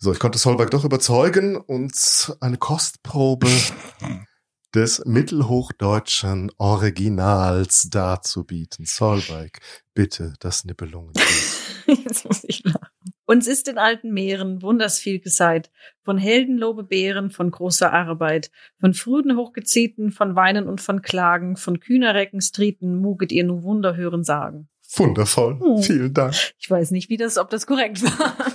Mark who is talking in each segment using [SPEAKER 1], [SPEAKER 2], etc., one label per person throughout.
[SPEAKER 1] So, ich konnte Solberg doch überzeugen, uns eine Kostprobe des mittelhochdeutschen Originals darzubieten. Solberg, bitte das Nibelungen.
[SPEAKER 2] Jetzt muss ich lachen. Uns ist in alten Meeren wunders viel geseit, von Heldenlobe Bären, von großer Arbeit, von Früden hochgeziehten, von Weinen und von Klagen, von kühner Recken Strieten, muget ihr nur Wunder hören sagen.
[SPEAKER 1] Wundervoll.
[SPEAKER 2] Hm.
[SPEAKER 1] Vielen Dank.
[SPEAKER 2] Ich weiß nicht, wie das, ob das korrekt war.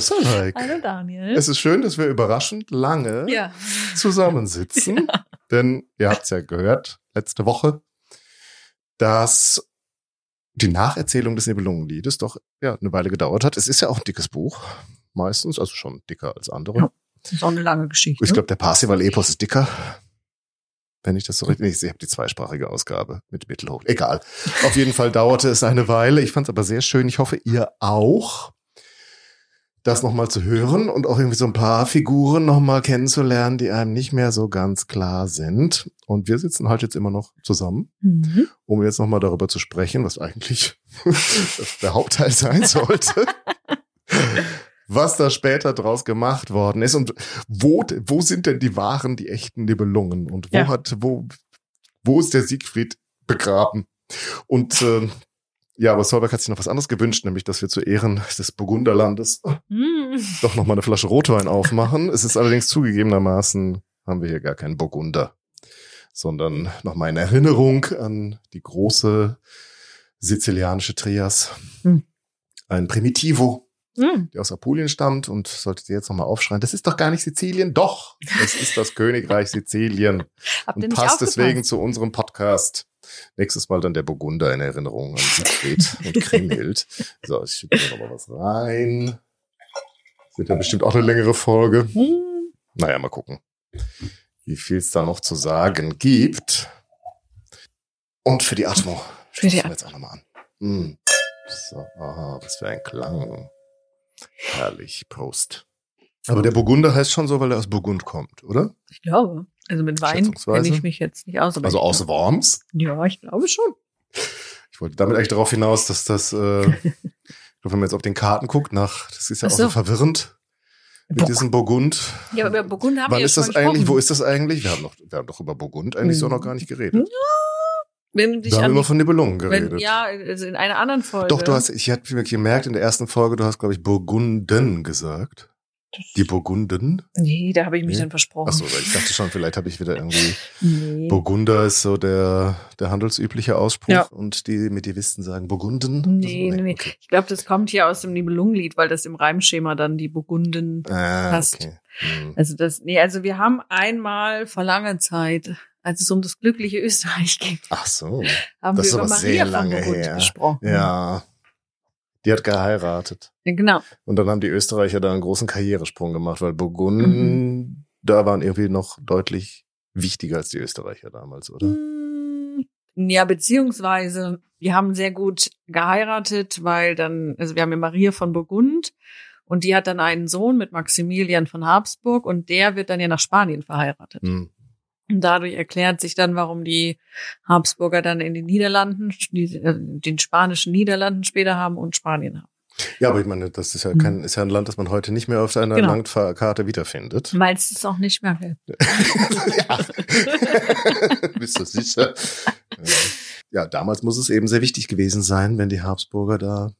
[SPEAKER 1] Ja, hallo Solberg.
[SPEAKER 2] Hallo Daniel.
[SPEAKER 1] Es ist schön, dass wir überraschend lange
[SPEAKER 2] ja.
[SPEAKER 1] zusammensitzen. Denn ihr habt es ja gehört, letzte Woche, dass die Nacherzählung des Nibelungenliedes doch ja, eine Weile gedauert hat. Es ist ja auch ein dickes Buch, meistens, also schon dicker als andere.
[SPEAKER 2] Ja. Das ist auch eine lange Geschichte.
[SPEAKER 1] Ich glaube, der Parsival-Epos ist dicker. Wenn ich das so richtig, ich habe die zweisprachige Ausgabe mit Mittelhoch. Egal. Auf jeden Fall dauerte es eine Weile. Ich fand es aber sehr schön. Ich hoffe, ihr auch das nochmal zu hören und auch irgendwie so ein paar Figuren nochmal kennenzulernen, die einem nicht mehr so ganz klar sind. Und wir sitzen halt jetzt immer noch zusammen,
[SPEAKER 2] Mhm.
[SPEAKER 1] um jetzt nochmal darüber zu sprechen, was eigentlich der Hauptteil sein sollte. was da später draus gemacht worden ist und wo, wo sind denn die wahren, die echten Nibelungen und wo
[SPEAKER 2] Ja.
[SPEAKER 1] hat, wo, wo ist der Siegfried begraben? Und äh, ja, aber Solberg hat sich noch was anderes gewünscht, nämlich, dass wir zu Ehren des Burgunderlandes
[SPEAKER 2] Mhm.
[SPEAKER 1] doch noch mal eine Flasche Rotwein aufmachen. es ist allerdings zugegebenermaßen, haben wir hier gar keinen Burgunder, sondern noch mal in Erinnerung an die große sizilianische Trias.
[SPEAKER 2] Hm.
[SPEAKER 1] Ein Primitivo,
[SPEAKER 2] Mhm.
[SPEAKER 1] der aus Apulien stammt und solltet ihr jetzt noch mal aufschreien, das ist doch gar nicht Sizilien. Doch, es ist das Königreich Sizilien und passt deswegen zu unserem Podcast. Nächstes Mal dann der Burgunder in Erinnerung an Siegfried und Kriemhild. So, ich schütte mir noch mal was rein. Das wird ja bestimmt auch eine längere Folge.
[SPEAKER 2] Mhm.
[SPEAKER 1] Naja, mal gucken, wie viel es da noch zu sagen gibt. Und für die Atmo.
[SPEAKER 2] Für die
[SPEAKER 1] wir jetzt auch nochmal an. Hm. So, aha, was für ein Klang. Herrlich, Prost. Aber der Burgunder heißt schon so, weil er aus Burgund kommt, oder?
[SPEAKER 2] Ich glaube. Also mit Wein kenne ich mich jetzt nicht aus.
[SPEAKER 1] Also aus Worms.
[SPEAKER 2] Ja, ich glaube schon.
[SPEAKER 1] Ich wollte damit eigentlich darauf hinaus, dass das, äh, ich glaube, wenn man jetzt auf den Karten guckt, nach, das ist ja
[SPEAKER 2] Ach
[SPEAKER 1] auch so
[SPEAKER 2] so.
[SPEAKER 1] verwirrend mit
[SPEAKER 2] Burg-
[SPEAKER 1] diesem Burgund.
[SPEAKER 2] Ja, aber über Burgund haben
[SPEAKER 1] Wann
[SPEAKER 2] wir
[SPEAKER 1] ist
[SPEAKER 2] ja
[SPEAKER 1] das
[SPEAKER 2] schon
[SPEAKER 1] eigentlich? Wo ist das eigentlich? Wir haben noch, wir haben doch über Burgund eigentlich so
[SPEAKER 2] Hm.
[SPEAKER 1] noch gar nicht geredet.
[SPEAKER 2] Wenn du dich
[SPEAKER 1] Wir haben immer von Nibelungen geredet.
[SPEAKER 2] wenn, ja, also in einer anderen Folge.
[SPEAKER 1] Doch, du hast, ich hatte mir gemerkt, in der ersten Folge, du hast, glaube ich, Burgunden gesagt. Die Burgunden?
[SPEAKER 2] Nee, da habe ich mich
[SPEAKER 1] Nee.
[SPEAKER 2] dann versprochen.
[SPEAKER 1] Achso, ich dachte schon, vielleicht habe ich wieder irgendwie,
[SPEAKER 2] Nee.
[SPEAKER 1] Burgunder ist so der, der handelsübliche Ausspruch
[SPEAKER 2] Ja.
[SPEAKER 1] und die Medievisten sagen Burgunden.
[SPEAKER 2] Nee, nee, nee.
[SPEAKER 1] okay.
[SPEAKER 2] Ich glaube, das kommt hier aus dem Nibelungenlied, weil das im Reimschema dann die Burgunden.
[SPEAKER 1] Ah,
[SPEAKER 2] Passt.
[SPEAKER 1] okay. Hm.
[SPEAKER 2] Also das, nee, also wir haben einmal vor langer Zeit, als es um das glückliche Österreich ging,
[SPEAKER 1] Ach so.
[SPEAKER 2] haben
[SPEAKER 1] Das ist
[SPEAKER 2] wir über
[SPEAKER 1] aber
[SPEAKER 2] Maria
[SPEAKER 1] sehr lange her.
[SPEAKER 2] gesprochen.
[SPEAKER 1] Ja. Die hat geheiratet.
[SPEAKER 2] Ja, Genau.
[SPEAKER 1] Und dann haben die Österreicher da einen großen Karrieresprung gemacht, weil Burgund,
[SPEAKER 2] Mhm.
[SPEAKER 1] da waren irgendwie noch deutlich wichtiger als die Österreicher damals, oder?
[SPEAKER 2] Mm, Ja, beziehungsweise wir haben sehr gut geheiratet, weil dann, also wir haben ja Maria von Burgund und die hat dann einen Sohn mit Maximilian von Habsburg und der wird dann ja nach Spanien verheiratet.
[SPEAKER 1] Hm.
[SPEAKER 2] Und dadurch erklärt sich dann, warum die Habsburger dann in den Niederlanden, äh, den spanischen Niederlanden später haben und Spanien haben.
[SPEAKER 1] Ja, aber ich meine, das ist ja kein, ist ja ein Land, das man heute nicht mehr auf einer
[SPEAKER 2] Genau.
[SPEAKER 1] Landkarte wiederfindet.
[SPEAKER 2] Weil es es auch nicht mehr
[SPEAKER 1] ja. Bist du sicher? Ja, damals muss es eben sehr wichtig gewesen sein, wenn die Habsburger da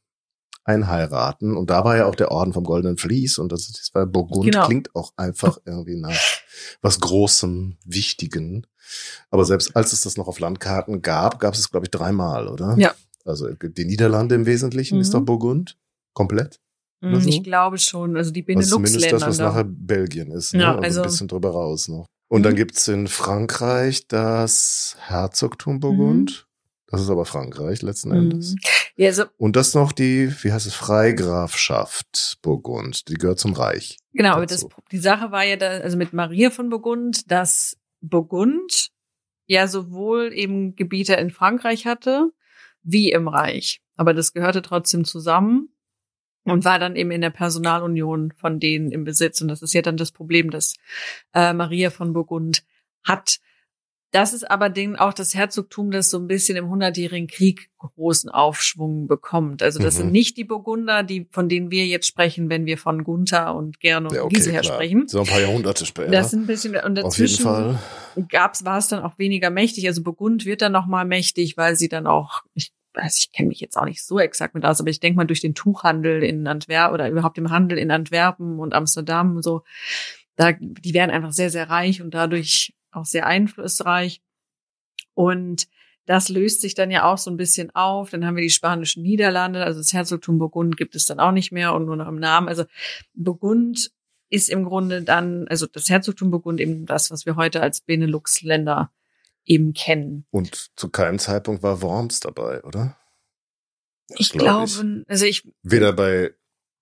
[SPEAKER 1] einheiraten. Und da war ja auch der Orden vom Goldenen Vlies und das, das war Burgund,
[SPEAKER 2] Genau.
[SPEAKER 1] klingt auch einfach irgendwie nach was Großem, Wichtigen. Aber selbst als es das noch auf Landkarten gab, gab es es, glaube ich, dreimal, oder?
[SPEAKER 2] Ja.
[SPEAKER 1] Also die Niederlande im Wesentlichen ist
[SPEAKER 2] Mhm.
[SPEAKER 1] doch Burgund. Komplett. Oder
[SPEAKER 2] Mm,
[SPEAKER 1] so?
[SPEAKER 2] Ich glaube schon. Also die
[SPEAKER 1] Also zumindest das,
[SPEAKER 2] Benelux-Länder.
[SPEAKER 1] was
[SPEAKER 2] da.
[SPEAKER 1] nachher Belgien ist. Ne?
[SPEAKER 2] Ja,
[SPEAKER 1] also,
[SPEAKER 2] also-
[SPEAKER 1] ein bisschen drüber raus noch. Und dann
[SPEAKER 2] Mhm.
[SPEAKER 1] gibt's in Frankreich das Herzogtum Burgund. Das ist aber Frankreich letzten Endes.
[SPEAKER 2] Mhm. Ja, also,
[SPEAKER 1] Und das noch die, wie heißt es, Freigrafschaft Burgund. Die gehört zum Reich.
[SPEAKER 2] Genau, aber das, die Sache war ja da, also mit Maria von Burgund, dass Burgund ja sowohl eben Gebiete in Frankreich hatte, wie im Reich. Aber das gehörte trotzdem zusammen und war dann eben in der Personalunion von denen im Besitz. Und das ist ja dann das Problem, das äh, Maria von Burgund hat. Das ist aber den, auch das Herzogtum, das so ein bisschen im Hundertjährigen Krieg großen Aufschwung bekommt. Also das mhm. sind nicht die Burgunder, die, von denen wir jetzt sprechen, wenn wir von Gunther und Gern und ja, okay, Giselher sprechen.
[SPEAKER 1] So ein paar Jahrhunderte später.
[SPEAKER 2] Das sind ein bisschen, und dazwischen gab's, war es dann auch weniger mächtig. Also Burgund wird dann nochmal mächtig, weil sie dann auch, ich also ich kenne mich jetzt auch nicht so exakt mit aus, aber ich denke mal durch den Tuchhandel in Antwerpen oder überhaupt im Handel in Antwerpen und Amsterdam und so, da, die werden einfach sehr, sehr reich und dadurch auch sehr einflussreich. Und das löst sich dann ja auch so ein bisschen auf. Dann haben wir die spanischen Niederlande, also das Herzogtum Burgund gibt es dann auch nicht mehr und nur noch im Namen. Also Burgund ist im Grunde dann, also das Herzogtum Burgund eben das, was wir heute als Benelux-Länder eben kennen.
[SPEAKER 1] Und zu keinem Zeitpunkt war Worms dabei, oder?
[SPEAKER 2] Ich glaub glaube, ich. also ich.
[SPEAKER 1] Weder bei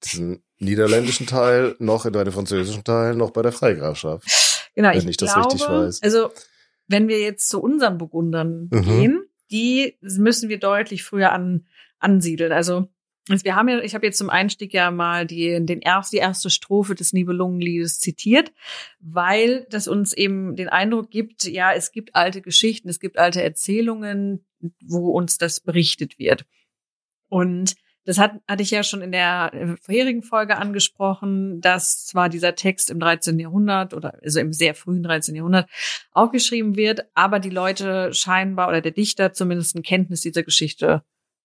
[SPEAKER 1] diesem niederländischen Teil, noch in deinem französischen Teil, noch bei der Freigrafschaft.
[SPEAKER 2] Genau, wenn ich, ich das glaube, richtig weiß. Also, wenn wir jetzt zu unseren Burgundern mhm. gehen, die müssen wir deutlich früher an, ansiedeln. Also, also wir haben ja, ich habe jetzt zum Einstieg ja mal die, den erst, die erste Strophe des Nibelungenliedes zitiert, weil das uns eben den Eindruck gibt, ja, es gibt alte Geschichten, es gibt alte Erzählungen, wo uns das berichtet wird. Und das hat, hatte ich ja schon in der äh, vorherigen Folge angesprochen, dass zwar dieser Text im 13. Jahrhundert oder also im sehr frühen 13. Jahrhundert aufgeschrieben wird, aber die Leute scheinbar oder der Dichter zumindest ein Kenntnis dieser Geschichte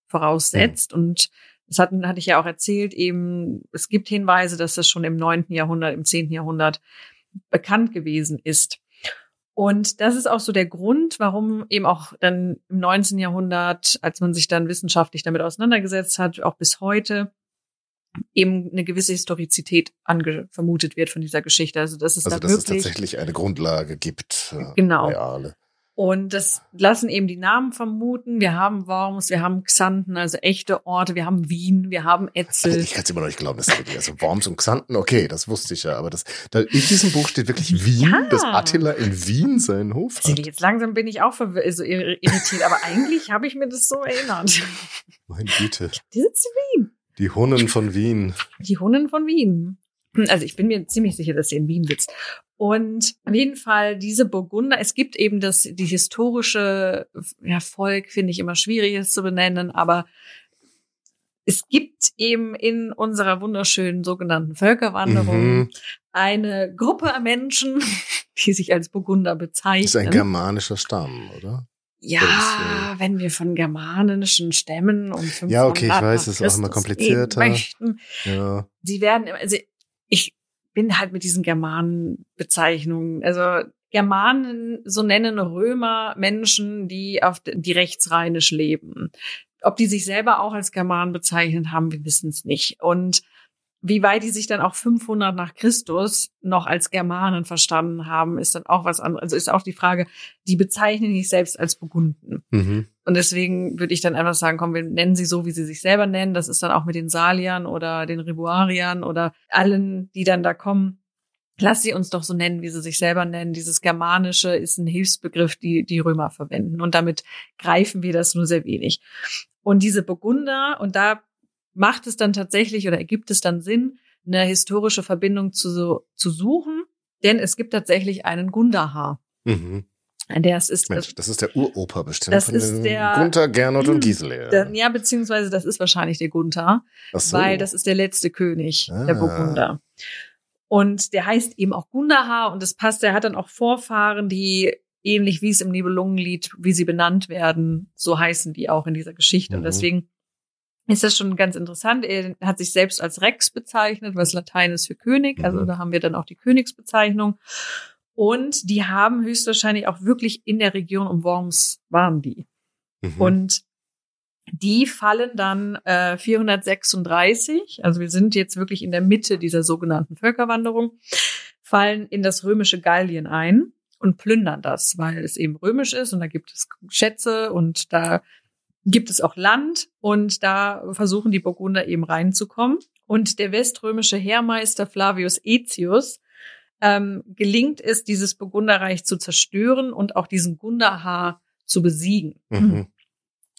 [SPEAKER 2] voraussetzt. Mhm. Und das hatten, hatte ich ja auch erzählt, eben, es gibt Hinweise, dass das schon im 9. Jahrhundert, im 10. Jahrhundert bekannt gewesen ist. Und das ist auch so der Grund, warum eben auch dann im 19. Jahrhundert, als man sich dann wissenschaftlich damit auseinandergesetzt hat, auch bis heute eben eine gewisse Historizität vermutet wird von dieser Geschichte. Also, dass es
[SPEAKER 1] also,
[SPEAKER 2] da
[SPEAKER 1] dass
[SPEAKER 2] wirklich,
[SPEAKER 1] es tatsächlich eine Grundlage gibt.
[SPEAKER 2] Äh, genau. Reale. Und das lassen eben die Namen vermuten. Wir haben Worms, wir haben Xanten, also echte Orte, wir haben Wien, wir haben Etzel.
[SPEAKER 1] Ich kann es immer noch nicht glauben, dass wirklich, also Worms und Xanten, okay, das wusste ich ja, aber das, da in diesem Buch steht wirklich Wien, ja. dass Attila in Wien seinen Hof hat.
[SPEAKER 2] Jetzt langsam bin ich auch so irritiert, aber eigentlich habe ich mir das so erinnert.
[SPEAKER 1] Meine Güte.
[SPEAKER 2] Die sitzt in Wien.
[SPEAKER 1] Die Hunnen von Wien.
[SPEAKER 2] Die Hunnen von Wien. Also ich bin mir ziemlich sicher, dass sie in Wien sitzt. Und auf jeden Fall diese Burgunder, es gibt eben das, die historische ja, Volk, finde ich immer schwierig, es zu benennen, aber es gibt eben in unserer wunderschönen sogenannten Völkerwanderung mhm. eine Gruppe an Menschen, die sich als Burgunder bezeichnen. Das
[SPEAKER 1] ist ein germanischer Stamm, oder?
[SPEAKER 2] Ja, wenn wir von germanischen Stämmen und
[SPEAKER 1] Ja, okay, ich weiß, es ist auch immer komplizierter.
[SPEAKER 2] Möchten, ja. Sie werden, also ich bin halt mit diesen Germanenbezeichnungen, also Germanen, so nennen Römer Menschen, die auf die rechtsrheinisch leben. Ob die sich selber auch als Germanen bezeichnet haben, wir wissen es nicht. Und wie weit die sich dann auch 500 nach Christus noch als Germanen verstanden haben, ist dann auch was anderes. Also ist auch die Frage, die bezeichnen sich selbst als Burgunden. Mhm. Und deswegen würde ich dann einfach sagen, komm, wir nennen sie so, wie sie sich selber nennen. Das ist dann auch mit den Saliern oder den Ribuariern oder allen, die dann da kommen. Lass sie uns doch so nennen, wie sie sich selber nennen. Dieses Germanische ist ein Hilfsbegriff, die die Römer verwenden. Und damit greifen wir das nur sehr wenig. Und diese Burgunder, und da macht es dann tatsächlich oder ergibt es dann Sinn, eine historische Verbindung zu, zu suchen, denn es gibt tatsächlich einen Gundahar. Mhm. Der ist,
[SPEAKER 1] Mensch, das ist der Uropa bestimmt.
[SPEAKER 2] Das ist der
[SPEAKER 1] Gunther, Gernot und hm, Gisela.
[SPEAKER 2] ja, beziehungsweise das ist wahrscheinlich der Gunther, so. weil das ist der letzte König ah. der Burgunder. Und der heißt eben auch Gundahar und das passt, der hat dann auch Vorfahren, die ähnlich wie es im Nibelungenlied, wie sie benannt werden, so heißen die auch in dieser Geschichte. Mhm. Und deswegen ist das schon ganz interessant. Er hat sich selbst als Rex bezeichnet, was Latein ist für König. Also mhm. da haben wir dann auch die Königsbezeichnung. Und die haben höchstwahrscheinlich auch wirklich in der Region um Worms waren die. Mhm. Und die fallen dann äh, 436, also wir sind jetzt wirklich in der Mitte dieser sogenannten Völkerwanderung, fallen in das römische Gallien ein und plündern das, weil es eben römisch ist und da gibt es Schätze und da gibt es auch Land und da versuchen die Burgunder eben reinzukommen. Und der weströmische Heermeister Flavius Aetius ähm, gelingt es, dieses Burgunderreich zu zerstören und auch diesen Gunderhaar zu besiegen.
[SPEAKER 1] Mhm.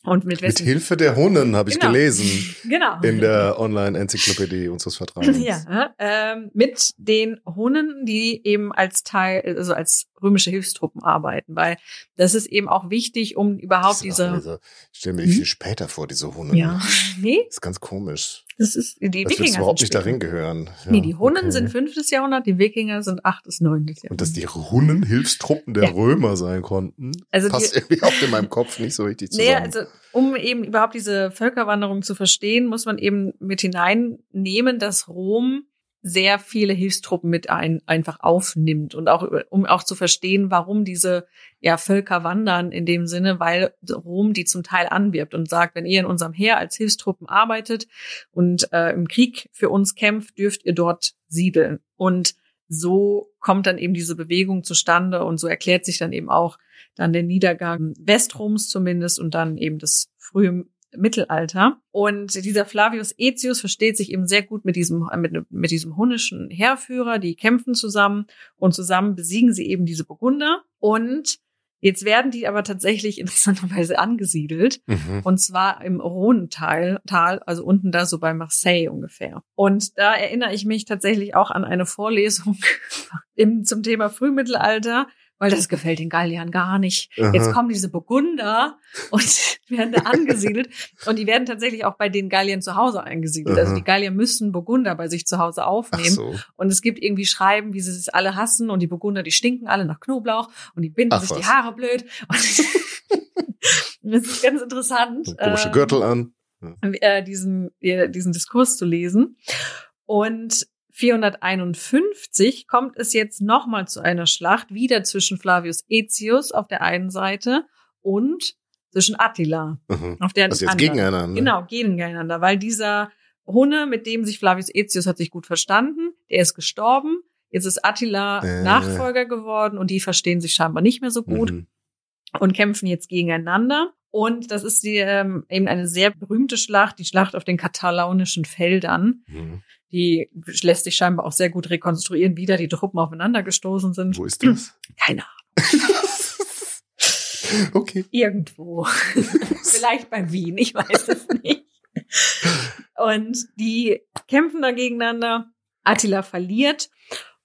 [SPEAKER 2] Und mit,
[SPEAKER 1] Mit Hilfe der Hunnen habe ich
[SPEAKER 2] Genau.
[SPEAKER 1] gelesen
[SPEAKER 2] genau.
[SPEAKER 1] in der Online-Enzyklopädie unseres Vertrauens.
[SPEAKER 2] Ja, ähm, mit den Hunnen, die eben als Teil, also als römische Hilfstruppen arbeiten, weil das ist eben auch wichtig, um überhaupt diese.
[SPEAKER 1] diese- ich stelle mir die
[SPEAKER 2] Mhm.
[SPEAKER 1] viel später vor, diese Hunnen.
[SPEAKER 2] Ja, nee,
[SPEAKER 1] Das ist ganz komisch.
[SPEAKER 2] Das ist die
[SPEAKER 1] Das wird
[SPEAKER 2] Wikinger
[SPEAKER 1] überhaupt
[SPEAKER 2] sind
[SPEAKER 1] nicht
[SPEAKER 2] später.
[SPEAKER 1] darin gehören. Ja,
[SPEAKER 2] Nee, die Hunnen
[SPEAKER 1] okay.
[SPEAKER 2] sind fünftes Jahrhundert, die Wikinger sind achtes, neuntes Jahrhundert.
[SPEAKER 1] Und dass die Hunnen Hilfstruppen der
[SPEAKER 2] Ja.
[SPEAKER 1] Römer sein konnten,
[SPEAKER 2] Also die-
[SPEAKER 1] passt irgendwie auch in meinem Kopf nicht so richtig zusammen.
[SPEAKER 2] Nee, also um eben überhaupt diese Völkerwanderung zu verstehen, muss man eben mit hineinnehmen, dass Rom sehr viele Hilfstruppen mit ein, einfach aufnimmt und auch um auch zu verstehen, warum diese ja Völker wandern in dem Sinne, weil Rom die zum Teil anwirbt und sagt, wenn ihr in unserem Heer als Hilfstruppen arbeitet und äh, im Krieg für uns kämpft, dürft ihr dort siedeln. Und so kommt dann eben diese Bewegung zustande und so erklärt sich dann eben auch dann der Niedergang Westroms zumindest und dann eben das frühe Mittelalter. Und dieser Flavius Aetius versteht sich eben sehr gut mit diesem, mit, mit diesem hunnischen Heerführer. Die kämpfen zusammen und zusammen besiegen sie eben diese Burgunder. Und jetzt werden die aber tatsächlich interessanterweise angesiedelt.
[SPEAKER 1] Mhm.
[SPEAKER 2] Und zwar im Rhonental, Tal, also unten da so bei Marseille ungefähr. Und da erinnere ich mich tatsächlich auch an eine Vorlesung im, zum Thema Frühmittelalter, weil das gefällt den Galliern gar nicht. Jetzt
[SPEAKER 1] Aha.
[SPEAKER 2] kommen diese Burgunder und werden da angesiedelt. Und die werden tatsächlich auch bei den Galliern zu Hause eingesiedelt. Also
[SPEAKER 1] Aha.
[SPEAKER 2] die Gallier müssen Burgunder bei sich zu Hause aufnehmen.
[SPEAKER 1] so.
[SPEAKER 2] Und es gibt irgendwie Schreiben, wie sie es alle hassen und die Burgunder, die stinken alle nach Knoblauch und die binden
[SPEAKER 1] Ach,
[SPEAKER 2] sich die
[SPEAKER 1] was.
[SPEAKER 2] Haare blöd. Und das ist ganz interessant.
[SPEAKER 1] So Komische
[SPEAKER 2] ähm,
[SPEAKER 1] Gürtel an.
[SPEAKER 2] äh, diesen, äh, diesen Diskurs zu lesen. Und 451 kommt es jetzt nochmal zu einer Schlacht, wieder zwischen Flavius Aetius auf der einen Seite und zwischen Attila
[SPEAKER 1] Mhm.
[SPEAKER 2] auf der
[SPEAKER 1] Also jetzt
[SPEAKER 2] anderen.
[SPEAKER 1] gegeneinander.
[SPEAKER 2] Genau, gegeneinander, weil dieser Hunne, mit dem sich Flavius Aetius hat sich gut verstanden, der ist gestorben. Jetzt ist Attila
[SPEAKER 1] Äh.
[SPEAKER 2] Nachfolger geworden und die verstehen sich scheinbar nicht mehr so gut
[SPEAKER 1] Mhm.
[SPEAKER 2] und kämpfen jetzt gegeneinander. Und das ist die, ähm, eben eine sehr berühmte Schlacht, die Schlacht auf den katalaunischen Feldern.
[SPEAKER 1] Mhm.
[SPEAKER 2] Die lässt sich scheinbar auch sehr gut rekonstruieren, wie da die Truppen aufeinander gestoßen sind.
[SPEAKER 1] Wo ist das?
[SPEAKER 2] Keine Ahnung.
[SPEAKER 1] okay.
[SPEAKER 2] Irgendwo. Vielleicht bei Wien, ich weiß es nicht. Und die kämpfen da gegeneinander. Attila verliert.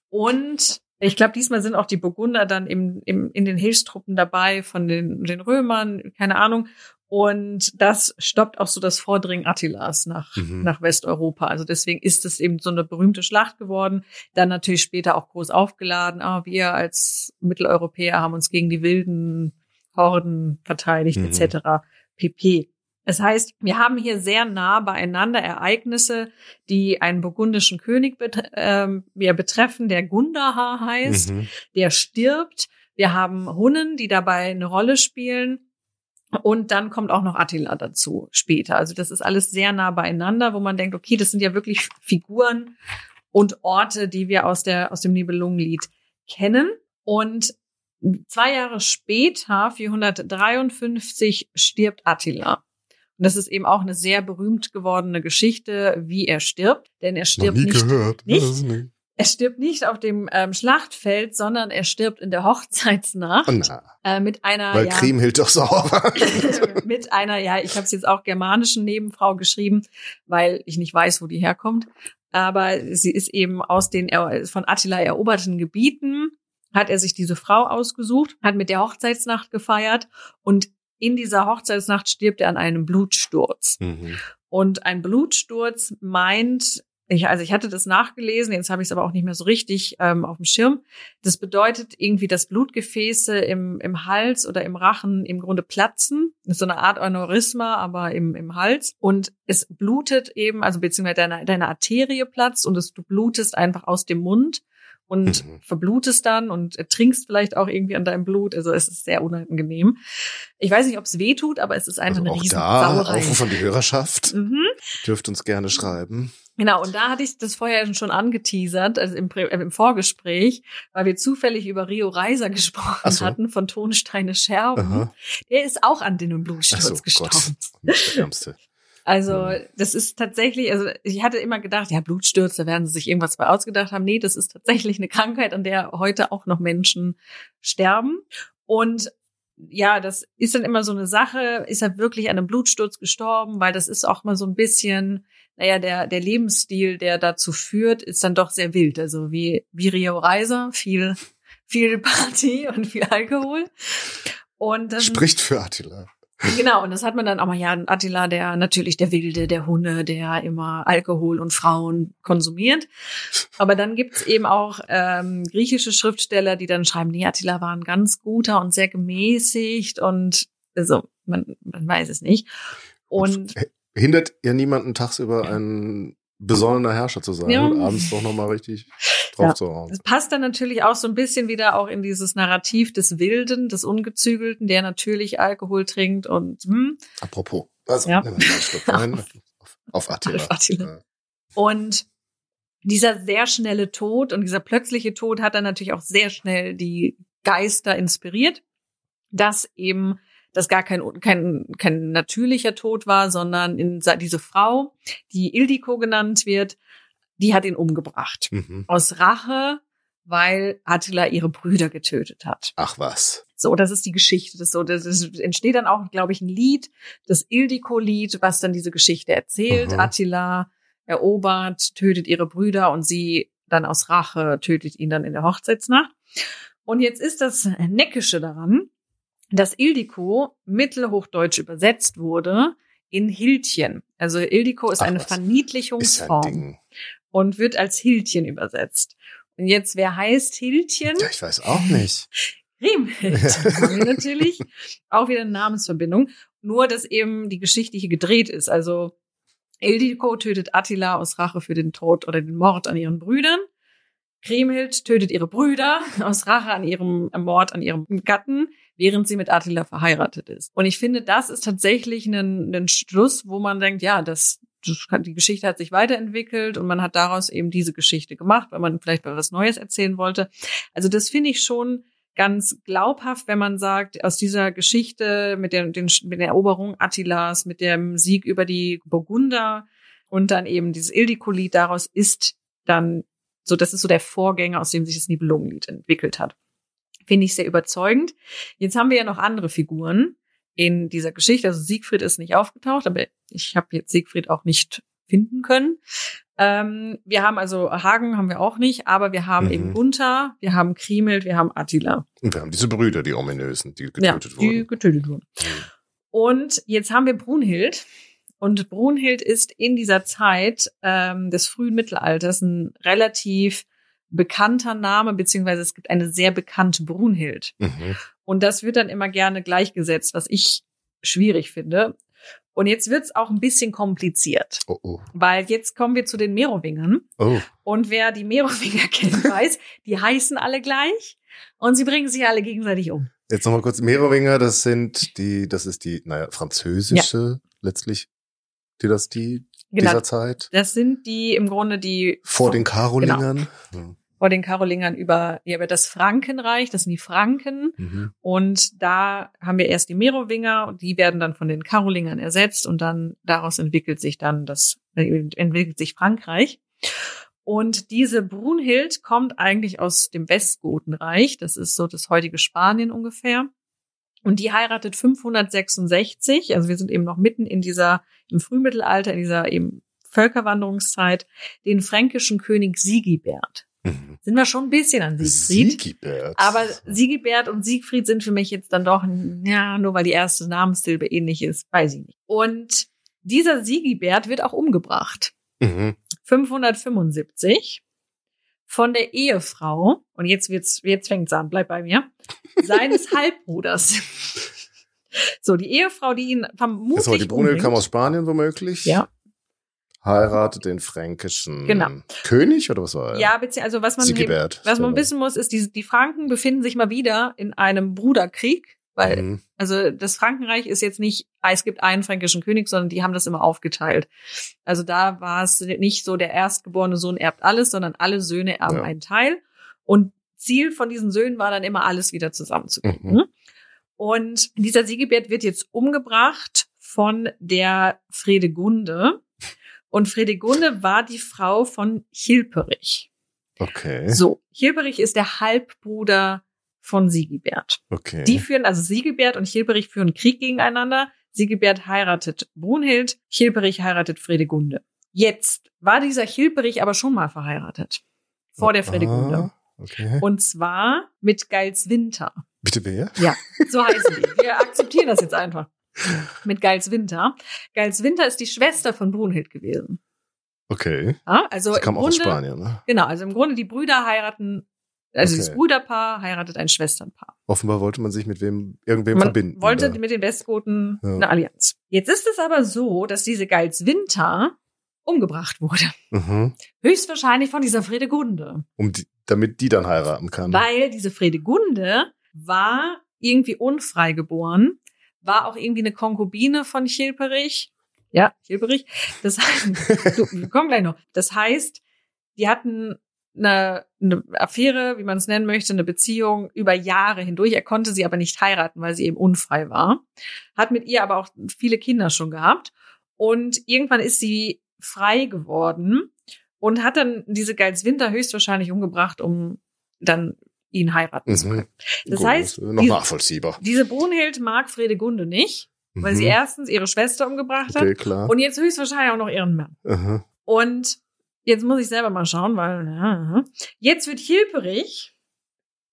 [SPEAKER 2] Und ich glaube, diesmal sind auch die Burgunder dann im, im, in den Hilfstruppen dabei von den, den Römern, keine Ahnung. Und das stoppt auch so das Vordringen Attilas nach,
[SPEAKER 1] Mhm.
[SPEAKER 2] nach Westeuropa. Also deswegen ist es eben so eine berühmte Schlacht geworden. Dann natürlich später auch groß aufgeladen. Ah, wir als Mitteleuropäer haben uns gegen die wilden Horden verteidigt,
[SPEAKER 1] Mhm.
[SPEAKER 2] etc. pp. Es heißt, wir haben hier sehr nah beieinander Ereignisse, die einen burgundischen König bet ähm, ja, betreffen, der Gundahar heißt
[SPEAKER 1] Mhm.
[SPEAKER 2] der stirbt. Wir haben Hunnen, die dabei eine Rolle spielen. Und dann kommt auch noch Attila dazu später. Also das ist alles sehr nah beieinander, wo man denkt, okay, das sind ja wirklich Figuren und Orte, die wir aus der, aus dem Nibelungenlied kennen. Und zwei Jahre später, 453, stirbt Attila. Und das ist eben auch eine sehr berühmt gewordene Geschichte, wie er stirbt. Denn er
[SPEAKER 1] Noch
[SPEAKER 2] stirbt
[SPEAKER 1] nie
[SPEAKER 2] nicht
[SPEAKER 1] gehört.
[SPEAKER 2] Nicht? Er stirbt nicht auf dem ähm, Schlachtfeld, sondern er stirbt in der Hochzeitsnacht
[SPEAKER 1] Oh, na,
[SPEAKER 2] äh, mit einer
[SPEAKER 1] weil
[SPEAKER 2] ja,
[SPEAKER 1] Kriemhild doch sauer war.
[SPEAKER 2] mit einer ja, ich habe es jetzt auch germanischen Nebenfrau geschrieben, weil ich nicht weiß, wo die herkommt, aber sie ist eben aus den von Attila eroberten Gebieten hat er sich diese Frau ausgesucht, hat mit der Hochzeitsnacht gefeiert und in dieser Hochzeitsnacht stirbt er an einem Blutsturz.
[SPEAKER 1] Mhm.
[SPEAKER 2] Und ein Blutsturz meint, ich, also ich hatte das nachgelesen, jetzt habe ich es aber auch nicht mehr so richtig ähm, auf dem Schirm. Das bedeutet irgendwie, dass Blutgefäße im, im Hals oder im Rachen im Grunde platzen. Das ist so eine Art Aneurysma, aber im, im Hals. Und es blutet eben, also beziehungsweise deine, deine Arterie platzt und es, du blutest einfach aus dem Mund und
[SPEAKER 1] Mhm.
[SPEAKER 2] verblutest dann und trinkst vielleicht auch irgendwie an deinem Blut. Also es ist sehr unangenehm. Ich weiß nicht, ob es weh tut, aber es ist einfach
[SPEAKER 1] Also
[SPEAKER 2] eine
[SPEAKER 1] auch
[SPEAKER 2] riesen
[SPEAKER 1] da,
[SPEAKER 2] Sauerei.
[SPEAKER 1] Aufruf von die Hörerschaft.
[SPEAKER 2] Mhm.
[SPEAKER 1] Dürft uns gerne schreiben.
[SPEAKER 2] Genau, und da hatte ich das vorher schon angeteasert, also im, äh, im Vorgespräch, weil wir zufällig über Rio Reiser gesprochen
[SPEAKER 1] so.
[SPEAKER 2] hatten von Tonsteine Scherben.
[SPEAKER 1] Aha.
[SPEAKER 2] Der ist auch an den Blutsturz
[SPEAKER 1] so,
[SPEAKER 2] gestorben.
[SPEAKER 1] Gott. Der Ärmste.
[SPEAKER 2] Also
[SPEAKER 1] Hm.
[SPEAKER 2] das ist tatsächlich, also ich hatte immer gedacht, ja, Blutstürze, werden sie sich irgendwas bei ausgedacht haben. Nee, das ist tatsächlich eine Krankheit, an der heute auch noch Menschen sterben. Und ja, das ist dann immer so eine Sache, ist er wirklich an einem Blutsturz gestorben, weil das ist auch mal so ein bisschen, naja, der, der Lebensstil, der dazu führt, ist dann doch sehr wild. Also wie, wie Rio Reiser, viel, viel Party und viel Alkohol. Und das
[SPEAKER 1] Spricht für Attila.
[SPEAKER 2] Genau, und das hat man dann auch mal, ja, Attila, der natürlich der Wilde, der Hunde, der immer Alkohol und Frauen konsumiert. Aber dann gibt's eben auch ähm, griechische Schriftsteller, die dann schreiben, nee, Attila war ein ganz guter und sehr gemäßigt und also man, man weiß es nicht. Und
[SPEAKER 1] Hindert ja niemanden tagsüber ein besonnener Herrscher zu sein
[SPEAKER 2] Ja.
[SPEAKER 1] und abends doch nochmal richtig drauf
[SPEAKER 2] Ja.
[SPEAKER 1] zu hauen.
[SPEAKER 2] es passt dann natürlich auch so ein bisschen wieder auch in dieses Narrativ des Wilden, des Ungezügelten, der natürlich Alkohol trinkt und hm,
[SPEAKER 1] Apropos. Also,
[SPEAKER 2] Ja.
[SPEAKER 1] einen Schluck Wein. auf, auf Attila.
[SPEAKER 2] Auf Attila. Und dieser sehr schnelle Tod und dieser plötzliche Tod hat dann natürlich auch sehr schnell die Geister inspiriert, dass eben das gar kein, kein, kein natürlicher Tod war, sondern in, diese Frau, die Ildiko genannt wird, die hat ihn umgebracht.
[SPEAKER 1] Mhm.
[SPEAKER 2] Aus Rache, weil Attila ihre Brüder getötet hat.
[SPEAKER 1] Ach was.
[SPEAKER 2] So, das ist die Geschichte. Das, so, das, das entsteht dann auch, glaube ich, ein Lied, das Ildiko-Lied, was dann diese Geschichte erzählt.
[SPEAKER 1] Mhm.
[SPEAKER 2] Attila erobert, tötet ihre Brüder und sie dann aus Rache tötet ihn dann in der Hochzeitsnacht. Und jetzt ist das Neckische daran, dass Ildiko mittelhochdeutsch übersetzt wurde in Hildchen. Also Ildiko ist
[SPEAKER 1] Ach
[SPEAKER 2] eine
[SPEAKER 1] was. Ist ein
[SPEAKER 2] Verniedlichungsform und wird als Hildchen übersetzt. Und jetzt, wer heißt Hildchen?
[SPEAKER 1] Ja, ich weiß auch nicht.
[SPEAKER 2] Riemhild natürlich auch wieder eine Namensverbindung. Nur, dass eben die Geschichte hier gedreht ist. Also Ildiko tötet Attila aus Rache für den Tod oder den Mord an ihren Brüdern. Kriemhild tötet ihre Brüder aus Rache an ihrem Mord an ihrem Gatten, während sie mit Attila verheiratet ist. Und ich finde, das ist tatsächlich ein, ein Schluss, wo man denkt, ja, das, die Geschichte hat sich weiterentwickelt und man hat daraus eben diese Geschichte gemacht, weil man vielleicht mal was Neues erzählen wollte. Also das finde ich schon ganz glaubhaft, wenn man sagt, aus dieser Geschichte mit der, den, mit der Eroberung Attilas, mit dem Sieg über die Burgunder und dann eben dieses Ildiko-Lied, daraus ist dann so, das ist so der Vorgänger, aus dem sich das Nibelungenlied entwickelt hat. Finde ich sehr überzeugend. Jetzt haben wir ja noch andere Figuren in dieser Geschichte. Also Siegfried ist nicht aufgetaucht, aber ich habe jetzt Siegfried auch nicht finden können. Ähm, wir haben also Hagen haben wir auch nicht, aber wir haben
[SPEAKER 1] Mhm.
[SPEAKER 2] eben Gunther, wir haben Kriemhild, wir haben Attila.
[SPEAKER 1] Und wir haben diese Brüder, die ominösen, die
[SPEAKER 2] Ja,
[SPEAKER 1] getötet
[SPEAKER 2] die
[SPEAKER 1] wurden.
[SPEAKER 2] getötet wurden.
[SPEAKER 1] Mhm.
[SPEAKER 2] Und jetzt haben wir Brunhild. Und Brunhild ist in dieser Zeit ähm, des frühen Mittelalters ein relativ bekannter Name, beziehungsweise es gibt eine sehr bekannte Brunhild.
[SPEAKER 1] Mhm.
[SPEAKER 2] Und das wird dann immer gerne gleichgesetzt, was ich schwierig finde. Und jetzt wird's auch ein bisschen kompliziert,
[SPEAKER 1] Oh, oh.
[SPEAKER 2] weil jetzt kommen wir zu den Merowingern.
[SPEAKER 1] Oh.
[SPEAKER 2] Und wer die Merowinger kennt, weiß, die heißen alle gleich und sie bringen sich alle gegenseitig um.
[SPEAKER 1] Jetzt nochmal kurz Merowinger, das sind die, das ist die, naja, französische letztlich Dynastie
[SPEAKER 2] Genau.
[SPEAKER 1] dieser Zeit.
[SPEAKER 2] Das sind die im Grunde die
[SPEAKER 1] Vor den Karolingern.
[SPEAKER 2] Genau. vor den Karolingern über, ja, über das Frankenreich, das sind die Franken.
[SPEAKER 1] Mhm.
[SPEAKER 2] Und da haben wir erst die Merowinger und die werden dann von den Karolingern ersetzt und dann daraus entwickelt sich dann das, äh, entwickelt sich Frankreich. Und diese Brunhild kommt eigentlich aus dem Westgotenreich. Das ist so das heutige Spanien ungefähr. Und die heiratet 566. Also wir sind eben noch mitten in dieser, im Frühmittelalter, in dieser eben Völkerwanderungszeit, den fränkischen König Sigibert.
[SPEAKER 1] Mhm.
[SPEAKER 2] Sind wir schon ein bisschen an Siegfried.
[SPEAKER 1] Siegibert.
[SPEAKER 2] Aber Sigibert und Siegfried sind für mich jetzt dann doch, ja, nur weil die erste Namenssilbe ähnlich ist, weiß ich nicht. Und dieser Sigibert wird auch umgebracht.
[SPEAKER 1] Mhm.
[SPEAKER 2] 575 von der Ehefrau, und jetzt wird's, jetzt fängt's an, bleib bei mir, seines Halbbruders. So, die Ehefrau, die ihn vermutlich
[SPEAKER 1] So, die
[SPEAKER 2] umbringt.
[SPEAKER 1] kam aus Spanien womöglich.
[SPEAKER 2] Ja.
[SPEAKER 1] Heiratet den fränkischen
[SPEAKER 2] Genau.
[SPEAKER 1] König oder was war er?
[SPEAKER 2] Ja, beziehungsweise, also was man,
[SPEAKER 1] Sigibert.
[SPEAKER 2] was man
[SPEAKER 1] So.
[SPEAKER 2] wissen muss, ist, die, die Franken befinden sich mal wieder in einem Bruderkrieg, weil
[SPEAKER 1] Mhm.
[SPEAKER 2] Also das Frankenreich ist jetzt nicht, ah, es gibt einen fränkischen König, sondern die haben das immer aufgeteilt. Also da war es nicht so, der erstgeborene Sohn erbt alles, sondern alle Söhne erben
[SPEAKER 1] Ja.
[SPEAKER 2] einen Teil. Und Ziel von diesen Söhnen war dann immer, alles wieder zusammenzukriegen.
[SPEAKER 1] Mhm.
[SPEAKER 2] Und dieser Sigebert wird jetzt umgebracht von der Fredegunde. Und Fredegunde war die Frau von Hilperich.
[SPEAKER 1] Okay.
[SPEAKER 2] So, Hilperich ist der Halbbruder von Sigibert.
[SPEAKER 1] Okay.
[SPEAKER 2] Die führen, also Sigibert und Hilperich führen Krieg gegeneinander. Sigibert heiratet Brunhild, Hilperich heiratet Fredegunde. Jetzt war dieser Hilperich aber schon mal verheiratet. Vor der Fredegunde.
[SPEAKER 1] Ah, okay.
[SPEAKER 2] Und zwar mit Geilswinter.
[SPEAKER 1] Bitte wer?
[SPEAKER 2] Ja, so heißen die. Wir akzeptieren das jetzt einfach. Mit Geilswinter. Geilswinter ist die Schwester von Brunhild gewesen.
[SPEAKER 1] Okay.
[SPEAKER 2] Ja, also
[SPEAKER 1] Sie kam auch aus
[SPEAKER 2] Grunde,
[SPEAKER 1] Spanien, ne?
[SPEAKER 2] genau, also im Grunde die Brüder heiraten, also
[SPEAKER 1] Okay.
[SPEAKER 2] das Brüderpaar heiratet ein Schwesternpaar.
[SPEAKER 1] Offenbar wollte man sich mit wem, irgendwem
[SPEAKER 2] Man
[SPEAKER 1] verbinden.
[SPEAKER 2] wollte
[SPEAKER 1] da.
[SPEAKER 2] mit den Westgoten
[SPEAKER 1] Ja.
[SPEAKER 2] eine Allianz. Jetzt ist es aber so, dass diese Geilswinter umgebracht wurde.
[SPEAKER 1] Mhm.
[SPEAKER 2] Höchstwahrscheinlich von dieser Fredegunde.
[SPEAKER 1] Um die, damit die dann heiraten kann.
[SPEAKER 2] Weil diese Fredegunde war irgendwie unfrei geboren, war auch irgendwie eine Konkubine von Chilperich. Ja, Chilperich. Das heißt, du, wir kommen gleich noch. Das heißt, die hatten eine, eine Affäre, wie man es nennen möchte, eine Beziehung über Jahre hindurch. Er konnte sie aber nicht heiraten, weil sie eben unfrei war. Hat mit ihr aber auch viele Kinder schon gehabt. Und irgendwann ist sie frei geworden und hat dann diese Geilswinter höchstwahrscheinlich umgebracht, um dann ihn heiraten zu können.
[SPEAKER 1] Mhm.
[SPEAKER 2] Das
[SPEAKER 1] Gut,
[SPEAKER 2] heißt,
[SPEAKER 1] ist noch
[SPEAKER 2] die-
[SPEAKER 1] nachvollziehbar.
[SPEAKER 2] Diese Brunhild mag Fredegunde nicht, weil sie
[SPEAKER 1] Mhm.
[SPEAKER 2] erstens ihre Schwester umgebracht
[SPEAKER 1] Okay,
[SPEAKER 2] hat
[SPEAKER 1] klar.
[SPEAKER 2] und jetzt höchstwahrscheinlich auch noch ihren Mann.
[SPEAKER 1] Aha.
[SPEAKER 2] Und jetzt muss ich selber mal schauen, weil ja, jetzt wird Hilperich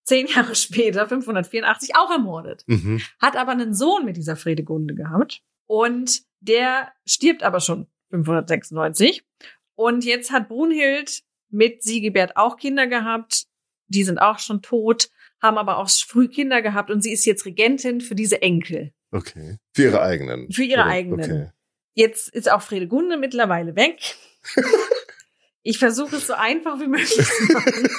[SPEAKER 2] zehn Jahre später, 584, auch ermordet.
[SPEAKER 1] Mhm.
[SPEAKER 2] Hat aber einen Sohn mit dieser Fredegunde gehabt und der stirbt aber schon 596. Und jetzt hat Brunhild mit Sigebert auch Kinder gehabt. Die sind auch schon tot, haben aber auch früh Kinder gehabt und sie ist jetzt Regentin für diese Enkel.
[SPEAKER 1] Okay. Für ihre eigenen.
[SPEAKER 2] Für ihre eigenen.
[SPEAKER 1] Okay.
[SPEAKER 2] Jetzt ist auch Fredegunde mittlerweile weg. Ich versuche es so einfach wie möglich zu machen.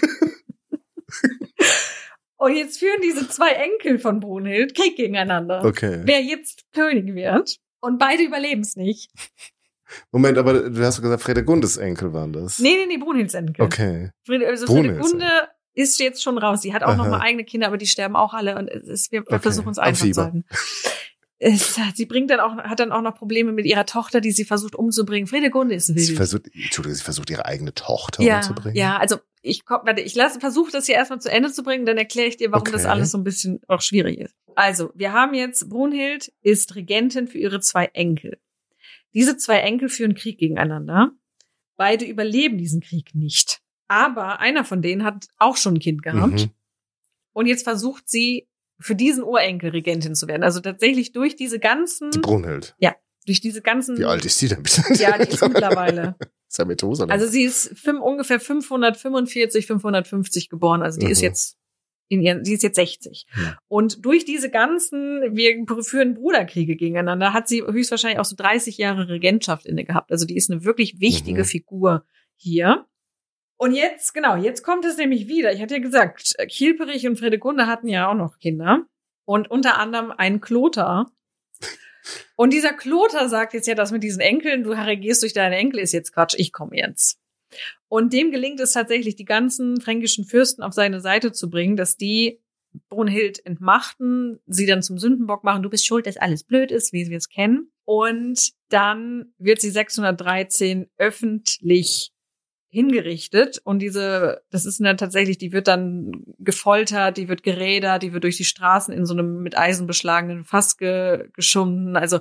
[SPEAKER 2] Und jetzt führen diese zwei Enkel von Brunhild Krieg gegeneinander.
[SPEAKER 1] Okay.
[SPEAKER 2] Wer jetzt König wird. Und beide überleben es nicht.
[SPEAKER 1] Moment, aber du hast gesagt, Fredegundes Enkel waren das.
[SPEAKER 2] Nee, nee, nee, Brunhilds Enkel.
[SPEAKER 1] Okay.
[SPEAKER 2] Friede, also Fredegunde ist jetzt schon raus. Sie hat auch noch
[SPEAKER 1] Aha.
[SPEAKER 2] mal eigene Kinder, aber die sterben auch alle. Und es wir,
[SPEAKER 1] Okay.
[SPEAKER 2] versuchen es einfach zu halten. Es, sie bringt dann auch, hat dann auch noch Probleme mit ihrer Tochter, die sie versucht umzubringen. Fredegunde ist
[SPEAKER 1] Sie
[SPEAKER 2] wild.
[SPEAKER 1] versucht, Entschuldigung, sie versucht ihre eigene Tochter
[SPEAKER 2] ja,
[SPEAKER 1] umzubringen.
[SPEAKER 2] ja, also ich komm, warte, ich lasse, versuche das hier erstmal zu Ende zu bringen, dann erkläre ich dir, warum das
[SPEAKER 1] Okay.
[SPEAKER 2] alles so ein bisschen auch schwierig ist. Also, wir haben jetzt, Brunhild ist Regentin für ihre zwei Enkel. Diese zwei Enkel führen Krieg gegeneinander. Beide überleben diesen Krieg nicht. Aber einer von denen hat auch schon ein Kind gehabt.
[SPEAKER 1] Mhm.
[SPEAKER 2] Und jetzt versucht sie, für diesen Urenkel Regentin zu werden. Also tatsächlich durch diese ganzen,
[SPEAKER 1] Die Brunhild.
[SPEAKER 2] durch diese ganzen.
[SPEAKER 1] Wie alt ist die denn bitte?
[SPEAKER 2] Ja, die ist mittlerweile.
[SPEAKER 1] ist ja Methuselah.
[SPEAKER 2] Also sie ist fünf, ungefähr 545, 550 geboren. Also die ist
[SPEAKER 1] Mhm.
[SPEAKER 2] jetzt in ihren, die ist jetzt 60.
[SPEAKER 1] Ja.
[SPEAKER 2] Und durch diese ganzen, wir führen Bruderkriege gegeneinander, hat sie höchstwahrscheinlich auch so 30 Jahre Regentschaft inne gehabt. Also die ist eine wirklich wichtige
[SPEAKER 1] Mhm.
[SPEAKER 2] Figur hier. Und jetzt, genau, jetzt kommt es nämlich wieder. Ich hatte ja gesagt, Kielperich und Fredegunde hatten ja auch noch Kinder. Und unter anderem einen Kloter. Und dieser Kloter sagt jetzt ja, das mit diesen Enkeln, du regierst durch deine Enkel, ist jetzt Quatsch, ich komme jetzt. Und dem gelingt es tatsächlich, die ganzen fränkischen Fürsten auf seine Seite zu bringen, dass die Brunhild entmachten, sie dann zum Sündenbock machen, du bist schuld, dass alles blöd ist, wie wir es kennen. Und dann wird sie 613 öffentlich hingerichtet und diese, das ist dann tatsächlich, die wird dann gefoltert, die wird gerädert, die wird durch die Straßen in so einem mit Eisen beschlagenen Fass ge geschunden, also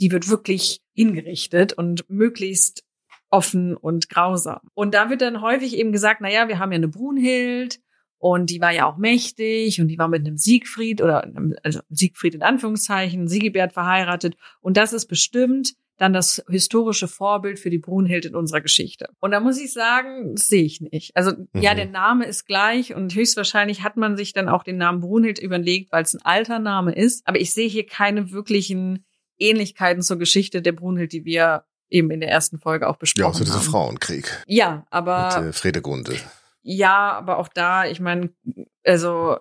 [SPEAKER 2] die wird wirklich hingerichtet und möglichst offen und grausam. Und da wird dann häufig eben gesagt, na ja, wir haben ja eine Brunhild und die war ja auch mächtig und die war mit einem Siegfried oder einem- also Siegfried in Anführungszeichen, Sigibert verheiratet und das ist bestimmt dann das historische Vorbild für die Brunhild in unserer Geschichte. Und da muss ich sagen, das sehe ich nicht. Also ja,
[SPEAKER 1] Mhm.
[SPEAKER 2] der Name ist gleich und höchstwahrscheinlich hat man sich dann auch den Namen Brunhild überlegt, weil es ein alter Name ist. Aber ich sehe hier keine wirklichen Ähnlichkeiten zur Geschichte der Brunhild, die wir eben in der ersten Folge auch
[SPEAKER 1] ja,
[SPEAKER 2] besprochen
[SPEAKER 1] so dieser
[SPEAKER 2] haben.
[SPEAKER 1] Frauenkrieg
[SPEAKER 2] Ja, aber
[SPEAKER 1] mit äh, Fredegunde.
[SPEAKER 2] ja, aber auch da, ich meine, also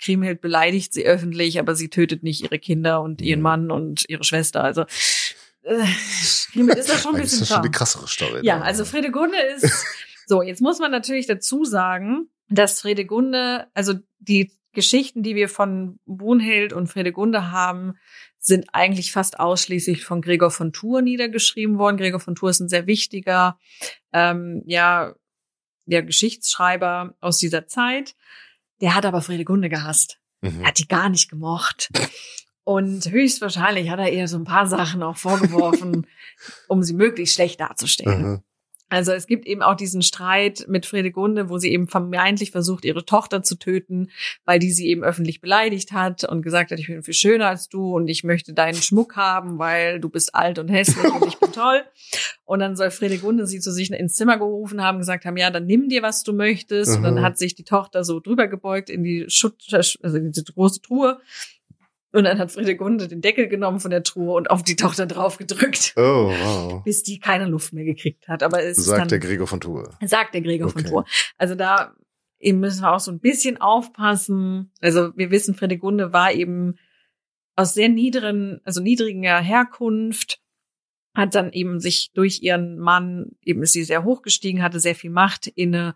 [SPEAKER 2] Kriemhild beleidigt sie öffentlich, aber sie tötet nicht ihre Kinder und ihren
[SPEAKER 1] Mhm.
[SPEAKER 2] Mann und ihre Schwester. Also äh, Kriemhild ist da schon ein
[SPEAKER 1] ist
[SPEAKER 2] bisschen
[SPEAKER 1] das schon die
[SPEAKER 2] zahm.
[SPEAKER 1] krassere Story.
[SPEAKER 2] Ja,
[SPEAKER 1] da.
[SPEAKER 2] also Fredegunde ist so. Jetzt muss man natürlich dazu sagen, dass Fredegunde, also die Geschichten, die wir von Brunhild und Fredegunde haben, sind eigentlich fast ausschließlich von Gregor von Tours niedergeschrieben worden. Gregor von Tours ist ein sehr wichtiger, ähm, ja, der Geschichtsschreiber aus dieser Zeit. Der hat aber Fredegunde gehasst.
[SPEAKER 1] Mhm.
[SPEAKER 2] Er hat die gar nicht gemocht. Und höchstwahrscheinlich hat er ihr so ein paar Sachen auch vorgeworfen, um sie möglichst schlecht darzustellen.
[SPEAKER 1] Mhm.
[SPEAKER 2] Also es gibt eben auch diesen Streit mit Fredegunde, wo sie eben vermeintlich versucht, ihre Tochter zu töten, weil die sie eben öffentlich beleidigt hat und gesagt hat, ich bin viel schöner als du und ich möchte deinen Schmuck haben, weil du bist alt und hässlich und ich bin toll. Und dann soll Fredegunde sie zu sich ins Zimmer gerufen haben, gesagt haben, ja, dann nimm dir, was du möchtest. Und dann
[SPEAKER 1] Mhm.
[SPEAKER 2] hat sich die Tochter so drüber gebeugt in die Schutt, also in diese große Truhe. Und dann hat Fredegunde den Deckel genommen von der Truhe und auf die Tochter draufgedrückt,
[SPEAKER 1] Oh, wow.
[SPEAKER 2] bis die keine Luft mehr gekriegt hat. Aber es
[SPEAKER 1] Sagt
[SPEAKER 2] dann,
[SPEAKER 1] der Gregor von Tours.
[SPEAKER 2] sagt der Gregor von
[SPEAKER 1] Okay.
[SPEAKER 2] Tours. Also da eben müssen wir auch so ein bisschen aufpassen. Also wir wissen, Fredegunde war eben aus sehr niederen, also niedriger Herkunft, hat dann eben sich durch ihren Mann, eben ist sie sehr hochgestiegen, hatte sehr viel Macht inne.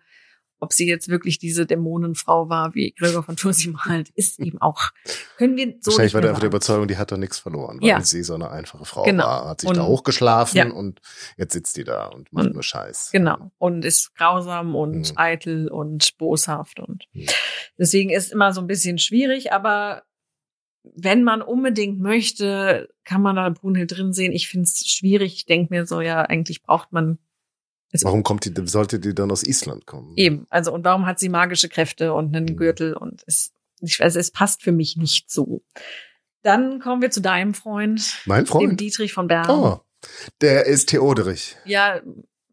[SPEAKER 2] Ob sie jetzt wirklich diese Dämonenfrau war, wie Gregor von Tours sie malt, ist eben auch, können wir so
[SPEAKER 1] Wahrscheinlich war der einfach die
[SPEAKER 2] sagen.
[SPEAKER 1] Überzeugung, die hat da nichts verloren, weil
[SPEAKER 2] Ja.
[SPEAKER 1] sie so eine einfache Frau
[SPEAKER 2] Genau.
[SPEAKER 1] war. Hat sich
[SPEAKER 2] Und-
[SPEAKER 1] da hochgeschlafen
[SPEAKER 2] Ja.
[SPEAKER 1] und jetzt sitzt die da und macht
[SPEAKER 2] Und-
[SPEAKER 1] nur Scheiß.
[SPEAKER 2] Genau. Und ist grausam und
[SPEAKER 1] Mhm.
[SPEAKER 2] eitel und boshaft und
[SPEAKER 1] Mhm.
[SPEAKER 2] deswegen ist immer so ein bisschen schwierig, aber wenn man unbedingt möchte, kann man da Brunhild drin sehen. Ich finde es schwierig. Ich denke mir so, ja, eigentlich braucht man
[SPEAKER 1] Warum kommt die, sollte die dann aus Island kommen?
[SPEAKER 2] eben. Also, und warum hat sie magische Kräfte und einen
[SPEAKER 1] Mhm.
[SPEAKER 2] Gürtel und es, ich, also es passt für mich nicht so. Dann kommen wir zu deinem Freund,
[SPEAKER 1] Mein
[SPEAKER 2] dem
[SPEAKER 1] Freund?
[SPEAKER 2] Dietrich von Bern.
[SPEAKER 1] Oh, der ist Theoderich.
[SPEAKER 2] Ja,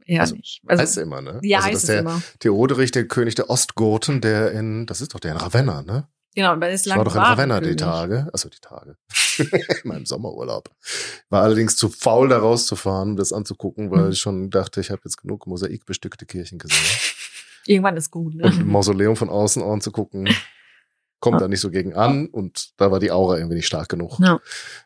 [SPEAKER 2] ja
[SPEAKER 1] Also,
[SPEAKER 2] nicht.
[SPEAKER 1] heißt
[SPEAKER 2] Also,
[SPEAKER 1] immer, ne?
[SPEAKER 2] ja,
[SPEAKER 1] also,
[SPEAKER 2] heißt es
[SPEAKER 1] der
[SPEAKER 2] immer.
[SPEAKER 1] Theoderich, der König der Ostgoten, der in, das ist doch der in Ravenna, ne?
[SPEAKER 2] Genau, aber es ist
[SPEAKER 1] Ich war doch in Ravenna die. Tage. Also die Tage. in meinem Sommerurlaub. War allerdings zu faul, da rauszufahren, um das anzugucken, weil
[SPEAKER 2] Hm.
[SPEAKER 1] ich schon dachte, ich habe jetzt genug mosaikbestückte Kirchen gesehen.
[SPEAKER 2] Irgendwann ist gut,
[SPEAKER 1] Und
[SPEAKER 2] ne?
[SPEAKER 1] Mausoleum von außen anzugucken, kommt da nicht so gegen an. Und da war die Aura irgendwie nicht stark genug
[SPEAKER 2] Ja.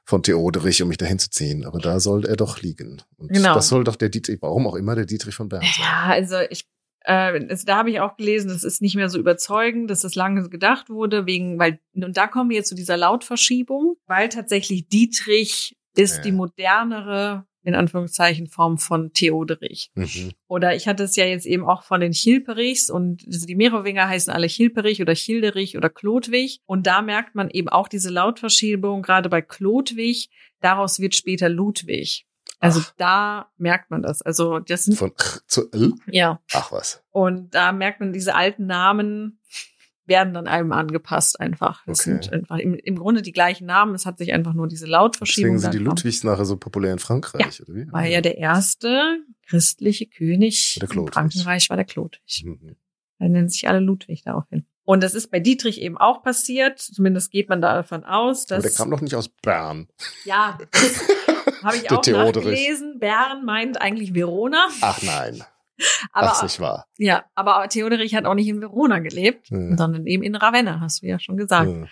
[SPEAKER 1] von Theoderich, um mich dahin zu ziehen. Aber da soll er doch liegen. Und
[SPEAKER 2] Genau.
[SPEAKER 1] das soll doch der Dietrich, warum auch immer der Dietrich von Bern sein.
[SPEAKER 2] Ja, also ich, äh, also da habe ich auch gelesen, das ist nicht mehr so überzeugend, dass das lange gedacht wurde, wegen, weil, und da kommen wir jetzt zu dieser Lautverschiebung, weil tatsächlich Dietrich ist
[SPEAKER 1] Ja.
[SPEAKER 2] die modernere, in Anführungszeichen, Form von Theoderich.
[SPEAKER 1] Mhm.
[SPEAKER 2] Oder ich hatte es ja jetzt eben auch von den Chilperichs und die Merowinger heißen alle Chilperich oder Childerich oder Klotwig. Und da merkt man eben auch diese Lautverschiebung, gerade bei Klotwig, daraus wird später Ludwig. Also da merkt man das. Also das sind,
[SPEAKER 1] Von Ch zu L?
[SPEAKER 2] ja.
[SPEAKER 1] Ach was.
[SPEAKER 2] Und da merkt man, diese alten Namen werden dann einem angepasst einfach. Es
[SPEAKER 1] Okay.
[SPEAKER 2] sind einfach im, im Grunde die gleichen Namen. Es hat sich einfach nur diese Lautverschiebung.
[SPEAKER 1] Deswegen sind die
[SPEAKER 2] dann.
[SPEAKER 1] Ludwigs nachher so populär in Frankreich, oder wie?
[SPEAKER 2] War ja der erste christliche König
[SPEAKER 1] Der
[SPEAKER 2] im
[SPEAKER 1] Chlodwig.
[SPEAKER 2] Frankenreich war der Klodwig.
[SPEAKER 1] Mhm.
[SPEAKER 2] Da nennen sich alle Ludwig daraufhin. Und das ist bei Dietrich eben auch passiert. Zumindest geht man davon aus,
[SPEAKER 1] Aber
[SPEAKER 2] dass
[SPEAKER 1] der kam doch nicht aus Bern.
[SPEAKER 2] ja, habe ich auch nachgelesen. Bern meint eigentlich Verona,
[SPEAKER 1] Ach nein.
[SPEAKER 2] aber
[SPEAKER 1] Ach, nicht wahr.
[SPEAKER 2] ja, aber Theoderich hat auch nicht in Verona gelebt,
[SPEAKER 1] Ja.
[SPEAKER 2] sondern eben in Ravenna, hast du ja schon gesagt.
[SPEAKER 1] Ja.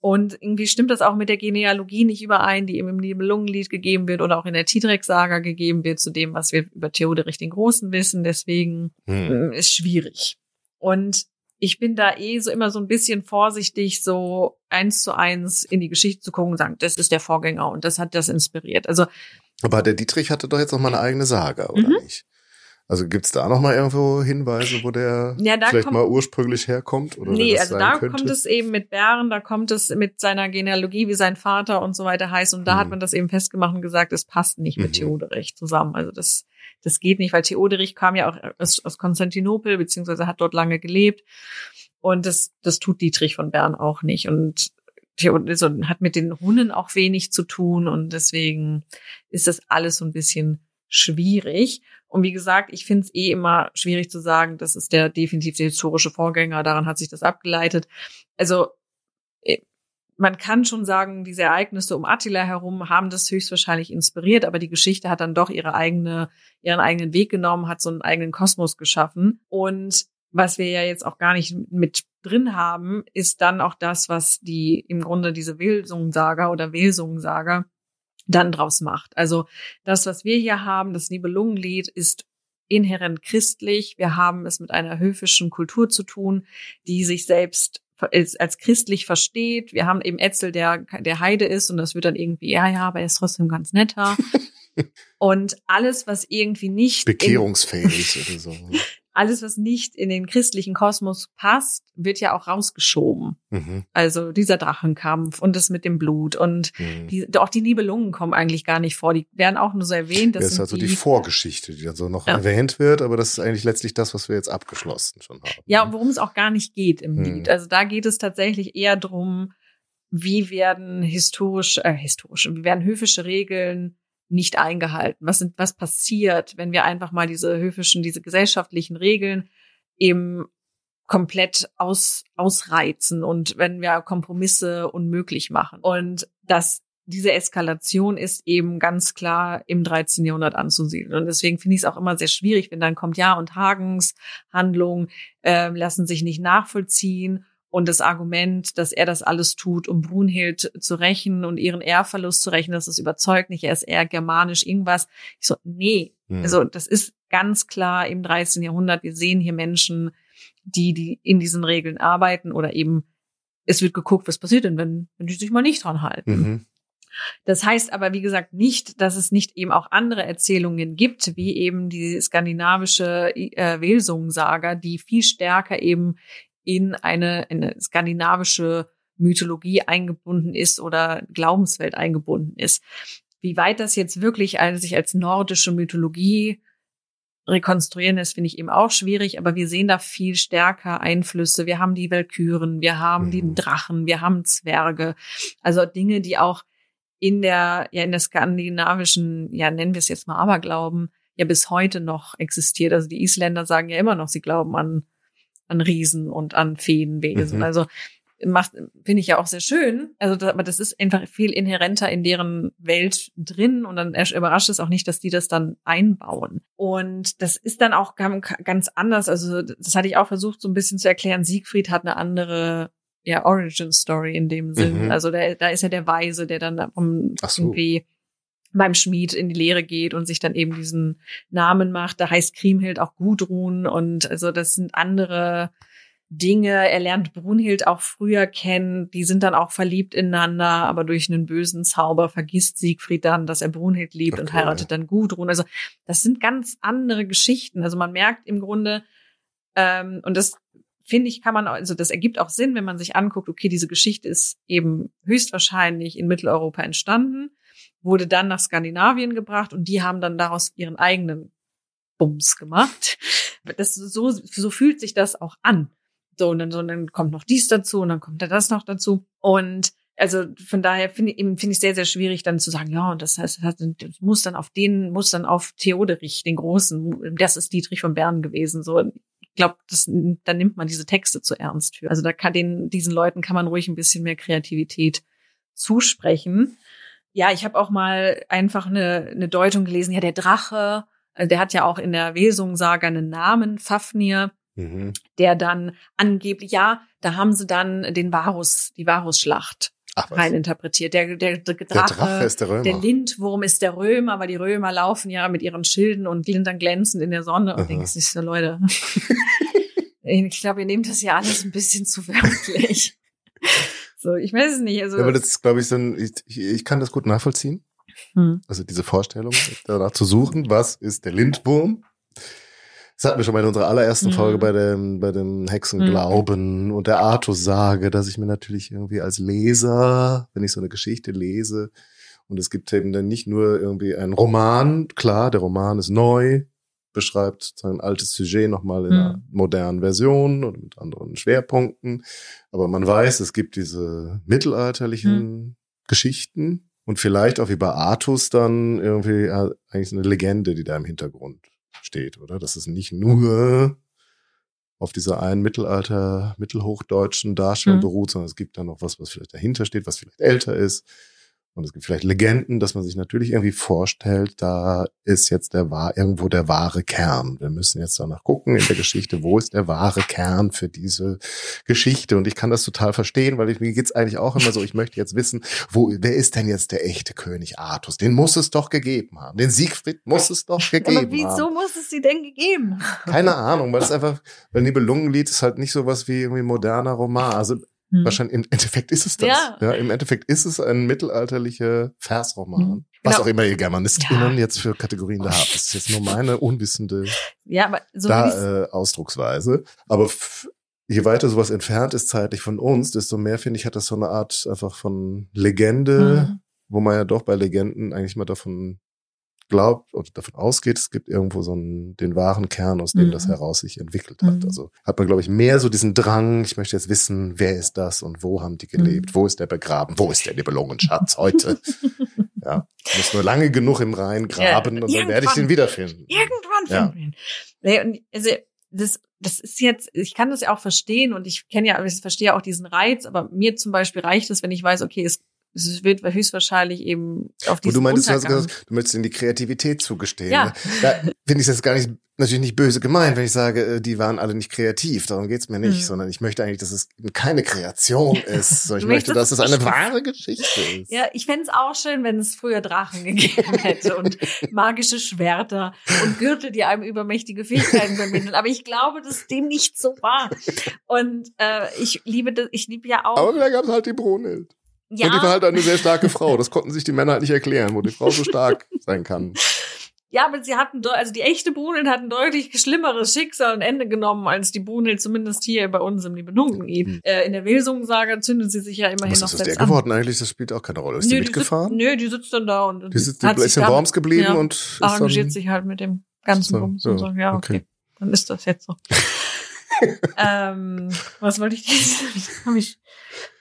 [SPEAKER 2] Und irgendwie stimmt das auch mit der Genealogie nicht überein, die eben im Nibelungenlied gegeben wird oder auch in der Tidrex-Saga gegeben wird, zu dem, was wir über Theoderich den Großen wissen. Deswegen
[SPEAKER 1] Hm.
[SPEAKER 2] mm, ist schwierig. Und ich bin da eh so immer so ein bisschen vorsichtig, so eins zu eins in die Geschichte zu gucken und sagen, das ist der Vorgänger und das hat das inspiriert. Also
[SPEAKER 1] Aber der Dietrich hatte doch jetzt noch mal eine eigene Saga, oder
[SPEAKER 2] Mhm.
[SPEAKER 1] nicht? Also gibt's da noch mal irgendwo Hinweise, wo der
[SPEAKER 2] Ja,
[SPEAKER 1] vielleicht
[SPEAKER 2] kommt-
[SPEAKER 1] mal ursprünglich herkommt? Oder
[SPEAKER 2] nee, also da
[SPEAKER 1] könnte?
[SPEAKER 2] kommt es eben mit Bären, da kommt es mit seiner Genealogie, wie sein Vater und so weiter heißt. Und da
[SPEAKER 1] Mhm.
[SPEAKER 2] hat man das eben festgemacht und gesagt, es passt nicht mit
[SPEAKER 1] Mhm.
[SPEAKER 2] Theoderich zusammen. Also das, das geht nicht, weil Theoderich kam ja auch aus, aus Konstantinopel, beziehungsweise hat dort lange gelebt. Und das, das tut Dietrich von Bern auch nicht. Und Theod- so hat mit den Hunnen auch wenig zu tun. Und deswegen ist das alles so ein bisschen schwierig. Und wie gesagt, ich finde es eh immer schwierig zu sagen, das ist der definitiv der historische Vorgänger, daran hat sich das abgeleitet. Also eh, man kann schon sagen, diese Ereignisse um Attila herum haben das höchstwahrscheinlich inspiriert, aber die Geschichte hat dann doch ihre eigene, ihren eigenen Weg genommen, hat so einen eigenen Kosmos geschaffen. Und was wir ja jetzt auch gar nicht mit drin haben, ist dann auch das, was die im Grunde diese Wilsungen-Saga oder Wilsungen-Saga dann draus macht. Also das, was wir hier haben, das Nibelungenlied, ist inhärent christlich. Wir haben es mit einer höfischen Kultur zu tun, die sich selbst als, christlich versteht. Wir haben eben Etzel, der, der Heide ist und das wird dann irgendwie, ja, ja, aber er ist trotzdem ganz netter. und alles, was irgendwie nicht.
[SPEAKER 1] Bekehrungsfähig oder so.
[SPEAKER 2] Alles, was nicht in den christlichen Kosmos passt, wird ja auch rausgeschoben. Mhm. Also dieser Drachenkampf und das mit dem Blut und mhm. die, auch die Nibelungen kommen eigentlich gar nicht vor. Die werden auch nur so erwähnt.
[SPEAKER 1] Das, das ist also die, die, Vorgeschichte, die dann so noch ja. erwähnt wird, aber das ist eigentlich letztlich das, was wir jetzt abgeschlossen schon haben.
[SPEAKER 2] Ja, worum es auch gar nicht geht im mhm. Lied. Also da geht es tatsächlich eher drum, wie werden historisch, äh, historisch, wie werden höfische Regeln nicht eingehalten? Was sind, was passiert, wenn wir einfach mal diese höfischen, diese gesellschaftlichen Regeln eben komplett aus, ausreizen und wenn wir Kompromisse unmöglich machen? Und das diese Eskalation ist eben ganz klar im 13. Jahrhundert anzusiedeln. Und deswegen finde ich es auch immer sehr schwierig, wenn dann kommt, ja, und Hagens Handlungen äh, lassen sich nicht nachvollziehen und das Argument, dass er das alles tut, um Brunhild zu rächen und ihren Ehrverlust zu rächen, das ist überzeugt nicht, er ist eher germanisch irgendwas. Ich so, nee, mhm. also das ist ganz klar im 13. Jahrhundert. Wir sehen hier Menschen, die, die in diesen Regeln arbeiten oder eben es wird geguckt, was passiert denn, wenn, wenn die sich mal nicht dran halten. Mhm. Das heißt aber, wie gesagt, nicht, dass es nicht eben auch andere Erzählungen gibt, wie eben die skandinavische äh, Welsungen-Saga, die viel stärker eben in eine, in eine skandinavische Mythologie eingebunden ist oder Glaubenswelt eingebunden ist. Wie weit das jetzt wirklich als, sich als nordische Mythologie rekonstruieren ist, finde ich eben auch schwierig, aber wir sehen da viel stärker Einflüsse. Wir haben die Walküren, wir haben mhm. den Drachen, wir haben Zwerge. Also Dinge, die auch in der, ja, in der skandinavischen, ja, nennen wir es jetzt mal Aberglauben, ja bis heute noch existiert. Also die Isländer sagen ja immer noch, sie glauben an an Riesen und an Feenwesen. Mhm. Also macht, finde ich ja auch sehr schön. Also, das, aber das ist einfach viel inhärenter in deren Welt drin und dann überrascht es auch nicht, dass die das dann einbauen. Und das ist dann auch ganz anders. Also, das hatte ich auch versucht, so ein bisschen zu erklären. Siegfried hat eine andere ja, Origin Story in dem Sinn. Mhm. Also, da, da ist ja der Weise, der dann um, so. irgendwie beim Schmied in die Lehre geht und sich dann eben diesen Namen macht. Da heißt Kriemhild auch Gudrun und also das sind andere Dinge. Er lernt Brunhild auch früher kennen. Die sind dann auch verliebt ineinander, aber durch einen bösen Zauber vergisst Siegfried dann, dass er Brunhild liebt okay. und heiratet dann Gudrun. Also das sind ganz andere Geschichten. Also man merkt im Grunde, ähm, und das finde ich, kann man, also das ergibt auch Sinn, wenn man sich anguckt, okay, diese Geschichte ist eben höchstwahrscheinlich in Mitteleuropa entstanden wurde dann nach Skandinavien gebracht und die haben dann daraus ihren eigenen Bums gemacht. Das, so, so fühlt sich das auch an. So, und dann, so, und dann kommt noch dies dazu und dann kommt da das noch dazu. Und also von daher finde ich, finde ich sehr, sehr schwierig dann zu sagen, ja, und das heißt, das muss dann auf den, muss dann auf Theoderich, den Großen, das ist Dietrich von Bern gewesen. So, ich glaube, das, da nimmt man diese Texte zu ernst für. Also da kann den, diesen Leuten kann man ruhig ein bisschen mehr Kreativität zusprechen. Ja, ich habe auch mal einfach eine, eine Deutung gelesen. Ja, der Drache, äh, der hat ja auch in der Wesung-Saga einen Namen, Fafnir, mhm. der dann angeblich, ja, da haben sie dann den Varus, die Varusschlacht rein interpretiert. Der, der, der, Drache, der Drache ist der Römer. Der Lindwurm ist der Römer, weil die Römer laufen ja mit ihren Schilden und glintern glänzend in der Sonne. Und denke ich so, Leute, ich glaube, ihr nehmt das ja alles ein bisschen zu wörtlich. So, ich weiß es nicht. Also,
[SPEAKER 1] ja, aber das ist, glaube ich, so ein, ich, ich kann das gut nachvollziehen. Hm. Also diese Vorstellung, danach zu suchen, was ist der Lindwurm? Das hatten wir schon mal in unserer allerersten mhm. Folge bei dem, bei dem Hexenglauben mhm. und der Artus-Sage, dass ich mir natürlich irgendwie als Leser, wenn ich so eine Geschichte lese, und es gibt eben dann nicht nur irgendwie einen Roman, klar, der Roman ist neu, beschreibt sein altes Sujet nochmal in mhm. einer modernen Version und mit anderen Schwerpunkten. Aber man weiß, es gibt diese mittelalterlichen mhm. Geschichten und vielleicht auch wie bei Artus dann irgendwie eigentlich eine Legende, die da im Hintergrund steht, oder? Dass es nicht nur auf dieser einen Mittelalter, mittelhochdeutschen Darstellung mhm. beruht, sondern es gibt da noch was, was vielleicht dahinter steht, was vielleicht älter ist Und es gibt vielleicht Legenden, dass man sich natürlich irgendwie vorstellt, da ist jetzt der wahr, irgendwo der wahre Kern. Wir müssen jetzt danach gucken in der Geschichte, wo ist der wahre Kern für diese Geschichte. Und ich kann das total verstehen, weil ich, mir geht's eigentlich auch immer so, ich möchte jetzt wissen, wo, wer ist denn jetzt der echte König Artus? Den muss es doch gegeben haben. Den Siegfried muss es doch gegeben
[SPEAKER 2] Aber wieso
[SPEAKER 1] haben.
[SPEAKER 2] muss es sie denn gegeben?
[SPEAKER 1] Keine Ahnung, weil es einfach, weil Nibelungenlied ist halt nicht sowas wie irgendwie moderner Roman. Also
[SPEAKER 2] Hm.
[SPEAKER 1] Wahrscheinlich im Endeffekt ist es das.
[SPEAKER 2] Ja.
[SPEAKER 1] Im Endeffekt ist es ein mittelalterlicher Versroman.
[SPEAKER 2] Mhm.
[SPEAKER 1] Was
[SPEAKER 2] Genau.
[SPEAKER 1] auch immer ihr GermanistInnen
[SPEAKER 2] Ja.
[SPEAKER 1] jetzt für Kategorien da habt. Das ist jetzt nur meine unwissende
[SPEAKER 2] Ja, aber so
[SPEAKER 1] da, äh, Ausdrucksweise. Aber je weiter sowas entfernt ist zeitlich von uns, desto mehr, finde ich, hat das so eine Art einfach von Legende,
[SPEAKER 2] Mhm.
[SPEAKER 1] wo man ja doch bei Legenden eigentlich mal davon glaubt oder davon ausgeht, es gibt irgendwo so einen, den wahren Kern, aus dem
[SPEAKER 2] Mhm.
[SPEAKER 1] das heraus sich entwickelt hat.
[SPEAKER 2] Mhm.
[SPEAKER 1] Also hat man, glaube ich, mehr so diesen Drang, ich möchte jetzt wissen, wer ist das und wo haben die gelebt,
[SPEAKER 2] Mhm.
[SPEAKER 1] wo ist der begraben, wo ist der Nibelungenschatz heute? ja, ich muss nur lange genug im Rhein graben
[SPEAKER 2] Ja,
[SPEAKER 1] und dann werde ich den wiederfinden.
[SPEAKER 2] Irgendwann finden wir ihn. Nee, und also das, das ist jetzt, ich kann das ja auch verstehen und ich kenne ja, ich verstehe auch diesen Reiz, aber mir zum Beispiel reicht es, wenn ich weiß, okay, es, es wird höchstwahrscheinlich eben auf
[SPEAKER 1] Wo
[SPEAKER 2] diesen
[SPEAKER 1] du meintest, du, hast
[SPEAKER 2] Untergang.
[SPEAKER 1] gesagt, du möchtest in die Kreativität zugestehen.
[SPEAKER 2] Ja.
[SPEAKER 1] Ne? Da finde ich das gar nicht, natürlich nicht böse gemeint, wenn ich sage, äh, die waren alle nicht kreativ. Darum geht's mir nicht,
[SPEAKER 2] Mhm.
[SPEAKER 1] sondern ich möchte eigentlich, dass es keine Kreation ist. sondern ich möchte, dass es eine wahre Geschichte ist.
[SPEAKER 2] Ja, ich fänd's auch schön, wenn es früher Drachen gegeben hätte und magische Schwerter und Gürtel, die einem übermächtige Fähigkeiten vermitteln. Aber ich glaube, dass dem nicht so war. Und äh, ich liebe das, ich liebe ja auch.
[SPEAKER 1] Aber vielleicht gab es halt die Brunhild.
[SPEAKER 2] Ja,
[SPEAKER 1] Und die war halt eine sehr starke Frau. Das konnten sich die Männer halt nicht erklären, wo die Frau so stark sein kann.
[SPEAKER 2] Ja, aber sie hatten, also die echte Brunhild hat ein deutlich schlimmeres Schicksal und Ende genommen als die Brunhild, zumindest hier bei uns im Nibelungenlied.
[SPEAKER 1] Hm.
[SPEAKER 2] Äh, in der Wilsungen-Saga zündet sie sich ja immerhin
[SPEAKER 1] Was
[SPEAKER 2] noch
[SPEAKER 1] ist aus der
[SPEAKER 2] selbst an.
[SPEAKER 1] geworden eigentlich? Das spielt auch keine Rolle. Ist die
[SPEAKER 2] Nö,
[SPEAKER 1] mitgefahren?
[SPEAKER 2] sitzt, nö, die sitzt dann da und
[SPEAKER 1] die sitzt, die
[SPEAKER 2] hat
[SPEAKER 1] ist in Worms geblieben
[SPEAKER 2] ja,
[SPEAKER 1] und ist
[SPEAKER 2] arrangiert sich halt mit dem ganzen
[SPEAKER 1] So,
[SPEAKER 2] Bums
[SPEAKER 1] ja,
[SPEAKER 2] und so. Ja, okay.
[SPEAKER 1] okay.
[SPEAKER 2] Dann ist das jetzt so. ähm, was wollte ich jetzt?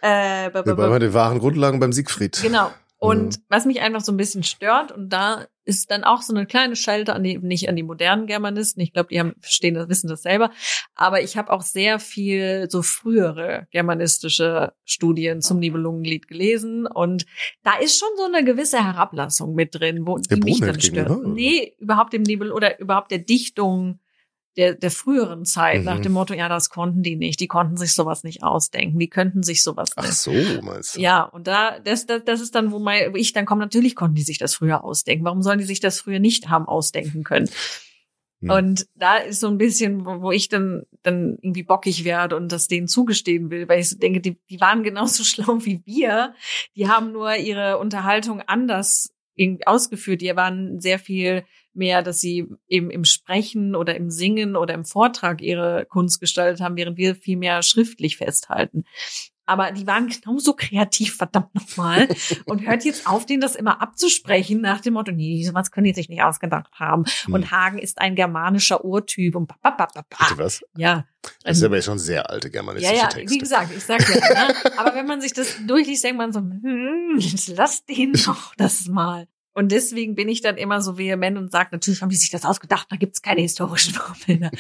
[SPEAKER 2] Äh,
[SPEAKER 1] wir waren den wahren Grundlagen beim Siegfried.
[SPEAKER 2] Genau. Und was mich einfach so ein bisschen stört, und da ist dann auch so eine kleine Schelte an die, nicht an die modernen Germanisten. Ich glaube, die haben, verstehen das, wissen das selber. Aber ich habe auch sehr viel so frühere germanistische Studien zum Nibelungenlied gelesen. Und da ist schon so eine gewisse Herablassung mit drin, wo
[SPEAKER 1] Der
[SPEAKER 2] die mich
[SPEAKER 1] Brunhild
[SPEAKER 2] dann stört. Nee, überhaupt dem Nibel oder überhaupt der Dichtung der, der früheren Zeit,
[SPEAKER 1] Mhm.
[SPEAKER 2] nach dem Motto, ja, das konnten die nicht. Die konnten sich sowas nicht ausdenken. Die könnten sich sowas
[SPEAKER 1] Ach
[SPEAKER 2] nicht.
[SPEAKER 1] so, meinst du?
[SPEAKER 2] Ja, und da, das, das, das ist dann, wo, mein, wo ich dann komme, natürlich konnten die sich das früher ausdenken. Warum sollen die sich das früher nicht haben ausdenken können?
[SPEAKER 1] Hm.
[SPEAKER 2] Und da ist so ein bisschen, wo, wo ich dann, dann irgendwie bockig werde und das denen zugestehen will, weil ich so denke, die, die waren genauso schlau wie wir. Die haben nur ihre Unterhaltung anders irgendwie ausgeführt. Die waren sehr viel mehr, dass sie eben im Sprechen oder im Singen oder im Vortrag ihre Kunst gestaltet haben, während wir viel mehr schriftlich festhalten. Aber die waren genauso kreativ, verdammt nochmal. Und hört jetzt auf, denen das immer abzusprechen nach dem Motto, nee, sowas können die sich nicht ausgedacht haben.
[SPEAKER 1] Hm.
[SPEAKER 2] Und Hagen ist ein germanischer Urtyp und.
[SPEAKER 1] Bitte was?
[SPEAKER 2] Ja.
[SPEAKER 1] Das ist aber schon sehr alte
[SPEAKER 2] Ja,
[SPEAKER 1] germanistische
[SPEAKER 2] ja,
[SPEAKER 1] Texte.
[SPEAKER 2] wie gesagt, ich sag ja, ne? aber wenn man sich das durchliest, denkt man so, hm, jetzt lass den doch das mal. Und deswegen bin ich dann immer so vehement und sage, natürlich haben die sich das ausgedacht, da gibt's keine historischen Vorbilder.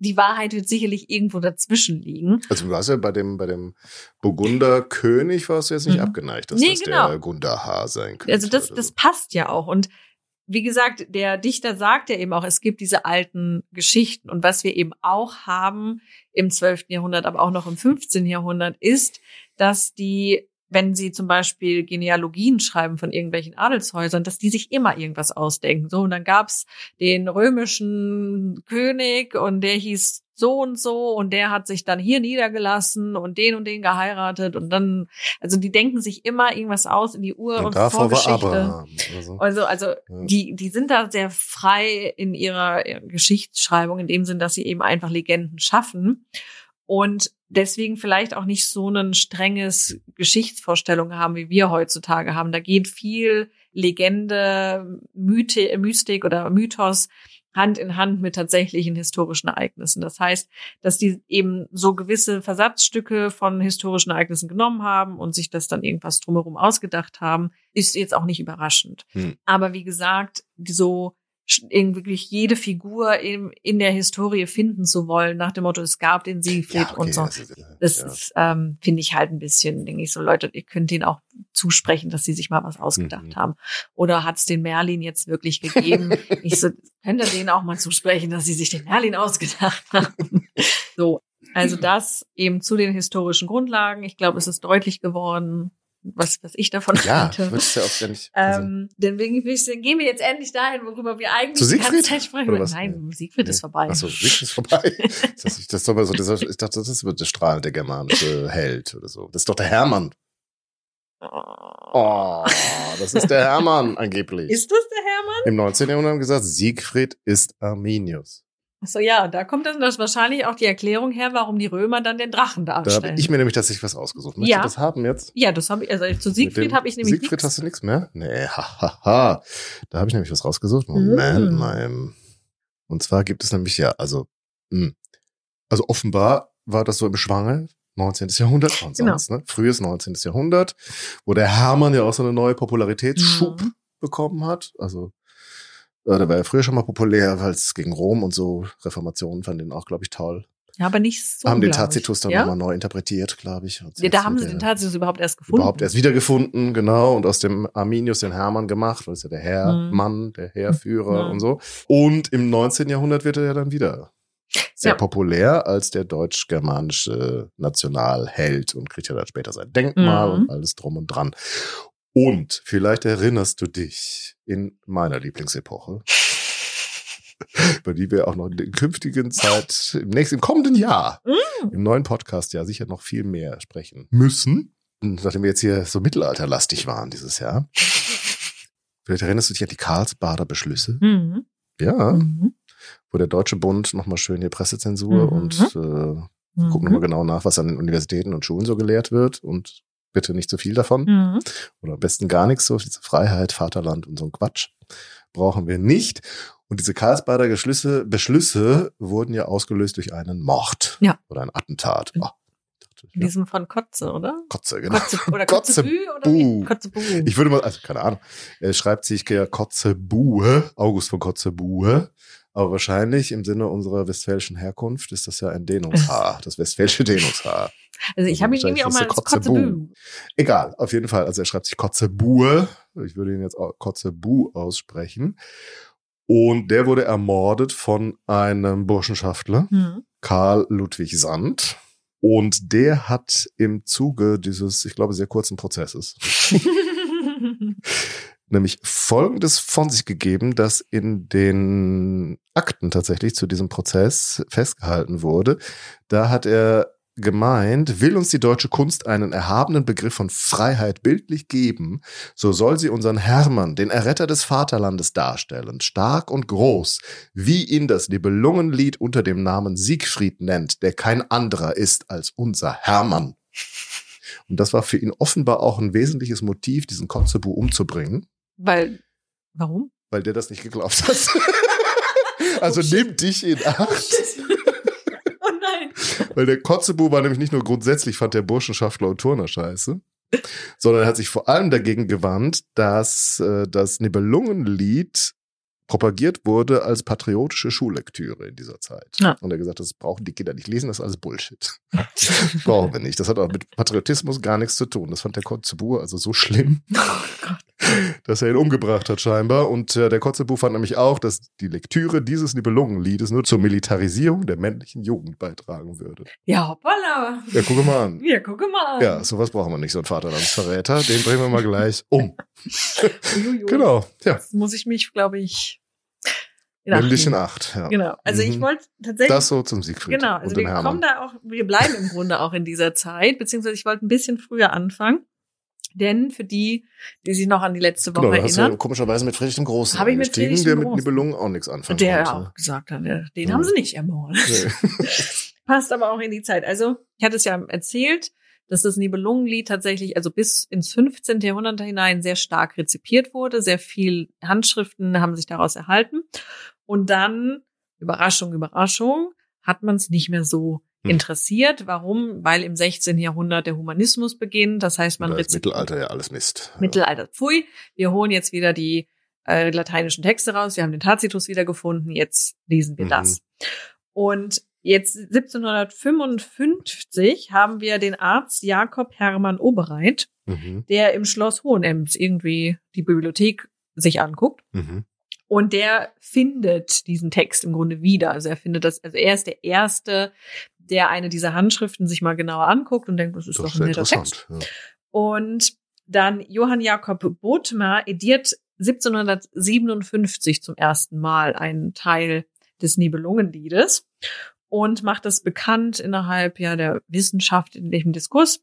[SPEAKER 2] Die Wahrheit wird sicherlich irgendwo dazwischen liegen.
[SPEAKER 1] Also du warst ja bei dem, bei dem Burgunder König warst du jetzt nicht
[SPEAKER 2] Mhm.
[SPEAKER 1] abgeneigt, dass
[SPEAKER 2] Nee,
[SPEAKER 1] das
[SPEAKER 2] genau.
[SPEAKER 1] der Gundahar sein könnte.
[SPEAKER 2] Also das, das passt ja auch. Und wie gesagt, der Dichter sagt ja eben auch, es gibt diese alten Geschichten. Und was wir eben auch haben im 12. Jahrhundert, aber auch noch im 15. Jahrhundert, ist, dass die, wenn sie zum Beispiel Genealogien schreiben von irgendwelchen Adelshäusern, dass die sich immer irgendwas ausdenken. So, und dann gab's den römischen König und der hieß so und so und der hat sich dann hier niedergelassen und den und den geheiratet und dann, also die denken sich immer irgendwas aus in die Ur-
[SPEAKER 1] Und
[SPEAKER 2] Vorgeschichte.
[SPEAKER 1] So.
[SPEAKER 2] Also, also die, die sind da sehr frei in ihrer Geschichtsschreibung, in dem Sinn, dass sie eben einfach Legenden schaffen und deswegen vielleicht auch nicht so ein strenges Geschichtsvorstellung haben, wie wir heutzutage haben. Da geht viel Legende, Mythe, Mystik oder Mythos Hand in Hand mit tatsächlichen historischen Ereignissen. Das heißt, dass die eben so gewisse Versatzstücke von historischen Ereignissen genommen haben und sich das dann irgendwas drumherum ausgedacht haben, ist jetzt auch nicht überraschend.
[SPEAKER 1] Hm.
[SPEAKER 2] Aber wie gesagt, so irgendwie jede Figur in, in der Historie finden zu wollen, nach dem Motto, es gab den Siegfried
[SPEAKER 1] Ja, okay,
[SPEAKER 2] und so.
[SPEAKER 1] das ist, äh,
[SPEAKER 2] Das
[SPEAKER 1] ja.
[SPEAKER 2] ist, ähm, finde ich halt ein bisschen, denke ich so, Leute, ihr könnt ihnen auch zusprechen, dass sie sich mal was ausgedacht
[SPEAKER 1] Mhm.
[SPEAKER 2] haben. Oder hat es den Merlin jetzt wirklich gegeben? ich so, könnt ihr denen auch mal zusprechen, dass sie sich den Merlin ausgedacht haben? so. Also das eben zu den historischen Grundlagen. Ich glaube, es ist deutlich geworden, was, was ich davon
[SPEAKER 1] Ja,
[SPEAKER 2] halte.
[SPEAKER 1] wird es ja auch gar nicht. also-
[SPEAKER 2] Ähm, deswegen gehen wir jetzt endlich dahin, worüber wir eigentlich
[SPEAKER 1] Zu
[SPEAKER 2] die ganze? Zeit sprechen.
[SPEAKER 1] Oder was?
[SPEAKER 2] Nein, Siegfried ist vorbei.
[SPEAKER 1] Achso, Siegfried ist vorbei. Das, ist- das ist doch mal so, dieser, ich dachte, das wird der strahlende germanische Held oder so. Das ist doch der Hermann. Oh, das ist der Hermann angeblich.
[SPEAKER 2] Ist das der Hermann?
[SPEAKER 1] Im 19. Jahrhundert haben wir gesagt, Siegfried ist Arminius.
[SPEAKER 2] Achso, ja, da kommt dann das wahrscheinlich auch die Erklärung her, warum die Römer dann den Drachen
[SPEAKER 1] Da
[SPEAKER 2] darstellen.
[SPEAKER 1] habe ich mir nämlich tatsächlich was ausgesucht. Möchtest
[SPEAKER 2] Ja.
[SPEAKER 1] du das haben jetzt?
[SPEAKER 2] ja, das habe ich, also zu Siegfried habe ich nämlich
[SPEAKER 1] Siegfried
[SPEAKER 2] nichts.
[SPEAKER 1] hast du nichts mehr? Nee, hahaha. Ha, ha. Da habe ich nämlich was rausgesucht. Moment
[SPEAKER 2] Mhm.
[SPEAKER 1] mal. Und zwar gibt es nämlich ja, also, mh. also offenbar war das so im Schwange, 19. Jahrhundert und
[SPEAKER 2] Genau.
[SPEAKER 1] sonst, ne? Frühes 19. Jahrhundert, wo der Hermann ja auch so eine neue Popularitätsschub
[SPEAKER 2] Mhm.
[SPEAKER 1] bekommen hat. Also, der war ja früher schon mal populär, weil es gegen Rom und so Reformationen fanden den auch, glaube ich, toll.
[SPEAKER 2] Ja, aber nicht so.
[SPEAKER 1] haben den
[SPEAKER 2] glaub ich.
[SPEAKER 1] Tacitus dann
[SPEAKER 2] ja?
[SPEAKER 1] nochmal neu interpretiert, glaube ich.
[SPEAKER 2] Ja, da haben sie den Tacitus überhaupt erst gefunden.
[SPEAKER 1] überhaupt erst wiedergefunden, genau, und aus dem Arminius den Hermann gemacht, weil es ja der Herrmann, der Heerführer
[SPEAKER 2] Mhm.
[SPEAKER 1] und so. Und im 19. Jahrhundert wird er ja dann wieder sehr
[SPEAKER 2] Ja.
[SPEAKER 1] populär als der deutsch-germanische Nationalheld und kriegt ja dann später sein Denkmal
[SPEAKER 2] Mhm.
[SPEAKER 1] und alles drum und dran. Und vielleicht erinnerst du dich in meiner Lieblingsepoche, über die wir auch noch in der künftigen Zeit, im nächsten, im kommenden Jahr,
[SPEAKER 2] Mhm.
[SPEAKER 1] im neuen Podcast ja sicher noch viel mehr sprechen müssen. Und Nachdem wir jetzt hier so mittelalterlastig waren dieses Jahr. Vielleicht erinnerst du dich an die Karlsbader Beschlüsse.
[SPEAKER 2] Mhm.
[SPEAKER 1] Ja,
[SPEAKER 2] Mhm.
[SPEAKER 1] wo der Deutsche Bund nochmal schön hier Pressezensur
[SPEAKER 2] Mhm.
[SPEAKER 1] und äh, gucken nochmal genau nach, was an den Universitäten und Schulen so gelehrt wird und bitte nicht zu viel davon.
[SPEAKER 2] Mhm.
[SPEAKER 1] Oder am besten gar nichts, so diese Freiheit, Vaterland und so ein Quatsch brauchen wir nicht. Und diese Karlsbader Beschlüsse, Beschlüsse wurden ja ausgelöst durch einen Mord
[SPEAKER 2] Ja.
[SPEAKER 1] oder ein Attentat. Oh,
[SPEAKER 2] In diesem von Kotze, oder?
[SPEAKER 1] Kotze, genau.
[SPEAKER 2] Kotze, oder
[SPEAKER 1] Kotze-
[SPEAKER 2] Kotzebü oder wie?
[SPEAKER 1] Bu.
[SPEAKER 2] Kotzebü.
[SPEAKER 1] Ich würde mal, also keine Ahnung, er schreibt sich ja Kotzebue, August von Kotzebue, aber wahrscheinlich im Sinne unserer westfälischen Herkunft ist das ja ein Dehnungshaar, das westfälische Dehnungshaar.
[SPEAKER 2] Also ich habe ihn irgendwie auch mal als.
[SPEAKER 1] Kotzebü. Egal, auf jeden Fall. Also er schreibt sich Kotzebue. Ich würde ihn jetzt Kotzebu aussprechen. Und der wurde ermordet von einem Burschenschaftler,
[SPEAKER 2] Mhm.
[SPEAKER 1] Karl Ludwig Sand. Und der hat im Zuge dieses, ich glaube, sehr kurzen Prozesses nämlich Folgendes von sich gegeben, dass in den Akten tatsächlich zu diesem Prozess festgehalten wurde. Da hat er gemeint, will uns die deutsche Kunst einen erhabenen Begriff von Freiheit bildlich geben, so soll sie unseren Hermann, den Erretter des Vaterlandes darstellen, stark und groß, wie ihn das Nibelungenlied unter dem Namen Siegfried nennt, der kein anderer ist als unser Hermann. Und das war für ihn offenbar auch ein wesentliches Motiv, diesen Kotzebue umzubringen,
[SPEAKER 2] Weil, warum?
[SPEAKER 1] weil der das nicht geglaubt hat. also
[SPEAKER 2] Oh,
[SPEAKER 1] nimm dich in Acht.
[SPEAKER 2] oh nein.
[SPEAKER 1] Weil der Kotzebue war nämlich nicht nur grundsätzlich, fand der Burschenschaftler und Turner scheiße, sondern er hat sich vor allem dagegen gewandt, dass äh, das Nibelungenlied propagiert wurde als patriotische Schullektüre in dieser Zeit.
[SPEAKER 2] Ja.
[SPEAKER 1] Und er hat gesagt, das brauchen die Kinder nicht lesen, das ist alles Bullshit. brauchen wir nicht. Das hat auch mit Patriotismus gar nichts zu tun. Das fand der Kotzebue also so schlimm,
[SPEAKER 2] Oh Gott.
[SPEAKER 1] Dass er ihn umgebracht hat scheinbar. Und äh, der Kotzebue fand nämlich auch, dass die Lektüre dieses Nibelungenliedes nur zur Militarisierung der männlichen Jugend beitragen würde.
[SPEAKER 2] Ja, hoppala.
[SPEAKER 1] Ja, guck mal an.
[SPEAKER 2] Ja, gucke mal.
[SPEAKER 1] Ja, sowas brauchen wir nicht, so ein Vaterlandsverräter. Den bringen wir mal gleich um. Genau, ja.
[SPEAKER 2] Jetzt muss ich mich, glaube ich, in Acht
[SPEAKER 1] Nimm dich in. Acht. Ja.
[SPEAKER 2] Genau. Also ich
[SPEAKER 1] Mhm.
[SPEAKER 2] wollte tatsächlich.
[SPEAKER 1] Das so zum Siegfried
[SPEAKER 2] Genau, also wir
[SPEAKER 1] Hermann.
[SPEAKER 2] kommen da auch, wir bleiben im Grunde auch in dieser Zeit, beziehungsweise ich wollte ein bisschen früher anfangen. Denn für die, die sich noch an die letzte Woche
[SPEAKER 1] Genau, da hast du ja
[SPEAKER 2] erinnern,
[SPEAKER 1] komischerweise mit Friedrich dem Großen
[SPEAKER 2] Hab ich mit Friedrich
[SPEAKER 1] der
[SPEAKER 2] dem
[SPEAKER 1] mit
[SPEAKER 2] Großen.
[SPEAKER 1] Nibelungen auch nichts anfangen
[SPEAKER 2] der
[SPEAKER 1] konnte.
[SPEAKER 2] auch gesagt hat, den
[SPEAKER 1] Ja.
[SPEAKER 2] haben sie nicht ermordet.
[SPEAKER 1] Nee.
[SPEAKER 2] Passt aber auch in die Zeit. Also, ich hatte es ja erzählt, dass das Nibelungenlied tatsächlich, also bis ins 15. Jahrhundert hinein sehr stark rezipiert wurde. Sehr viel Handschriften haben sich daraus erhalten. Und dann, Überraschung, Überraschung, hat man es nicht mehr so
[SPEAKER 1] Hm.
[SPEAKER 2] Interessiert. Warum? Weil im 16. Jahrhundert der Humanismus beginnt. Das heißt, man
[SPEAKER 1] Da ist Mittelalter ja alles Mist.
[SPEAKER 2] Mittelalter. Pfui, wir holen jetzt wieder die äh, lateinischen Texte raus, wir haben den Tacitus wiedergefunden, jetzt lesen wir
[SPEAKER 1] Mhm.
[SPEAKER 2] das. Und jetzt 1755 haben wir den Arzt Jakob Hermann Oberreit,
[SPEAKER 1] Mhm.
[SPEAKER 2] der im Schloss Hohenems irgendwie die Bibliothek sich anguckt.
[SPEAKER 1] Mhm.
[SPEAKER 2] Und der findet diesen Text im Grunde wieder. Also er findet das, also er ist der Erste, der eine dieser Handschriften sich mal genauer anguckt und denkt, das ist
[SPEAKER 1] Das
[SPEAKER 2] doch ein netter Text.
[SPEAKER 1] Ja.
[SPEAKER 2] Und dann Johann Jakob Bothmer ediert 1757 zum ersten Mal einen Teil des Nibelungenliedes und macht das bekannt innerhalb ja der Wissenschaft in dem Diskurs.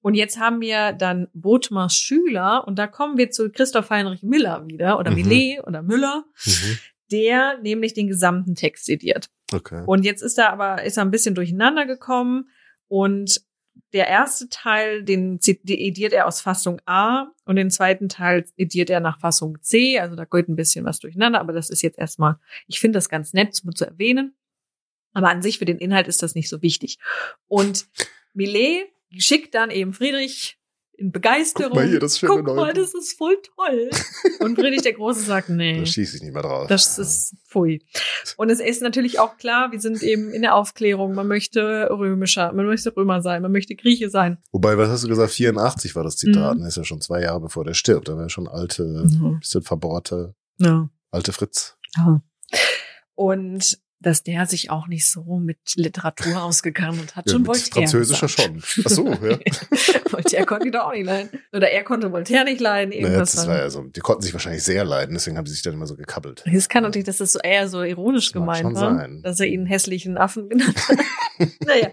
[SPEAKER 2] Und jetzt haben wir dann Bothmers Schüler und da kommen wir zu Christoph Heinrich Miller wieder oder
[SPEAKER 1] Mhm.
[SPEAKER 2] Millet oder Müller,
[SPEAKER 1] Mhm.
[SPEAKER 2] der nämlich den gesamten Text ediert.
[SPEAKER 1] Okay.
[SPEAKER 2] Und jetzt ist er aber ist er ein bisschen durcheinander gekommen und der erste Teil, den ediert er aus Fassung A und den zweiten Teil ediert er nach Fassung C. Also da geht ein bisschen was durcheinander, aber das ist jetzt erstmal, ich finde das ganz nett zu, zu erwähnen. Aber an sich für den Inhalt ist das nicht so wichtig. Und Millet schickt dann eben Friedrich in Begeisterung.
[SPEAKER 1] Guck mal hier, das schöne
[SPEAKER 2] Guck mal, das ist voll toll. Und Friedrich der Große sagt, nee.
[SPEAKER 1] Da schieße ich nicht mehr drauf.
[SPEAKER 2] Das ist pfui. Und es ist natürlich auch klar, wir sind eben in der Aufklärung. Man möchte römischer, man möchte Römer sein, man möchte Grieche sein.
[SPEAKER 1] Wobei, was hast du gesagt? 84 war das Zitat.
[SPEAKER 2] Mhm.
[SPEAKER 1] Das ist ja schon zwei Jahre bevor der stirbt. Da war ja schon alte,
[SPEAKER 2] Mhm.
[SPEAKER 1] bisschen verbohrte,
[SPEAKER 2] Ja.
[SPEAKER 1] alte Fritz.
[SPEAKER 2] ja. Und dass der sich auch nicht so mit Literatur ausgekannt und hat
[SPEAKER 1] Ja,
[SPEAKER 2] schon Voltaire.
[SPEAKER 1] Französischer schon. Ach so, ja.
[SPEAKER 2] Voltaire konnte ihn doch auch nicht leiden. Oder er konnte Voltaire nicht leiden.
[SPEAKER 1] Naja, das war ja so, die konnten sich wahrscheinlich sehr leiden, deswegen haben sie sich dann immer so gekabbelt.
[SPEAKER 2] Es kann natürlich, dass das so eher so ironisch
[SPEAKER 1] Das
[SPEAKER 2] gemeint war,
[SPEAKER 1] sein.
[SPEAKER 2] dass er ihn hässlichen Affen genannt hat. naja,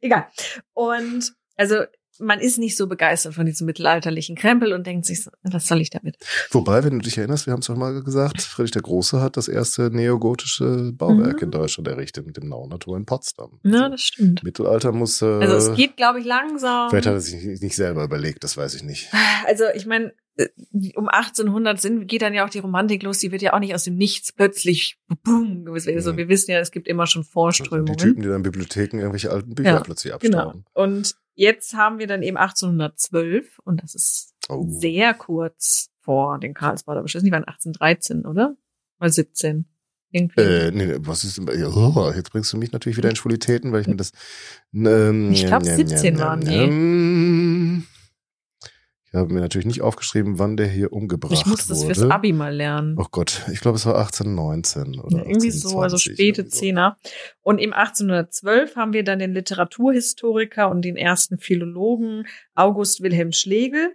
[SPEAKER 2] egal. Und also man ist nicht so begeistert von diesem mittelalterlichen Krempel und denkt sich, was soll ich damit?
[SPEAKER 1] Wobei, wenn du dich erinnerst, wir haben es doch mal gesagt, Friedrich der Große hat das erste neogotische Bauwerk
[SPEAKER 2] Mhm.
[SPEAKER 1] in Deutschland errichtet mit dem Naunatur in Potsdam.
[SPEAKER 2] Ja,
[SPEAKER 1] Also,
[SPEAKER 2] das stimmt.
[SPEAKER 1] Mittelalter muss, äh,
[SPEAKER 2] Also es geht, glaube ich, langsam.
[SPEAKER 1] vielleicht hat er sich nicht, selber überlegt, das weiß ich nicht.
[SPEAKER 2] Also ich meine, um 1800 sind, geht dann ja auch die Romantik los. Die wird ja auch nicht aus dem Nichts plötzlich boom. Also
[SPEAKER 1] Mhm.
[SPEAKER 2] wir wissen ja, es gibt immer schon
[SPEAKER 1] Die
[SPEAKER 2] Vorströmungen.
[SPEAKER 1] Typen, die dann Bibliotheken irgendwelche alten Bücher
[SPEAKER 2] Ja,
[SPEAKER 1] plötzlich
[SPEAKER 2] Genau.
[SPEAKER 1] abstauben.
[SPEAKER 2] Und jetzt haben wir dann eben 1812 und das ist
[SPEAKER 1] Oh.
[SPEAKER 2] sehr kurz vor den Karlsbader Beschlüssen. Die waren 1813, oder? Oder 17? Irgendwie.
[SPEAKER 1] Äh, nee, was ist denn, bei- oh, jetzt bringst du mich natürlich wieder in Schwulitäten, weil ich mir das, ähm,
[SPEAKER 2] Ich glaub,
[SPEAKER 1] ähm,
[SPEAKER 2] 17
[SPEAKER 1] ähm,
[SPEAKER 2] waren die.
[SPEAKER 1] ähm, Ich habe mir natürlich nicht aufgeschrieben, wann der hier umgebracht
[SPEAKER 2] ich muss das
[SPEAKER 1] wurde.
[SPEAKER 2] fürs Abi mal lernen.
[SPEAKER 1] Oh Gott, ich glaube, es war 1819 oder
[SPEAKER 2] Ja, irgendwie so, also
[SPEAKER 1] 1820,
[SPEAKER 2] späte
[SPEAKER 1] so.
[SPEAKER 2] Zehner. Und im 1812 haben wir dann den Literaturhistoriker und den ersten Philologen August Wilhelm Schlegel.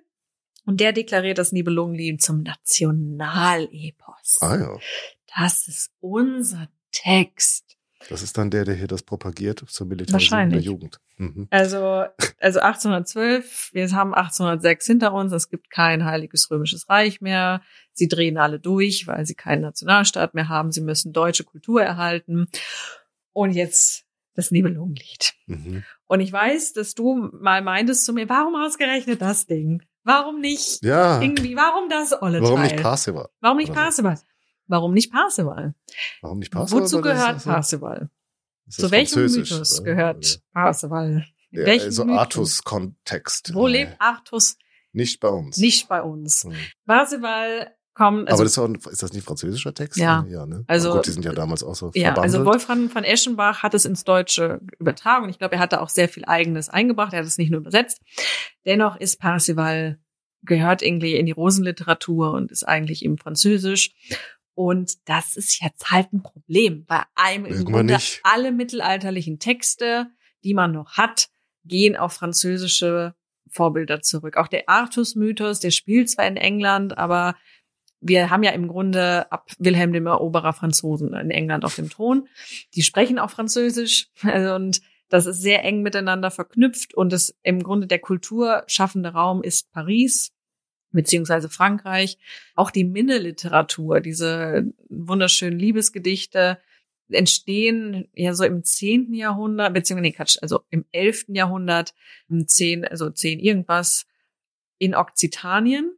[SPEAKER 2] Und der deklariert das Nibelungenlied zum Nationalepos.
[SPEAKER 1] Ah ja,
[SPEAKER 2] Das ist unser Text.
[SPEAKER 1] Das ist dann der, der hier das propagiert zur Militarisierung der. Jugend. Mhm.
[SPEAKER 2] Also, also 1812, wir haben 1806 hinter uns, es gibt kein heiliges römisches Reich mehr. Sie drehen alle durch, weil sie keinen Nationalstaat mehr haben. Sie müssen deutsche Kultur erhalten. Und jetzt das Nibelungenlied.
[SPEAKER 1] Mhm.
[SPEAKER 2] Und ich weiß, dass du mal meintest zu mir, warum ausgerechnet das Ding? Warum nicht
[SPEAKER 1] Ja,
[SPEAKER 2] irgendwie, warum das olle
[SPEAKER 1] warum
[SPEAKER 2] Teil?
[SPEAKER 1] nicht Parsival?
[SPEAKER 2] Warum nicht
[SPEAKER 1] so.
[SPEAKER 2] Warum nicht Parsival?
[SPEAKER 1] Warum nicht Parsival?
[SPEAKER 2] Wozu gehört
[SPEAKER 1] das
[SPEAKER 2] Zu welchem Mythos
[SPEAKER 1] oder?
[SPEAKER 2] gehört Parsival? In
[SPEAKER 1] Ja,
[SPEAKER 2] welchem
[SPEAKER 1] also? Artus-Kontext.
[SPEAKER 2] Wo
[SPEAKER 1] Äh,
[SPEAKER 2] lebt Artus?
[SPEAKER 1] Nicht bei uns.
[SPEAKER 2] Nicht bei uns.
[SPEAKER 1] Mhm.
[SPEAKER 2] Parsival kommt, also,
[SPEAKER 1] Aber das ist, ein- ist das nicht französischer Text?
[SPEAKER 2] Ja.
[SPEAKER 1] ja ne?
[SPEAKER 2] Also-
[SPEAKER 1] Aber gut, die sind ja damals auch so
[SPEAKER 2] ja, also
[SPEAKER 1] verbandelt.
[SPEAKER 2] Wolfram von Eschenbach hat es ins Deutsche übertragen und ich glaube, er hat da auch sehr viel Eigenes eingebracht. Er hat es nicht nur übersetzt. Dennoch ist Parsival gehört irgendwie in die Rosenliteratur und ist eigentlich eben Französisch. Und das ist jetzt halt ein Problem. Bei einem im Grunde
[SPEAKER 1] nicht.
[SPEAKER 2] alle mittelalterlichen Texte, die man noch hat, gehen auf französische Vorbilder zurück. Auch der Artus-Mythos, der spielt zwar in England, aber wir haben ja im Grunde ab Wilhelm dem Eroberer Franzosen in England auf dem Thron. Die sprechen auch Französisch also, und das ist sehr eng miteinander verknüpft und das im Grunde der kulturschaffende Raum ist Paris beziehungsweise Frankreich. Auch die Minne-Literatur, diese wunderschönen Liebesgedichte entstehen ja so im zehnten Jahrhundert, beziehungsweise nee, Quatsch, also im elften Jahrhundert, im zehn, also zehn irgendwas in Okzitanien.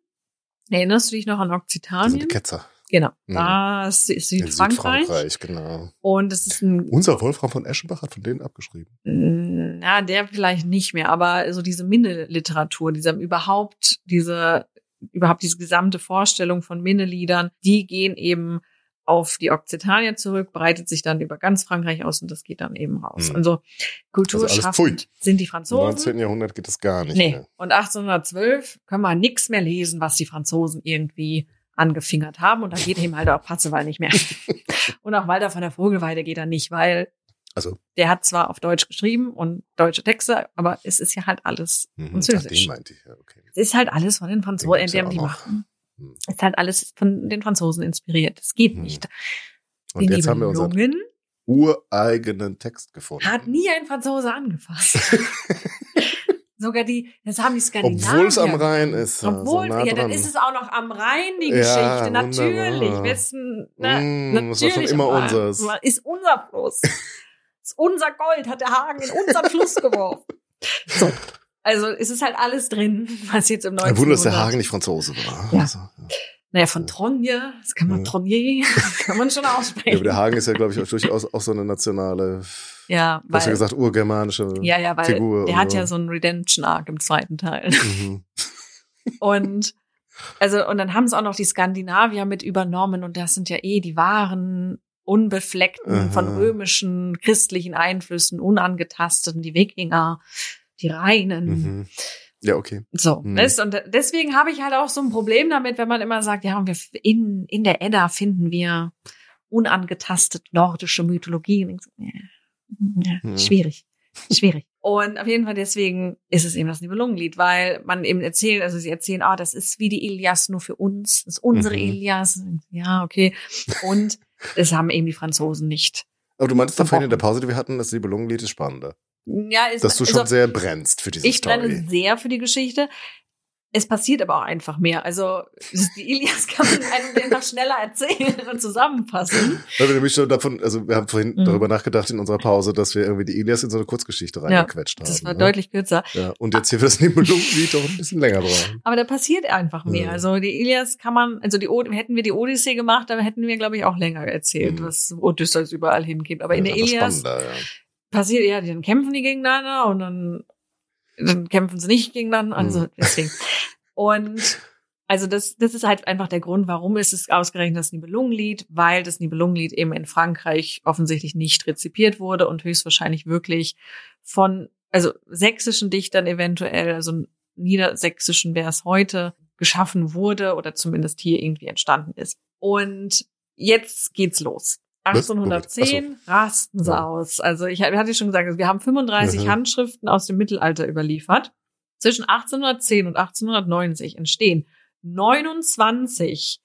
[SPEAKER 2] Erinnerst du dich noch an Okzitanien?
[SPEAKER 1] die Ketzer.
[SPEAKER 2] Genau.
[SPEAKER 1] Mhm.
[SPEAKER 2] Das ist Südfrankreich.
[SPEAKER 1] Südfrankreich, genau.
[SPEAKER 2] Und es ist ein
[SPEAKER 1] Unser Wolfram von Eschenbach hat von denen abgeschrieben.
[SPEAKER 2] na, der vielleicht nicht mehr, aber so diese Minne-Literatur, dieser überhaupt, diese überhaupt diese gesamte Vorstellung von Minneliedern, die gehen eben auf die Okzitanier zurück, breitet sich dann über ganz Frankreich aus und das geht dann eben raus.
[SPEAKER 1] Hm.
[SPEAKER 2] Also Kultur
[SPEAKER 1] Also
[SPEAKER 2] sind die
[SPEAKER 1] Im
[SPEAKER 2] Franzosen.
[SPEAKER 1] 19. Jahrhundert geht das gar nicht
[SPEAKER 2] Nee.
[SPEAKER 1] mehr.
[SPEAKER 2] Und 1812 können wir nichts mehr lesen, was die Franzosen irgendwie angefingert haben. Und da geht eben halt auch Parzival nicht mehr. und auch Walter von der Vogelweide geht da nicht, weil
[SPEAKER 1] Also,
[SPEAKER 2] der hat zwar auf Deutsch geschrieben und deutsche Texte, aber es ist ja halt alles
[SPEAKER 1] mhm,
[SPEAKER 2] französisch.
[SPEAKER 1] den meinte ich, ja, okay.
[SPEAKER 2] Es ist halt alles von den Franzosen,
[SPEAKER 1] Den gibt's ja
[SPEAKER 2] die machen.
[SPEAKER 1] Hm.
[SPEAKER 2] Es ist halt alles von den Franzosen inspiriert. Es geht
[SPEAKER 1] Hm.
[SPEAKER 2] nicht.
[SPEAKER 1] Und
[SPEAKER 2] die
[SPEAKER 1] jetzt haben wir unseren ureigenen Text gefunden.
[SPEAKER 2] hat nie ein Franzose angefasst. Sogar die, das haben die Skandinavier.
[SPEAKER 1] Obwohl es am Rhein ist. ja,
[SPEAKER 2] Obwohl,
[SPEAKER 1] so nah
[SPEAKER 2] ja, dann ist es auch noch am Rhein, die
[SPEAKER 1] Ja,
[SPEAKER 2] Geschichte.
[SPEAKER 1] wunderbar.
[SPEAKER 2] Natürlich. Wessen, na,
[SPEAKER 1] Mm, das war schon
[SPEAKER 2] natürlich
[SPEAKER 1] immer unseres.
[SPEAKER 2] Ist unser Fluss. unser Gold, hat der Hagen in unseren Fluss geworfen. So. Also, es ist halt alles drin, was jetzt im 19.
[SPEAKER 1] Ein Wunder, dass der Hagen nicht Franzose war.
[SPEAKER 2] Ja.
[SPEAKER 1] Also, ja.
[SPEAKER 2] Naja, von Tronje, das kann man
[SPEAKER 1] Ja.
[SPEAKER 2] Tronje, kann man schon
[SPEAKER 1] Ja, aber
[SPEAKER 2] aussprechen.
[SPEAKER 1] der Hagen ist ja, glaube ich, auch durchaus auch so eine nationale,
[SPEAKER 2] Ja,
[SPEAKER 1] du hast ja
[SPEAKER 2] weil,
[SPEAKER 1] gesagt, urgermanische
[SPEAKER 2] ja, ja, weil
[SPEAKER 1] Figur.
[SPEAKER 2] der hat ja so einen Redemption-Arc im zweiten Teil.
[SPEAKER 1] Mhm.
[SPEAKER 2] Und also, und dann haben es auch noch die Skandinavier mit übernommen und das sind ja eh die wahren, unbefleckten,
[SPEAKER 1] Aha.
[SPEAKER 2] von römischen, christlichen Einflüssen, unangetasteten, die Wikinger, die Reinen.
[SPEAKER 1] Mhm. Ja, okay.
[SPEAKER 2] So,
[SPEAKER 1] Mhm.
[SPEAKER 2] weißt, und deswegen habe ich halt auch so ein Problem damit, wenn man immer sagt, ja, wir in, in der Edda finden wir unangetastet nordische Mythologie. Ja, ja. Schwierig, schwierig. Und auf jeden Fall deswegen ist es eben das Nibelungenlied, weil man eben erzählt, also sie erzählen, ah, das ist wie die Ilias nur für uns, das ist unsere
[SPEAKER 1] Mhm.
[SPEAKER 2] Ilias. Ja, okay. Und das haben eben die Franzosen nicht.
[SPEAKER 1] Aber du meintest doch vorhin in der. Pause, die wir hatten, das Nibelungenlied ist spannender.
[SPEAKER 2] Ja, ist,
[SPEAKER 1] Dass du schon
[SPEAKER 2] also,
[SPEAKER 1] sehr brennst für diese
[SPEAKER 2] ich
[SPEAKER 1] Story.
[SPEAKER 2] brenne sehr für die Geschichte. Es passiert aber auch einfach mehr. Also die Ilias kann man einem einfach schneller erzählen und zusammenfassen.
[SPEAKER 1] Weil wir nämlich schon davon, also wir haben vorhin
[SPEAKER 2] Mhm.
[SPEAKER 1] darüber nachgedacht in unserer Pause, dass wir irgendwie die Ilias in so eine Kurzgeschichte reingequetscht haben.
[SPEAKER 2] Das war
[SPEAKER 1] ne?
[SPEAKER 2] deutlich kürzer.
[SPEAKER 1] Ja, und jetzt hier für das Nibelungenlied doch ein bisschen länger brauchen.
[SPEAKER 2] Aber da passiert einfach mehr.
[SPEAKER 1] Ja.
[SPEAKER 2] Also die Ilias kann man, also die hätten wir die Odyssee gemacht, dann hätten wir, glaube ich, auch länger erzählt,
[SPEAKER 1] Mhm.
[SPEAKER 2] was Odysseus überall hingeht. Aber in
[SPEAKER 1] Ja,
[SPEAKER 2] der Ilias
[SPEAKER 1] ja.
[SPEAKER 2] passiert, ja, dann kämpfen die gegeneinander und dann, dann kämpfen sie nicht gegeneinander. Also deswegen. Und also das, das ist halt einfach der Grund, warum ist es ausgerechnet das Nibelungenlied, weil das Nibelungenlied eben in Frankreich offensichtlich nicht rezipiert wurde und höchstwahrscheinlich wirklich von, also sächsischen Dichtern eventuell, also niedersächsischen wäre es heute, geschaffen wurde oder zumindest hier irgendwie entstanden ist. Und jetzt geht's los.
[SPEAKER 1] Was?
[SPEAKER 2] 1810 rasten sie
[SPEAKER 1] Ja.
[SPEAKER 2] aus. Also ich hatte schon gesagt, also wir haben 35
[SPEAKER 1] Mhm.
[SPEAKER 2] Handschriften aus dem Mittelalter überliefert. Zwischen 1810 und 1890 entstehen 29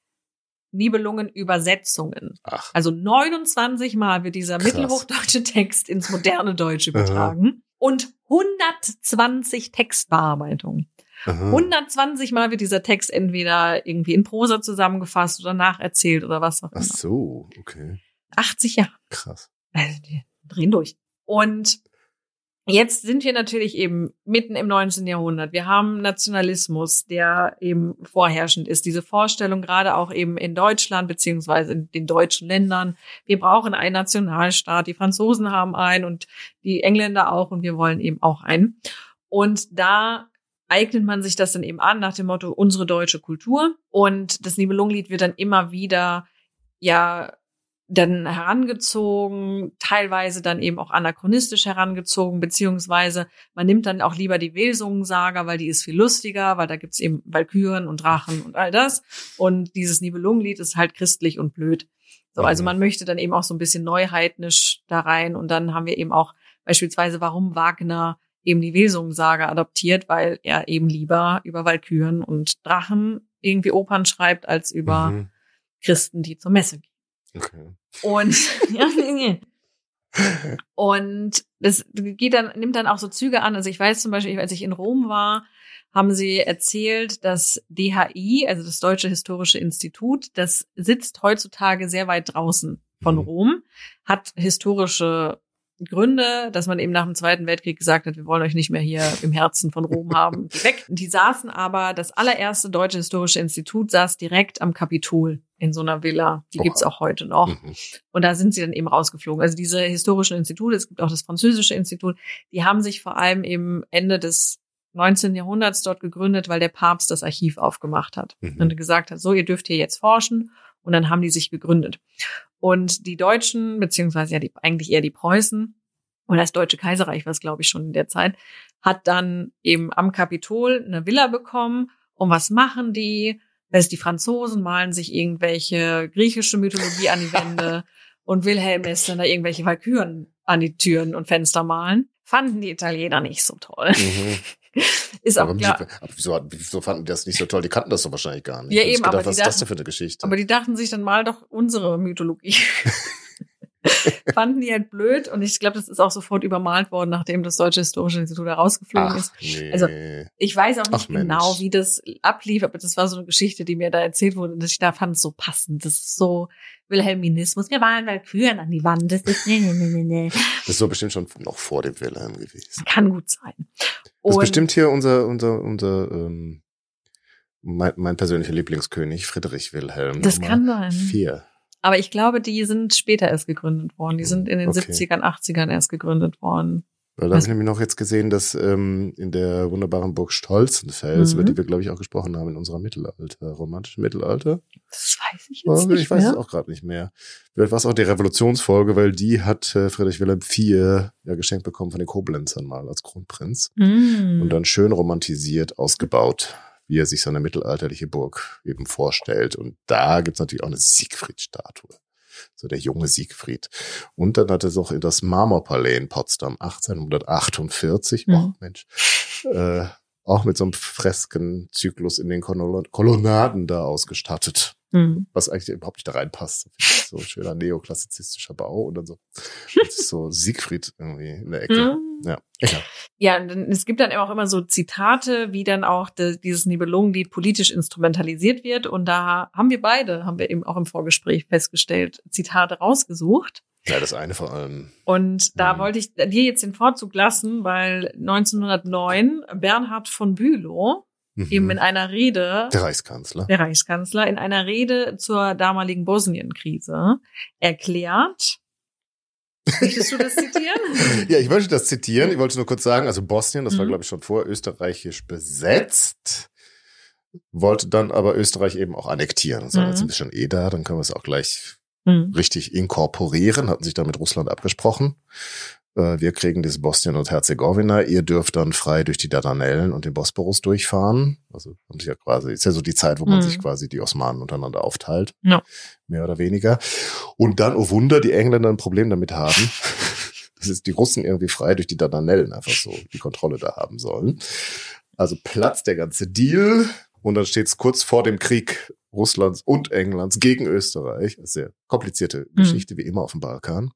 [SPEAKER 2] Nibelungen-Übersetzungen.
[SPEAKER 1] Ach,
[SPEAKER 2] Also 29 Mal wird dieser
[SPEAKER 1] Krass.
[SPEAKER 2] mittelhochdeutsche Text ins moderne Deutsch übertragen und 120 Textbearbeitungen.
[SPEAKER 1] aha.
[SPEAKER 2] 120 Mal wird dieser Text entweder irgendwie in Prosa zusammengefasst oder nacherzählt oder was auch
[SPEAKER 1] Ach
[SPEAKER 2] immer.
[SPEAKER 1] so, okay.
[SPEAKER 2] 80 Jahre.
[SPEAKER 1] Krass.
[SPEAKER 2] Also die drehen durch. Und jetzt sind wir natürlich eben mitten im 19. Jahrhundert. Wir haben Nationalismus, der eben vorherrschend ist. Diese Vorstellung gerade auch eben in Deutschland beziehungsweise in den deutschen Ländern. Wir brauchen einen Nationalstaat. Die Franzosen haben einen und die Engländer auch und wir wollen eben auch einen. Und da eignet man sich das dann eben an nach dem Motto unsere deutsche Kultur. Und das Nibelungenlied wird dann immer wieder ja dann herangezogen, teilweise dann eben auch anachronistisch herangezogen, beziehungsweise man nimmt dann auch lieber die Wilsungen-Saga, weil die ist viel lustiger, weil da gibt's eben Valkyren und Drachen und all das. Und dieses Nibelungenlied ist halt christlich und blöd. So, also
[SPEAKER 1] Mhm.
[SPEAKER 2] man möchte dann eben auch so ein bisschen neuheitnisch da rein. Und dann haben wir eben auch beispielsweise, warum Wagner eben die Wilsungen-Saga adoptiert, weil er eben lieber über Valkyren und Drachen irgendwie Opern schreibt, als über
[SPEAKER 1] Mhm.
[SPEAKER 2] Christen, die zur Messe gehen.
[SPEAKER 1] Okay.
[SPEAKER 2] Und ja, nee, nee. Und das geht dann, nimmt dann auch so Züge an. Also ich weiß zum Beispiel, als ich in Rom war, haben sie erzählt, dass DHI, also das Deutsche Historische Institut, das sitzt heutzutage sehr weit draußen von
[SPEAKER 1] Mhm.
[SPEAKER 2] Rom, hat historische Gründe, dass man eben nach dem Zweiten Weltkrieg gesagt hat, wir wollen euch nicht mehr hier im Herzen von Rom haben, weg. Die saßen aber, das allererste Deutsche Historische Institut saß direkt am Kapitol in so einer Villa. Die gibt's auch heute noch.
[SPEAKER 1] Mhm.
[SPEAKER 2] Und da sind sie dann eben rausgeflogen. Also diese historischen Institute, es gibt auch das französische Institut, die haben sich vor allem eben Ende des 19. Jahrhunderts dort gegründet, weil der Papst das Archiv aufgemacht hat
[SPEAKER 1] Mhm.
[SPEAKER 2] und gesagt hat, so, ihr dürft hier jetzt forschen. Und dann haben die sich gegründet. Und die Deutschen, beziehungsweise ja die, eigentlich eher die Preußen, oder das Deutsche Kaiserreich war es, glaube ich, schon in der Zeit, hat dann eben am Kapitol eine Villa bekommen. Und was machen die? Also die Franzosen malen sich irgendwelche griechische Mythologie an die Wände und Wilhelm lässt dann da irgendwelche Valkyren an die Türen und Fenster malen. Fanden die Italiener nicht so toll.
[SPEAKER 1] Mhm.
[SPEAKER 2] Ist auch
[SPEAKER 1] Aber, wie,
[SPEAKER 2] klar.
[SPEAKER 1] aber wieso, wieso fanden die das nicht so toll? Die kannten das doch wahrscheinlich gar nicht.
[SPEAKER 2] Ja, eben,
[SPEAKER 1] gedacht,
[SPEAKER 2] aber
[SPEAKER 1] was ist das
[SPEAKER 2] dachten-
[SPEAKER 1] denn für eine Geschichte?
[SPEAKER 2] Aber die dachten sich dann mal doch unsere Mythologie. Fanden die halt blöd und ich glaube, das ist auch sofort übermalt worden, nachdem das Deutsche Historische Institut herausgeflogen ist.
[SPEAKER 1] Ach, nee.
[SPEAKER 2] Also, Ich weiß auch nicht
[SPEAKER 1] Ach,
[SPEAKER 2] genau, wie das ablief, aber das war so eine Geschichte, die mir da erzählt wurde und ich da fand es so passend. Das ist so Wilhelminismus. Wir waren Valkyren an die Wand. Das ist, nee, nee, nee, nee,
[SPEAKER 1] das ist so bestimmt schon noch vor dem Wilhelm gewesen.
[SPEAKER 2] Kann gut sein.
[SPEAKER 1] Das ist
[SPEAKER 2] Und-
[SPEAKER 1] bestimmt hier unser, unser, unser, ähm, mein, mein persönlicher Lieblingskönig, Friedrich Wilhelm.
[SPEAKER 2] Das
[SPEAKER 1] Nummer
[SPEAKER 2] kann sein.
[SPEAKER 1] Vier.
[SPEAKER 2] Aber ich glaube, die sind später erst gegründet worden. Die sind in den
[SPEAKER 1] Okay.
[SPEAKER 2] 70ern, 80ern erst gegründet worden.
[SPEAKER 1] Weil da habe ich nämlich noch jetzt gesehen, dass ähm, in der wunderbaren Burg Stolzenfels,
[SPEAKER 2] Mhm.
[SPEAKER 1] über die wir, glaube ich, auch gesprochen haben in unserer Mittelalter, romantischen Mittelalter.
[SPEAKER 2] Das weiß ich jetzt
[SPEAKER 1] Aber
[SPEAKER 2] nicht
[SPEAKER 1] ich weiß
[SPEAKER 2] mehr.
[SPEAKER 1] es auch gerade nicht mehr. Vielleicht war es auch die Revolutionsfolge, weil die hat äh, Friedrich Wilhelm IV ja geschenkt bekommen von den Koblenzern mal als Kronprinz.
[SPEAKER 2] Mm.
[SPEAKER 1] Und dann schön romantisiert, ausgebaut, wie er sich so eine mittelalterliche Burg eben vorstellt. Und da gibt's natürlich auch eine Siegfried-Statue. So der junge Siegfried. Und dann hat er auch in das Marmorpalais in Potsdam 1848, oh
[SPEAKER 2] Mhm.
[SPEAKER 1] Mensch, äh, auch mit so einem Freskenzyklus in den Kolon- Kolonnaden da ausgestattet
[SPEAKER 2] Mm.
[SPEAKER 1] was eigentlich überhaupt nicht da reinpasst. So ein schöner neoklassizistischer Bau und dann so, so Siegfried irgendwie in der Ecke.
[SPEAKER 2] Mm.
[SPEAKER 1] Ja, egal.
[SPEAKER 2] Ja, und dann, es gibt dann auch immer so Zitate, wie dann auch de, dieses Nibelungenlied politisch instrumentalisiert wird. Und da haben wir beide, haben wir eben auch im Vorgespräch festgestellt, Zitate rausgesucht.
[SPEAKER 1] Ja, das eine vor allem.
[SPEAKER 2] Und da
[SPEAKER 1] Mhm.
[SPEAKER 2] wollte ich dir jetzt den Vorzug lassen, weil 1909 Bernhard von Bülow
[SPEAKER 1] Mhm.
[SPEAKER 2] eben in einer Rede,
[SPEAKER 1] der Reichskanzler.
[SPEAKER 2] der Reichskanzler, in einer Rede zur damaligen Bosnienkrise erklärt, möchtest du das zitieren?
[SPEAKER 1] Ja, ich wollte das zitieren. Ich wollte nur kurz sagen, also Bosnien, das war,
[SPEAKER 2] Mhm.
[SPEAKER 1] glaube ich, schon vor österreichisch besetzt, wollte dann aber Österreich eben auch annektieren. Und sagen,
[SPEAKER 2] Mhm.
[SPEAKER 1] jetzt sind wir schon eh da, dann können wir es auch gleich
[SPEAKER 2] Hm.
[SPEAKER 1] richtig inkorporieren, hatten sich da mit Russland abgesprochen. Äh, Wir kriegen das Bosnien und Herzegowina. Ihr dürft dann frei durch die Dardanellen und den Bosporus durchfahren. Also haben sich ja quasi, ist ja so die Zeit, wo man
[SPEAKER 2] Mhm.
[SPEAKER 1] sich quasi die Osmanen untereinander aufteilt.
[SPEAKER 2] Ja.
[SPEAKER 1] Mehr oder weniger. Und dann, oh Wunder, die Engländer ein Problem damit haben. Das ist die Russen irgendwie frei durch die Dardanellen einfach so die Kontrolle da haben sollen. Also platzt der ganze Deal. Und dann steht es kurz vor dem Krieg Russlands und Englands gegen Österreich. Sehr komplizierte
[SPEAKER 2] Mhm.
[SPEAKER 1] Geschichte, wie immer auf dem Balkan.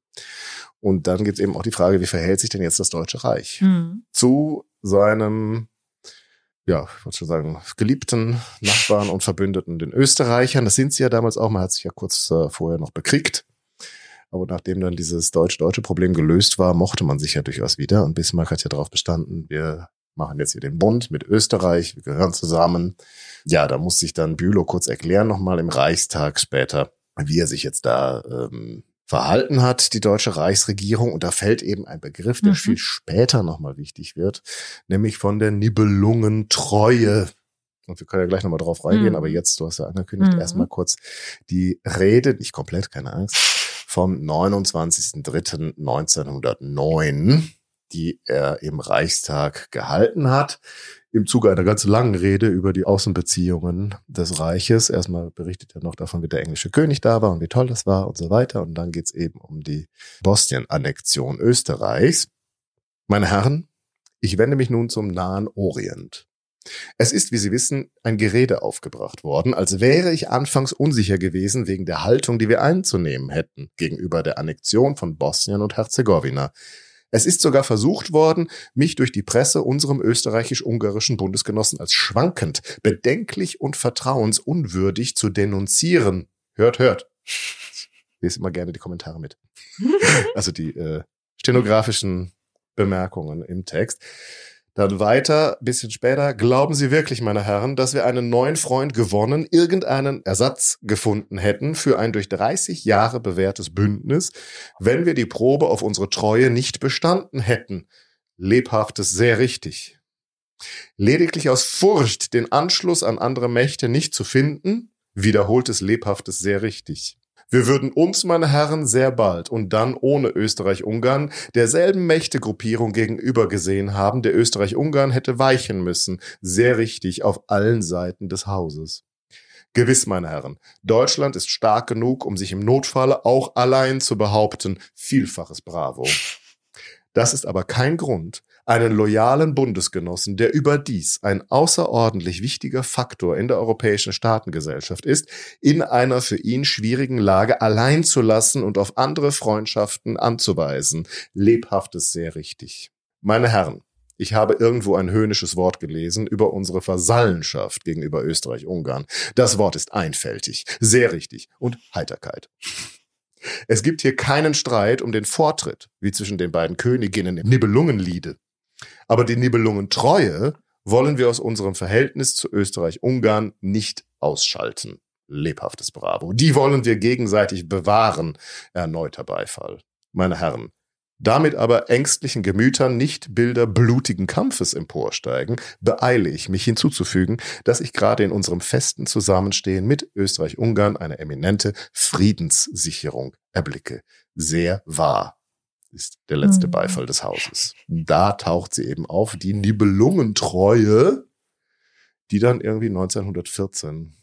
[SPEAKER 1] Und dann gibt es eben auch die Frage, wie verhält sich denn jetzt das Deutsche Reich
[SPEAKER 2] Hm.
[SPEAKER 1] zu seinem, ja, ich wollte schon sagen, geliebten Nachbarn und Verbündeten, den Österreichern. Das sind sie ja damals auch. Man hat sich ja kurz äh, vorher noch bekriegt. Aber nachdem dann dieses deutsch-deutsche Problem gelöst war, mochte man sich ja durchaus wieder. Und Bismarck hat ja darauf bestanden, wir machen jetzt hier den Bund mit Österreich, wir gehören zusammen. Ja, da muss sich dann Bülow kurz erklären, nochmal im Reichstag später, wie er sich jetzt da ähm, verhalten hat, die deutsche Reichsregierung. Und da fällt eben ein Begriff, der
[SPEAKER 2] Mhm.
[SPEAKER 1] viel später nochmal wichtig wird, nämlich von der Nibelungentreue. Und wir können ja gleich nochmal drauf reingehen,
[SPEAKER 2] Mhm.
[SPEAKER 1] aber jetzt, du hast ja angekündigt,
[SPEAKER 2] Mhm.
[SPEAKER 1] erstmal kurz die Rede, nicht komplett, keine Angst, vom 29.03.1909, die er im Reichstag gehalten hat. Im Zuge einer ganz langen Rede über die Außenbeziehungen des Reiches. Erstmal berichtet er noch davon, wie der englische König da war und wie toll das war und so weiter. Und dann geht's eben um die Bosnien-Annexion Österreichs. Meine Herren, ich wende mich nun zum Nahen Orient. Es ist, wie Sie wissen, ein Gerede aufgebracht worden, als wäre ich anfangs unsicher gewesen wegen der Haltung, die wir einzunehmen hätten gegenüber der Annexion von Bosnien und Herzegowina. Es ist sogar versucht worden, mich durch die Presse unserem österreichisch-ungarischen Bundesgenossen als schwankend, bedenklich und vertrauensunwürdig zu denunzieren. Hört, hört. Lese immer gerne die Kommentare mit. Also die äh, stenografischen Bemerkungen im Text. Dann weiter, bisschen später, glauben Sie wirklich, meine Herren, dass wir einen neuen Freund gewonnen, irgendeinen Ersatz gefunden hätten für ein durch 30 Jahre bewährtes Bündnis, wenn wir die Probe auf unsere Treue nicht bestanden hätten? Lebhaftes, sehr richtig. Lediglich aus Furcht, den Anschluss an andere Mächte nicht zu finden, wiederholt es lebhaftes sehr richtig. Wir würden uns, meine Herren, sehr bald und dann ohne Österreich-Ungarn derselben Mächtegruppierung gegenüber gesehen haben, der Österreich-Ungarn hätte weichen müssen, sehr richtig auf allen Seiten des Hauses. Gewiss, meine Herren, Deutschland ist stark genug, um sich im Notfalle auch allein zu behaupten. Vielfaches Bravo. Das ist aber kein Grund, einen loyalen Bundesgenossen, der überdies ein außerordentlich wichtiger Faktor in der europäischen Staatengesellschaft ist, in einer für ihn schwierigen Lage allein zu lassen und auf andere Freundschaften anzuweisen. Lebhaftes sehr richtig. Meine Herren, ich habe irgendwo ein höhnisches Wort gelesen über unsere Versallenschaft gegenüber Österreich-Ungarn. Das Wort ist einfältig, sehr richtig und Heiterkeit. Es gibt hier keinen Streit um den Vortritt, wie zwischen den beiden Königinnen im Nibelungenliede. Aber die Nibelungentreue wollen wir aus unserem Verhältnis zu Österreich-Ungarn nicht ausschalten. Lebhaftes Bravo. Die wollen wir gegenseitig bewahren. Erneuter Beifall. Meine Herren, damit aber ängstlichen Gemütern nicht Bilder blutigen Kampfes emporsteigen, beeile ich mich hinzuzufügen, dass ich gerade in unserem festen Zusammenstehen mit Österreich-Ungarn eine eminente Friedenssicherung erblicke. Sehr wahr ist der letzte mhm. Beifall des Hauses. Da taucht sie eben auf, die Nibelungentreue, die dann irgendwie 1914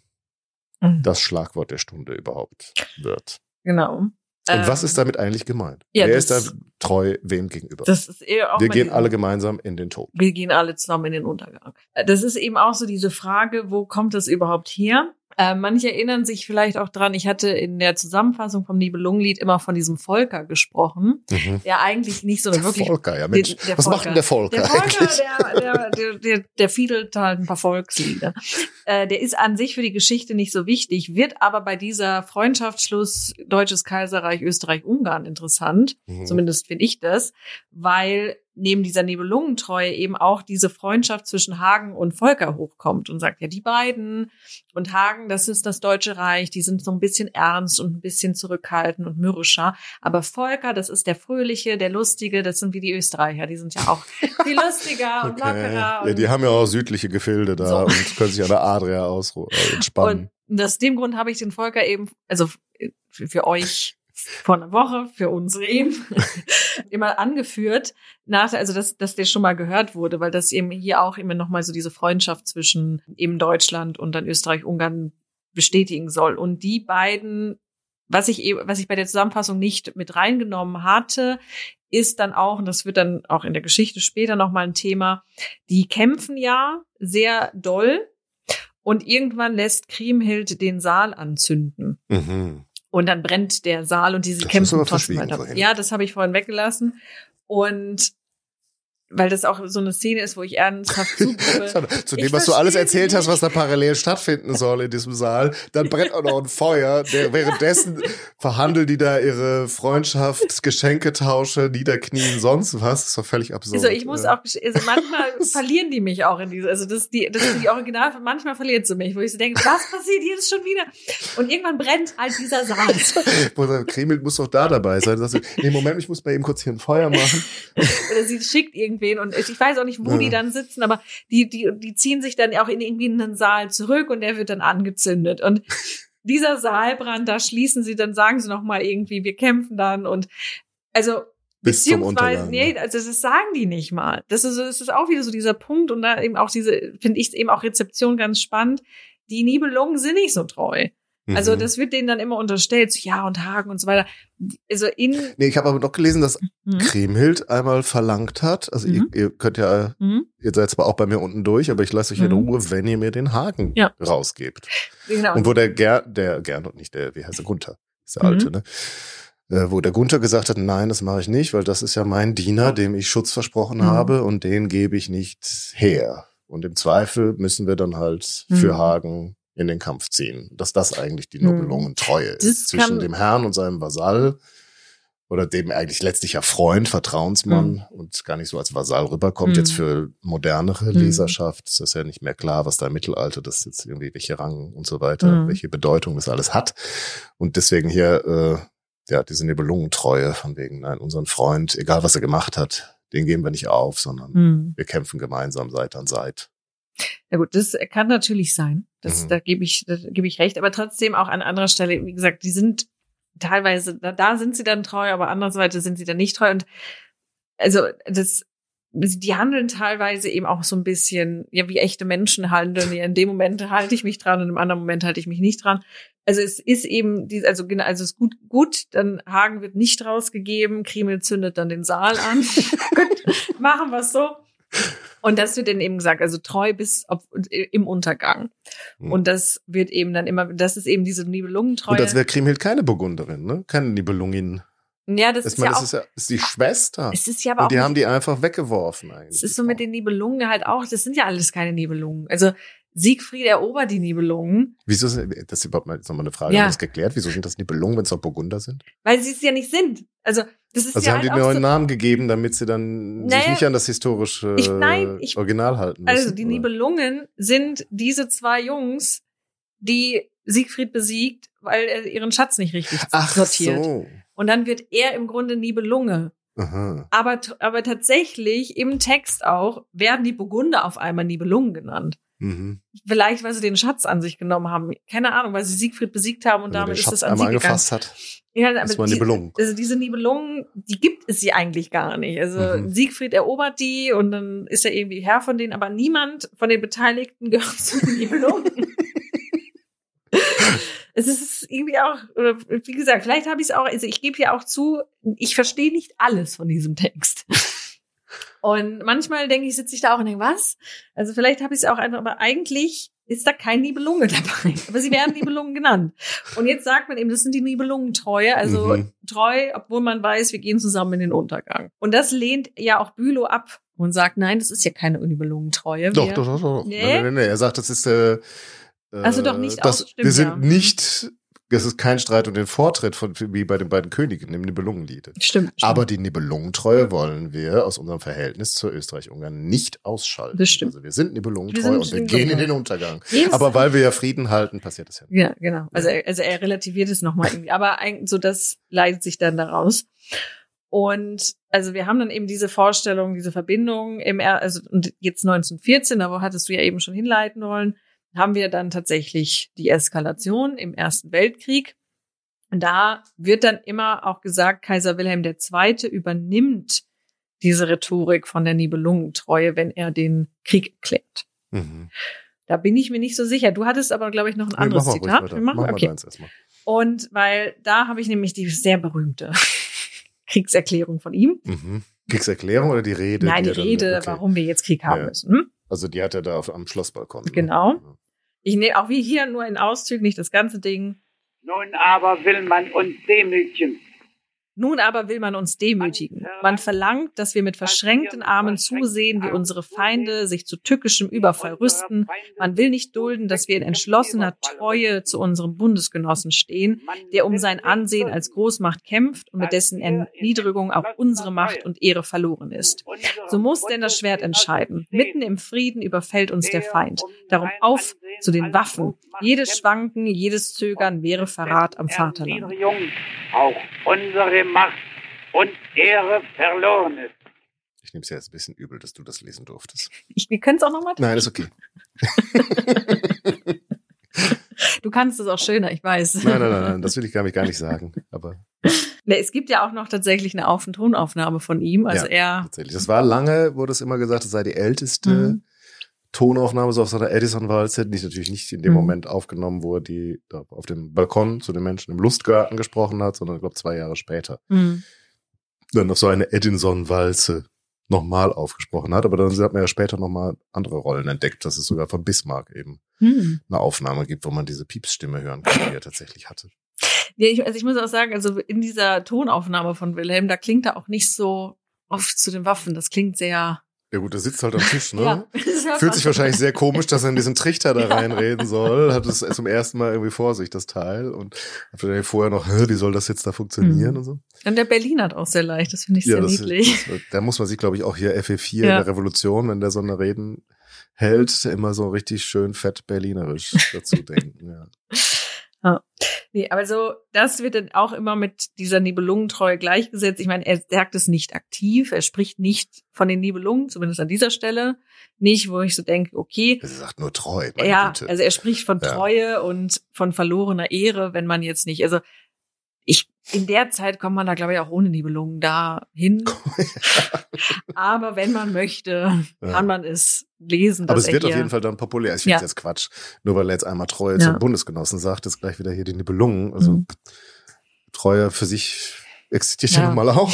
[SPEAKER 1] mhm. das Schlagwort der Stunde überhaupt wird.
[SPEAKER 2] Genau.
[SPEAKER 1] Und was ist ähm, damit eigentlich gemeint? Ja, Wer ist da treu wem gegenüber?
[SPEAKER 2] Das ist eher auch
[SPEAKER 1] wir gehen alle gemeinsam in den Tod.
[SPEAKER 2] Wir gehen alle zusammen in den Untergang. Das ist eben auch so diese Frage, wo kommt das überhaupt her? Äh, manche erinnern sich vielleicht auch dran, ich hatte in der Zusammenfassung vom Nibelungenlied immer von diesem Volker gesprochen, mhm. der eigentlich nicht so eine wirklich...
[SPEAKER 1] Volker, ja Mensch. Den, was Volker. macht denn der Volker
[SPEAKER 2] Der Volker, der, der, der, der, der fiedelt halt ein paar Volkslieder. Äh, der ist an sich für die Geschichte nicht so wichtig, wird aber bei dieser Freundschaftsschluss Deutsches Kaiserreich, Österreich, Ungarn interessant. Mhm. Zumindest finde ich das, weil neben dieser Nebelungentreue eben auch diese Freundschaft zwischen Hagen und Volker hochkommt und sagt, ja, die beiden und Hagen, das ist das Deutsche Reich, die sind so ein bisschen ernst und ein bisschen zurückhaltend und mürrischer. Aber Volker, das ist der Fröhliche, der Lustige, das sind wie die Österreicher, die sind ja auch viel lustiger und okay. lockerer.
[SPEAKER 1] Ja, die haben ja auch südliche Gefilde da so. und können sich an der Adria aus äh, entspannen.
[SPEAKER 2] Und aus dem Grund habe ich den Volker eben, also für euch vor einer Woche für uns eben immer angeführt, nach, also dass, dass der schon mal gehört wurde, weil das eben hier auch immer nochmal so diese Freundschaft zwischen eben Deutschland und dann Österreich-Ungarn bestätigen soll. Und die beiden, was ich eben, was ich bei der Zusammenfassung nicht mit reingenommen hatte, ist dann auch, und das wird dann auch in der Geschichte später nochmal ein Thema, die kämpfen ja sehr doll und irgendwann lässt Kriemhild den Saal anzünden. Mhm. Und dann brennt der Saal und diese kämpfen
[SPEAKER 1] trotzdem weiter.
[SPEAKER 2] Ja, das habe ich vorhin weggelassen. Und weil das auch so eine Szene ist, wo ich ernsthaft zugucke.
[SPEAKER 1] Zu dem, was du alles erzählt hast, was da parallel stattfinden soll in diesem Saal, dann brennt auch noch ein Feuer. Währenddessen verhandeln die da ihre Freundschaft, Geschenketausche, Niederknien, sonst was. Das ist doch völlig absurd.
[SPEAKER 2] Also ich muss auch, also manchmal verlieren die mich auch in diese, also das, die, das ist die Original, manchmal verliert sie mich, wo ich so denke, was passiert jetzt schon wieder? Und irgendwann brennt halt dieser Saal.
[SPEAKER 1] Kreml muss doch da dabei sein. Sagst du, nee, Moment, ich muss bei ihm kurz hier ein Feuer machen.
[SPEAKER 2] Oder sie schickt irgendwie irgendwen und ich weiß auch nicht, wo ja. die dann sitzen, aber die, die, die ziehen sich dann auch in irgendwie einen Saal zurück und der wird dann angezündet und dieser Saalbrand, da schließen sie, dann sagen sie nochmal irgendwie, wir kämpfen dann und also
[SPEAKER 1] bis zum Untergang.
[SPEAKER 2] Nee, also das sagen die nicht mal. Das ist, das ist auch wieder so dieser Punkt und da eben auch diese, finde ich eben auch Rezeption ganz spannend. Die Nibelungen sind nicht so treu. Also mhm. das wird denen dann immer unterstellt, so, ja und Hagen und so weiter. Also in
[SPEAKER 1] Nee, ich habe aber noch gelesen, dass mhm. Kremhild einmal verlangt hat, also mhm. ihr, ihr, könnt ja, mhm. ihr seid zwar auch bei mir unten durch, aber ich lasse euch in mhm. Ruhe, wenn ihr mir den Haken ja. rausgebt. Genau. Und wo der Ger, der Gernot, nicht der, wie heißt der, Gunther, ist der Alte, mhm. ne? Äh, wo der Gunther gesagt hat, nein, das mache ich nicht, weil das ist ja mein Diener, dem ich Schutz versprochen habe und den gebe ich nicht her. Und im Zweifel müssen wir dann halt für Hagen in den Kampf ziehen. Dass das eigentlich die Nobelungentreue hm. ist zwischen dem Herrn und seinem Vasall oder dem eigentlich letztlicher Freund, Vertrauensmann mhm. und gar nicht so als Vasall rüberkommt. Mhm. Jetzt für modernere hm. Leserschaft ist das ja nicht mehr klar, was da im Mittelalter das jetzt irgendwie, welche Rang und so weiter, mhm. welche Bedeutung das alles hat. Und deswegen hier, äh, ja, diese Nebelungentreue von wegen, nein, unseren Freund, egal was er gemacht hat, den geben wir nicht auf, sondern
[SPEAKER 2] Hm.
[SPEAKER 1] wir kämpfen gemeinsam Seite an Seite.
[SPEAKER 2] Ja gut, das kann natürlich sein. Das,
[SPEAKER 1] Mhm.
[SPEAKER 2] Da gebe ich, da gebe ich recht. Aber trotzdem auch an anderer Stelle, wie gesagt, die sind teilweise, da, da sind sie dann treu, aber andererseits sind sie dann nicht treu. Und also das, die handeln teilweise eben auch so ein bisschen, ja, wie echte Menschen handeln. Ja, in dem Moment halte ich mich dran und im anderen Moment halte ich mich nicht dran. Also es ist eben, also genau, also es ist gut, gut, dann Hagen wird nicht rausgegeben, Krimel zündet dann den Saal an. gut, machen wir es so. Und das wird dann eben gesagt, also treu bis auf, im Untergang.
[SPEAKER 1] Hm.
[SPEAKER 2] Und das wird eben dann immer, das ist eben diese Nibelungentreue.
[SPEAKER 1] Und als wäre Kriemhild keine Burgunderin, ne? Keine Nibelungin.
[SPEAKER 2] ja, das
[SPEAKER 1] Ich
[SPEAKER 2] ist
[SPEAKER 1] meine,
[SPEAKER 2] ja
[SPEAKER 1] das
[SPEAKER 2] auch,
[SPEAKER 1] ist ja ist die Schwester.
[SPEAKER 2] es ist ja aber
[SPEAKER 1] Und
[SPEAKER 2] auch,
[SPEAKER 1] die haben
[SPEAKER 2] mit,
[SPEAKER 1] die einfach weggeworfen eigentlich.
[SPEAKER 2] es ist so mit den Nibelungen halt auch, das sind ja alles keine Nibelungen. Also Siegfried erobert die Nibelungen,
[SPEAKER 1] Wieso sind, das ist überhaupt mal, jetzt nochmal eine Frage,
[SPEAKER 2] Ja.
[SPEAKER 1] das geklärt? Wieso sind das Nibelungen, wenn es doch Burgunder sind?
[SPEAKER 2] weil sie es ja nicht sind. Also das ist
[SPEAKER 1] Also
[SPEAKER 2] ja
[SPEAKER 1] haben die
[SPEAKER 2] halt
[SPEAKER 1] einen
[SPEAKER 2] auch
[SPEAKER 1] neuen
[SPEAKER 2] so,
[SPEAKER 1] Namen gegeben, damit sie dann sich
[SPEAKER 2] Naja,
[SPEAKER 1] nicht an das historische
[SPEAKER 2] ich- nein, ich-
[SPEAKER 1] Original halten müssen.
[SPEAKER 2] Also die
[SPEAKER 1] oder?
[SPEAKER 2] Nibelungen sind diese zwei Jungs, die Siegfried besiegt, weil er ihren Schatz nicht richtig
[SPEAKER 1] Ach
[SPEAKER 2] sortiert.
[SPEAKER 1] so.
[SPEAKER 2] Und dann wird er im Grunde Nibelunge.
[SPEAKER 1] Aha.
[SPEAKER 2] Aber, aber tatsächlich im Text auch werden die Burgunder auf einmal Nibelungen genannt.
[SPEAKER 1] Mhm.
[SPEAKER 2] Vielleicht, weil sie den Schatz an sich genommen haben. Keine Ahnung, weil sie Siegfried besiegt haben und
[SPEAKER 1] man
[SPEAKER 2] damit ist es an sie
[SPEAKER 1] einmal
[SPEAKER 2] gegangen.
[SPEAKER 1] angefasst hat,
[SPEAKER 2] Ja, aber
[SPEAKER 1] ist man
[SPEAKER 2] die,
[SPEAKER 1] Nibelungen.
[SPEAKER 2] also diese Nibelungen, die gibt es sie eigentlich gar nicht. Also
[SPEAKER 1] Mhm.
[SPEAKER 2] Siegfried erobert die und dann ist er irgendwie Herr von denen, aber niemand von den Beteiligten gehört zu den Nibelungen. es ist irgendwie auch, wie gesagt, vielleicht habe ich es auch, also ich gebe ja auch zu, ich verstehe nicht alles von diesem Text. Und manchmal denke ich, sitze ich da auch und denke, was? Also vielleicht habe ich es auch einfach, aber eigentlich ist da kein Nibelunge dabei. Aber sie werden Nibelungen genannt. Und jetzt sagt man eben, das sind die Nibelungentreue, also
[SPEAKER 1] Mhm.
[SPEAKER 2] treu, obwohl man weiß, wir gehen zusammen in den Untergang. Und das lehnt ja auch Bülow ab und sagt, nein, das ist ja keine Nibelungentreue.
[SPEAKER 1] Doch,
[SPEAKER 2] Wir-
[SPEAKER 1] doch, doch, doch.
[SPEAKER 2] Nee?
[SPEAKER 1] Nein, nein, nein, Er sagt, das ist äh,
[SPEAKER 2] Also doch nicht
[SPEAKER 1] das,
[SPEAKER 2] aus, stimmt,
[SPEAKER 1] Wir sind
[SPEAKER 2] ja.
[SPEAKER 1] nicht, das ist kein Streit um den Vortritt von wie bei den beiden Königen im Nibelungenlied.
[SPEAKER 2] Stimmt, stimmt.
[SPEAKER 1] Aber die Nibelungentreue wollen wir aus unserem Verhältnis zu Österreich-Ungarn nicht ausschalten.
[SPEAKER 2] Das stimmt.
[SPEAKER 1] Also wir sind
[SPEAKER 2] Wir
[SPEAKER 1] Nibelungentreu
[SPEAKER 2] sind
[SPEAKER 1] und wir gehen in den Untergang.
[SPEAKER 2] Jedes-
[SPEAKER 1] Aber weil wir ja Frieden halten, passiert das ja nicht.
[SPEAKER 2] Ja, genau. Also, er, also er relativiert es nochmal irgendwie. Aber eigentlich, so das leitet sich dann daraus. Und also wir haben dann eben diese Vorstellung, diese Verbindung im, also und jetzt 1914, da hattest du ja eben schon hinleiten wollen, haben wir dann tatsächlich die Eskalation im Ersten Weltkrieg. Und da wird dann immer auch gesagt, Kaiser Wilhelm II. übernimmt diese Rhetorik von der Nibelungentreue, wenn er den Krieg erklärt.
[SPEAKER 1] Mhm.
[SPEAKER 2] Da bin ich mir nicht so sicher. Du hattest aber, glaube ich, noch ein
[SPEAKER 1] Nee,
[SPEAKER 2] anderes Zitat. Wir machen?
[SPEAKER 1] Mach mal
[SPEAKER 2] okay.
[SPEAKER 1] erstmal.
[SPEAKER 2] Und weil da habe ich nämlich die sehr berühmte Kriegserklärung von ihm.
[SPEAKER 1] Mhm. Kriegserklärung oder die Rede?
[SPEAKER 2] Nein, die
[SPEAKER 1] dann-
[SPEAKER 2] Rede,
[SPEAKER 1] okay.
[SPEAKER 2] warum wir jetzt Krieg haben
[SPEAKER 1] Ja.
[SPEAKER 2] müssen. Hm?
[SPEAKER 1] Also die hat er da auf, am Schlossbalkon. ne?
[SPEAKER 2] Ich nehme auch wie hier nur in Auszügen, nicht das ganze Ding.
[SPEAKER 3] Nun aber will man uns demütigen.
[SPEAKER 2] Nun aber will man uns demütigen. Man verlangt, dass wir mit verschränkten Armen zusehen, wie unsere Feinde sich zu tückischem Überfall rüsten. Man will nicht dulden, dass wir in entschlossener Treue zu unserem Bundesgenossen stehen, der um sein Ansehen als Großmacht kämpft und mit dessen Erniedrigung auch unsere Macht und Ehre verloren ist. So muss denn das Schwert entscheiden. Mitten im Frieden überfällt uns der Feind. Darum auf zu den Waffen. Jedes Schwanken, jedes Zögern wäre Verrat am Vaterland.
[SPEAKER 3] Auch unsere Macht und Ehre verloren ist.
[SPEAKER 1] Ich nehme es ja jetzt ein bisschen übel, dass du das lesen durftest.
[SPEAKER 2] Ich, wir können es auch nochmal.
[SPEAKER 1] Nein, ist okay.
[SPEAKER 2] Du kannst es auch schöner, ich weiß.
[SPEAKER 1] Nein, nein, nein, nein das will ich gar nicht, gar nicht sagen. Aber
[SPEAKER 2] Ne, es gibt ja auch noch tatsächlich eine Auf- und Tonaufnahme von ihm. Also er.
[SPEAKER 1] tatsächlich. Das war lange, wurde es immer gesagt, es sei die älteste
[SPEAKER 2] Mhm.
[SPEAKER 1] Tonaufnahme so auf so einer Edison-Walze, die natürlich nicht in dem
[SPEAKER 2] Mhm.
[SPEAKER 1] Moment aufgenommen wurde, die da auf dem Balkon zu den Menschen im Lustgarten gesprochen hat, sondern ich glaube zwei Jahre später
[SPEAKER 2] Hm.
[SPEAKER 1] dann auf so eine Edison-Walze nochmal aufgesprochen hat. Aber dann hat man ja später nochmal andere Rollen entdeckt, dass es sogar von Bismarck eben
[SPEAKER 2] Hm.
[SPEAKER 1] eine Aufnahme gibt, wo man diese Piepsstimme hören kann, die er tatsächlich hatte.
[SPEAKER 2] Ja, ich, also ich muss auch sagen, also in dieser Tonaufnahme von Wilhelm, da klingt er auch nicht so oft zu den Waffen. Das klingt sehr.
[SPEAKER 1] Ja gut, er sitzt halt am Tisch, ne?
[SPEAKER 2] Ja,
[SPEAKER 1] Fühlt sich wahrscheinlich sehr komisch, dass er in diesen Trichter da
[SPEAKER 2] Ja.
[SPEAKER 1] reinreden soll. Hat es zum ersten Mal irgendwie vor sich, das Teil. Und hat vielleicht vorher noch, wie soll das jetzt da funktionieren
[SPEAKER 2] Mhm.
[SPEAKER 1] und so.
[SPEAKER 2] Und der Berlin hat auch sehr leicht. Das finde ich sehr
[SPEAKER 1] das,
[SPEAKER 2] niedlich.
[SPEAKER 1] das, da muss man sich, glaube ich, auch hier FE4
[SPEAKER 2] Ja.
[SPEAKER 1] in der Revolution, wenn der so eine Reden hält, immer so richtig schön fett berlinerisch dazu denken. Ja.
[SPEAKER 2] Nee, aber so, das wird dann auch immer mit dieser Nibelungentreue gleichgesetzt. Ich meine, er sagt es nicht aktiv, er spricht nicht von den Nibelungen, zumindest an dieser Stelle. Nicht, wo ich so denke, okay.
[SPEAKER 1] Er sagt nur treu. meine
[SPEAKER 2] Ja,
[SPEAKER 1] Güte.
[SPEAKER 2] also er spricht von
[SPEAKER 1] Ja.
[SPEAKER 2] Treue und von verlorener Ehre, wenn man jetzt nicht, also in der Zeit kommt man da, glaube ich, auch ohne Nibelungen da hin. Aber wenn man möchte,
[SPEAKER 1] Ja.
[SPEAKER 2] kann man es lesen.
[SPEAKER 1] Aber
[SPEAKER 2] dass
[SPEAKER 1] es wird auf jeden Fall dann populär. Ich finde
[SPEAKER 2] Ja.
[SPEAKER 1] jetzt Quatsch. Nur weil er jetzt einmal Treue
[SPEAKER 2] Ja.
[SPEAKER 1] zum Bundesgenossen sagt, ist gleich wieder hier die Nibelungen. Also
[SPEAKER 2] Mhm.
[SPEAKER 1] Treue für sich existiert ja,
[SPEAKER 2] Ja.
[SPEAKER 1] nun mal auch.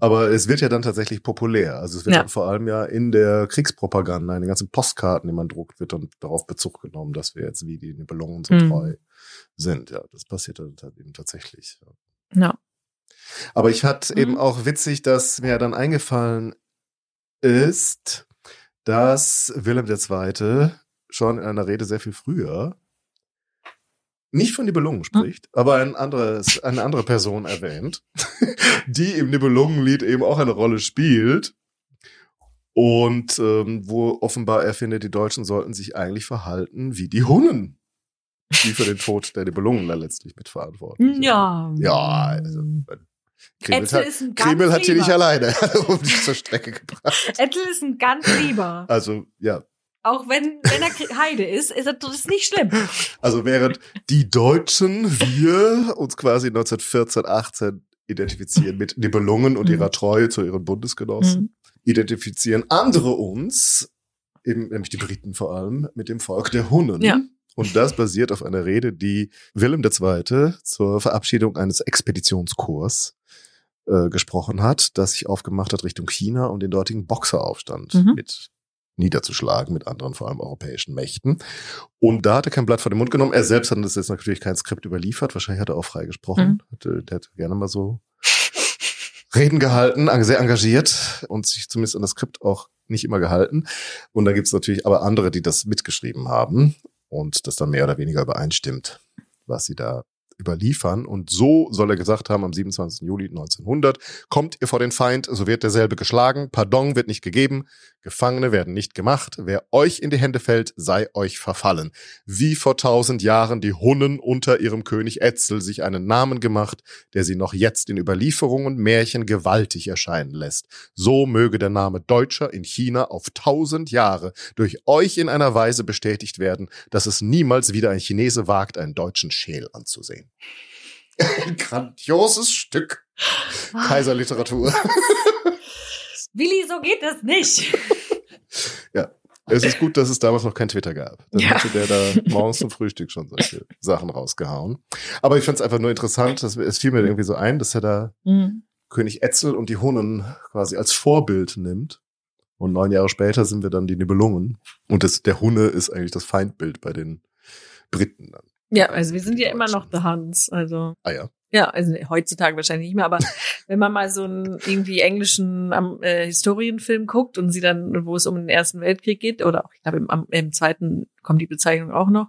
[SPEAKER 1] Aber es wird ja dann tatsächlich populär. Also es wird
[SPEAKER 2] Ja.
[SPEAKER 1] dann vor allem ja in der Kriegspropaganda, in den ganzen Postkarten, die man druckt, wird dann darauf Bezug genommen, dass wir jetzt wie die Nibelungen so
[SPEAKER 2] Mhm.
[SPEAKER 1] treu sind. Ja, das passiert dann eben tatsächlich. Ja.
[SPEAKER 2] Ja.
[SPEAKER 1] Aber ich fand
[SPEAKER 2] Mhm.
[SPEAKER 1] eben auch witzig, dass mir dann eingefallen ist, dass Wilhelm II. schon in einer Rede sehr viel früher nicht von Nibelungen spricht, aber ein anderes, eine andere Person erwähnt, die im Nibelungenlied eben auch eine Rolle spielt. Und ähm, wo offenbar er findet, die Deutschen sollten sich eigentlich verhalten wie die Hunnen, die für den Tod der Nibelungen da letztlich mitverantwortlich sind.
[SPEAKER 2] Ja.
[SPEAKER 1] Ja, also, Kreml hat,
[SPEAKER 2] ist ein ganz
[SPEAKER 1] Kreml hat hier nicht alleine um die zur Strecke gebracht.
[SPEAKER 2] Etzel ist ein ganz lieber.
[SPEAKER 1] Also, ja.
[SPEAKER 2] Auch wenn, wenn er Heide ist, ist das nicht schlimm.
[SPEAKER 1] Also, während die Deutschen, wir uns quasi 1914, 18 identifizieren mit Nibelungen und
[SPEAKER 2] Mhm.
[SPEAKER 1] ihrer Treue zu ihren Bundesgenossen, identifizieren andere uns, eben, nämlich die Briten vor allem, mit dem Volk der Hunnen.
[SPEAKER 2] Ja.
[SPEAKER 1] Und das basiert auf einer Rede, die Wilhelm II. zur Verabschiedung eines Expeditionskorps äh, gesprochen hat, das sich aufgemacht hat Richtung China, um den dortigen Boxeraufstand
[SPEAKER 2] Mhm.
[SPEAKER 1] mit niederzuschlagen, mit anderen vor allem europäischen Mächten. Und da hat er kein Blatt vor den Mund genommen. Er selbst hat das jetzt natürlich kein Skript überliefert. Wahrscheinlich hat er auch frei gesprochen. Hatte, der hat gerne mal so Reden gehalten, sehr engagiert und sich zumindest an das Skript auch nicht immer gehalten. Und da gibt es natürlich aber andere, die das mitgeschrieben haben und das dann mehr oder weniger übereinstimmt, was sie da überliefern. Und so soll er gesagt haben, am 27. Juli 1900, kommt ihr vor den Feind, so wird derselbe geschlagen, Pardon wird nicht gegeben, Gefangene werden nicht gemacht, wer euch in die Hände fällt, sei euch verfallen. Wie vor tausend Jahren die Hunnen unter ihrem König Etzel sich einen Namen gemacht, der sie noch jetzt in Überlieferungen und Märchen gewaltig erscheinen lässt. So möge der Name Deutscher in China auf tausend Jahre durch euch in einer Weise bestätigt werden, dass es niemals wieder ein Chinese wagt, einen deutschen Schäl anzusehen. Ein grandioses Stück Kaiserliteratur.
[SPEAKER 2] Willi, so geht das nicht.
[SPEAKER 1] Es ist gut, dass es damals noch kein Twitter gab. Dann
[SPEAKER 2] Ja.
[SPEAKER 1] hätte der da morgens zum Frühstück schon solche Sachen rausgehauen. Aber ich fand es einfach nur interessant, dass, es fiel mir irgendwie so ein, dass er da
[SPEAKER 2] Mhm.
[SPEAKER 1] König Etzel und die Hunnen quasi als Vorbild nimmt. Und neun Jahre später sind wir dann die Nibelungen. Und das, der Hunne ist eigentlich das Feindbild bei den Briten dann.
[SPEAKER 2] Ja, also wir sind ja immer noch The Huns. Also
[SPEAKER 1] Ah ja.
[SPEAKER 2] ja, also heutzutage wahrscheinlich nicht mehr, aber wenn man mal so einen irgendwie englischen äh, Historienfilm guckt und sie dann, wo es um den Ersten Weltkrieg geht, oder auch, ich glaube, im, im zweiten kommt die Bezeichnung auch noch,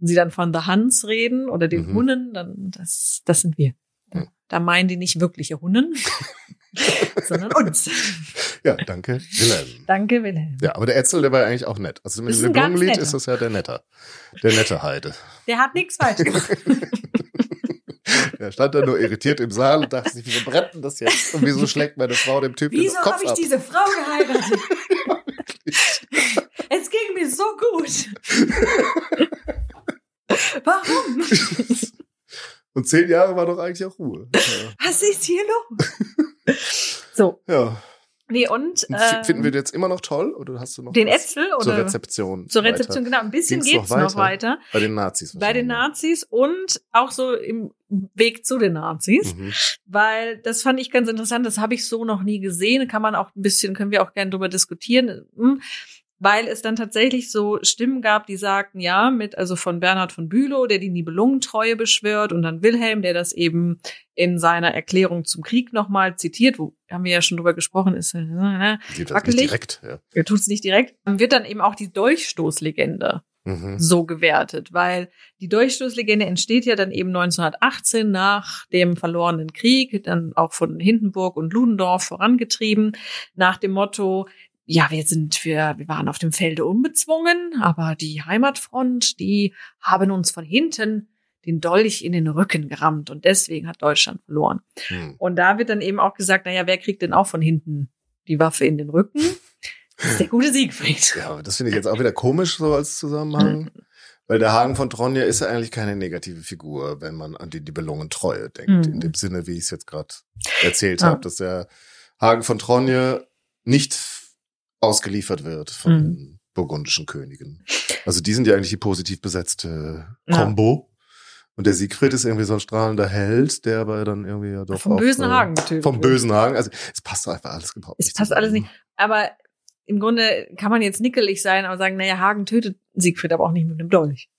[SPEAKER 2] und sie dann von The Huns reden oder den
[SPEAKER 1] Mhm.
[SPEAKER 2] Hunnen, dann das, das sind wir.
[SPEAKER 1] Mhm.
[SPEAKER 2] Da meinen die nicht wirkliche Hunnen, sondern uns.
[SPEAKER 1] Ja, danke, Wilhelm.
[SPEAKER 2] Danke, Wilhelm.
[SPEAKER 1] Ja, aber der Etzel, der war eigentlich auch nett. Also mit dem
[SPEAKER 2] netter.
[SPEAKER 1] ist das ja der Netter. Der nette Heide.
[SPEAKER 2] Der hat nichts falsch gemacht.
[SPEAKER 1] Er stand da nur irritiert im Saal und dachte sich, wieso brennt denn das jetzt? Und wieso schlägt meine Frau dem Typen
[SPEAKER 2] Wieso
[SPEAKER 1] den Kopf
[SPEAKER 2] habe ich
[SPEAKER 1] ab?
[SPEAKER 2] diese Frau geheiratet? es ging mir so gut. Warum?
[SPEAKER 1] Und zehn Jahre war doch eigentlich auch Ruhe.
[SPEAKER 2] Was ist hier los? so,
[SPEAKER 1] Ja.
[SPEAKER 2] nee, und ähm,
[SPEAKER 1] Finden wir den jetzt immer noch toll oder hast du noch
[SPEAKER 2] den Äpfel
[SPEAKER 1] zur
[SPEAKER 2] oder
[SPEAKER 1] Rezeption?
[SPEAKER 2] zur Rezeption, genau, ein bisschen
[SPEAKER 1] Ging's noch
[SPEAKER 2] geht's noch
[SPEAKER 1] weiter?
[SPEAKER 2] weiter.
[SPEAKER 1] Bei den Nazis.
[SPEAKER 2] Bei den. Nazis und auch so im Weg zu den Nazis,
[SPEAKER 1] Mhm.
[SPEAKER 2] weil das fand ich ganz interessant, das habe ich so noch nie gesehen, kann man auch ein bisschen, können wir auch gerne drüber diskutieren, hm, weil es dann tatsächlich so Stimmen gab, die sagten, ja, mit, also von Bernhard von Bülow, der die Nibelungentreue beschwört und dann Wilhelm, der das eben in seiner Erklärung zum Krieg nochmal zitiert, wo haben wir ja schon drüber gesprochen, ist, äh, ne,
[SPEAKER 1] Geht
[SPEAKER 2] wackelig.
[SPEAKER 1] nicht direkt. Ja.
[SPEAKER 2] er tut's nicht direkt, wird dann eben auch die Dolchstoßlegende
[SPEAKER 1] Mhm.
[SPEAKER 2] so gewertet, weil die Durchstoßlegende entsteht ja dann eben 1918 nach dem verlorenen Krieg, dann auch von Hindenburg und Ludendorff vorangetrieben, nach dem Motto, ja, wir sind, wir, wir waren auf dem Felde unbezwungen, aber die Heimatfront, die haben uns von hinten den Dolch in den Rücken gerammt und deswegen hat Deutschland verloren.
[SPEAKER 1] Hm.
[SPEAKER 2] Und da wird dann eben auch gesagt, naja, wer kriegt denn auch von hinten die Waffe in den Rücken? Das ist der gute Siegfried.
[SPEAKER 1] Ja, aber das finde ich jetzt auch wieder komisch so als Zusammenhang. Weil der Hagen von Tronje ist ja eigentlich keine negative Figur, wenn man an die Nibelungentreue denkt.
[SPEAKER 2] Mhm.
[SPEAKER 1] In dem Sinne, wie ich es jetzt gerade erzählt
[SPEAKER 2] Ja.
[SPEAKER 1] habe, dass der Hagen von Tronje nicht ausgeliefert wird von
[SPEAKER 2] Mhm.
[SPEAKER 1] den burgundischen Königen. Also die sind ja eigentlich die positiv besetzte
[SPEAKER 2] Ja.
[SPEAKER 1] Combo. Und der Siegfried ist irgendwie so ein strahlender Held, der aber dann irgendwie ja doch
[SPEAKER 2] Vom bösen
[SPEAKER 1] äh,
[SPEAKER 2] Hagen getötet.
[SPEAKER 1] Vom bösen Hagen. Also es passt doch einfach alles überhaupt
[SPEAKER 2] Es passt alles nicht. Aber im Grunde kann man jetzt nickelig sein, aber sagen, naja, Hagen tötet Siegfried aber auch nicht mit einem Dolch.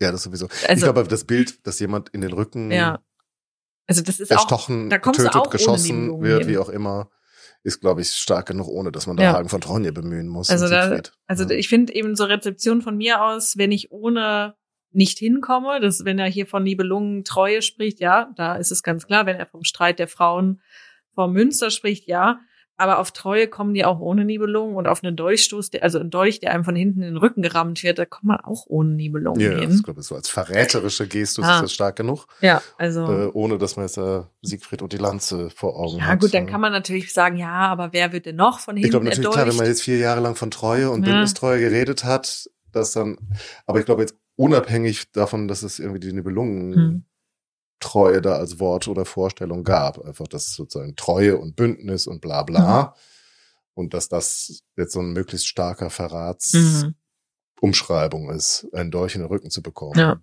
[SPEAKER 1] Ja, das sowieso. ich
[SPEAKER 2] Also,
[SPEAKER 1] glaube, das Bild, dass jemand in den Rücken
[SPEAKER 2] ja. Also das ist auch,
[SPEAKER 1] erstochen,
[SPEAKER 2] da auch ohne
[SPEAKER 1] geschossen
[SPEAKER 2] Nibelungen
[SPEAKER 1] wird,
[SPEAKER 2] hin.
[SPEAKER 1] wie auch immer, ist, glaube ich, stark genug, ohne dass man da
[SPEAKER 2] Ja.
[SPEAKER 1] Hagen von Tronje bemühen muss.
[SPEAKER 2] Also da- also
[SPEAKER 1] ja.
[SPEAKER 2] ich finde eben so Rezeption von mir aus, wenn ich ohne nicht hinkomme, das, wenn er hier von Nibelungen Treue spricht, ja, da ist es ganz klar, wenn er vom Streit der Frauen vor Münster spricht, ja, aber auf Treue kommen die auch ohne Nibelungen und auf einen Dolchstoß, der, also ein Dolch, der einem von hinten in den Rücken gerammt wird, da kommt man auch ohne Nibelungen
[SPEAKER 1] ja,
[SPEAKER 2] hin.
[SPEAKER 1] ich glaube, so als verräterische Gestus
[SPEAKER 2] Ah.
[SPEAKER 1] ist das stark genug,
[SPEAKER 2] Ja, also.
[SPEAKER 1] äh, ohne dass man jetzt da Siegfried und die Lanze vor Augen
[SPEAKER 2] Ja,
[SPEAKER 1] hat.
[SPEAKER 2] gut, dann kann man natürlich sagen, ja, aber wer wird denn noch von hinten
[SPEAKER 1] Ich glaube natürlich, klar, wenn man
[SPEAKER 2] erdolcht?
[SPEAKER 1] jetzt vier Jahre lang von Treue und
[SPEAKER 2] Ja.
[SPEAKER 1] Bündnistreue geredet hat, dass dann, aber ich glaube jetzt unabhängig davon, dass es irgendwie die Nibelungen
[SPEAKER 2] Hm.
[SPEAKER 1] Treue da als Wort oder Vorstellung gab. Einfach das sozusagen Treue und Bündnis und bla bla.
[SPEAKER 2] Mhm.
[SPEAKER 1] Und dass das jetzt so ein möglichst starker Verratsumschreibung
[SPEAKER 2] Mhm.
[SPEAKER 1] ist, einen Dolch in den Rücken zu bekommen.
[SPEAKER 2] Ja.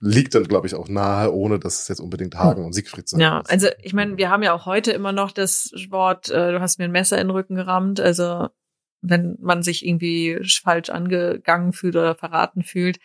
[SPEAKER 1] Liegt dann, glaube ich, auch nahe, ohne dass es jetzt unbedingt Hagen und Siegfried sind.
[SPEAKER 2] Ja, also ich meine, wir haben ja auch heute immer noch das Wort, äh, du hast mir ein Messer in den Rücken gerammt. Also wenn man sich irgendwie falsch angegangen fühlt oder verraten fühlt.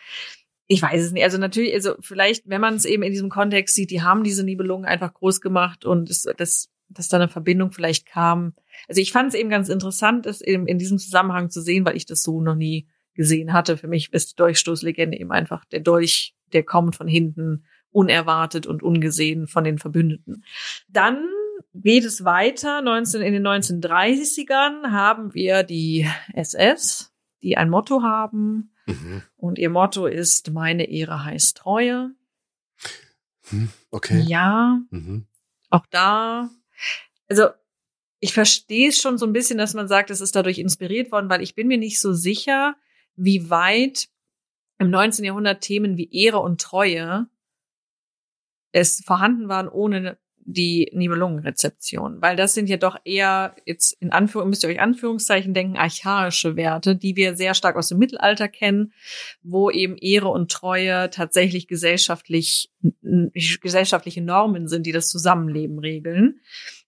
[SPEAKER 2] Ich weiß es nicht. Also natürlich, also vielleicht, wenn man es eben in diesem Kontext sieht, die haben diese Nibelungen einfach groß gemacht und es, das, dass da eine Verbindung vielleicht kam. Also ich fand es eben ganz interessant, es eben in diesem Zusammenhang zu sehen, weil ich das so noch nie gesehen hatte. Für mich ist die Dolchstoßlegende eben einfach der Dolch, der kommt von hinten, unerwartet und ungesehen von den Verbündeten. Dann geht es weiter. 19, in den 1930ern haben wir die SS, die ein Motto haben.
[SPEAKER 1] Mhm.
[SPEAKER 2] Und ihr Motto ist, meine Ehre heißt Treue.
[SPEAKER 1] Hm, Okay.
[SPEAKER 2] Ja,
[SPEAKER 1] Mhm.
[SPEAKER 2] auch da, also ich verstehe es schon so ein bisschen, dass man sagt, es ist dadurch inspiriert worden, weil ich bin mir nicht so sicher, wie weit im 19. Jahrhundert Themen wie Ehre und Treue es vorhanden waren ohne die Nibelungenrezeption, weil das sind ja doch eher jetzt in Anführung müsst ihr euch Anführungszeichen denken archaische Werte, die wir sehr stark aus dem Mittelalter kennen, wo eben Ehre und Treue tatsächlich gesellschaftlich gesellschaftliche Normen sind, die das Zusammenleben regeln,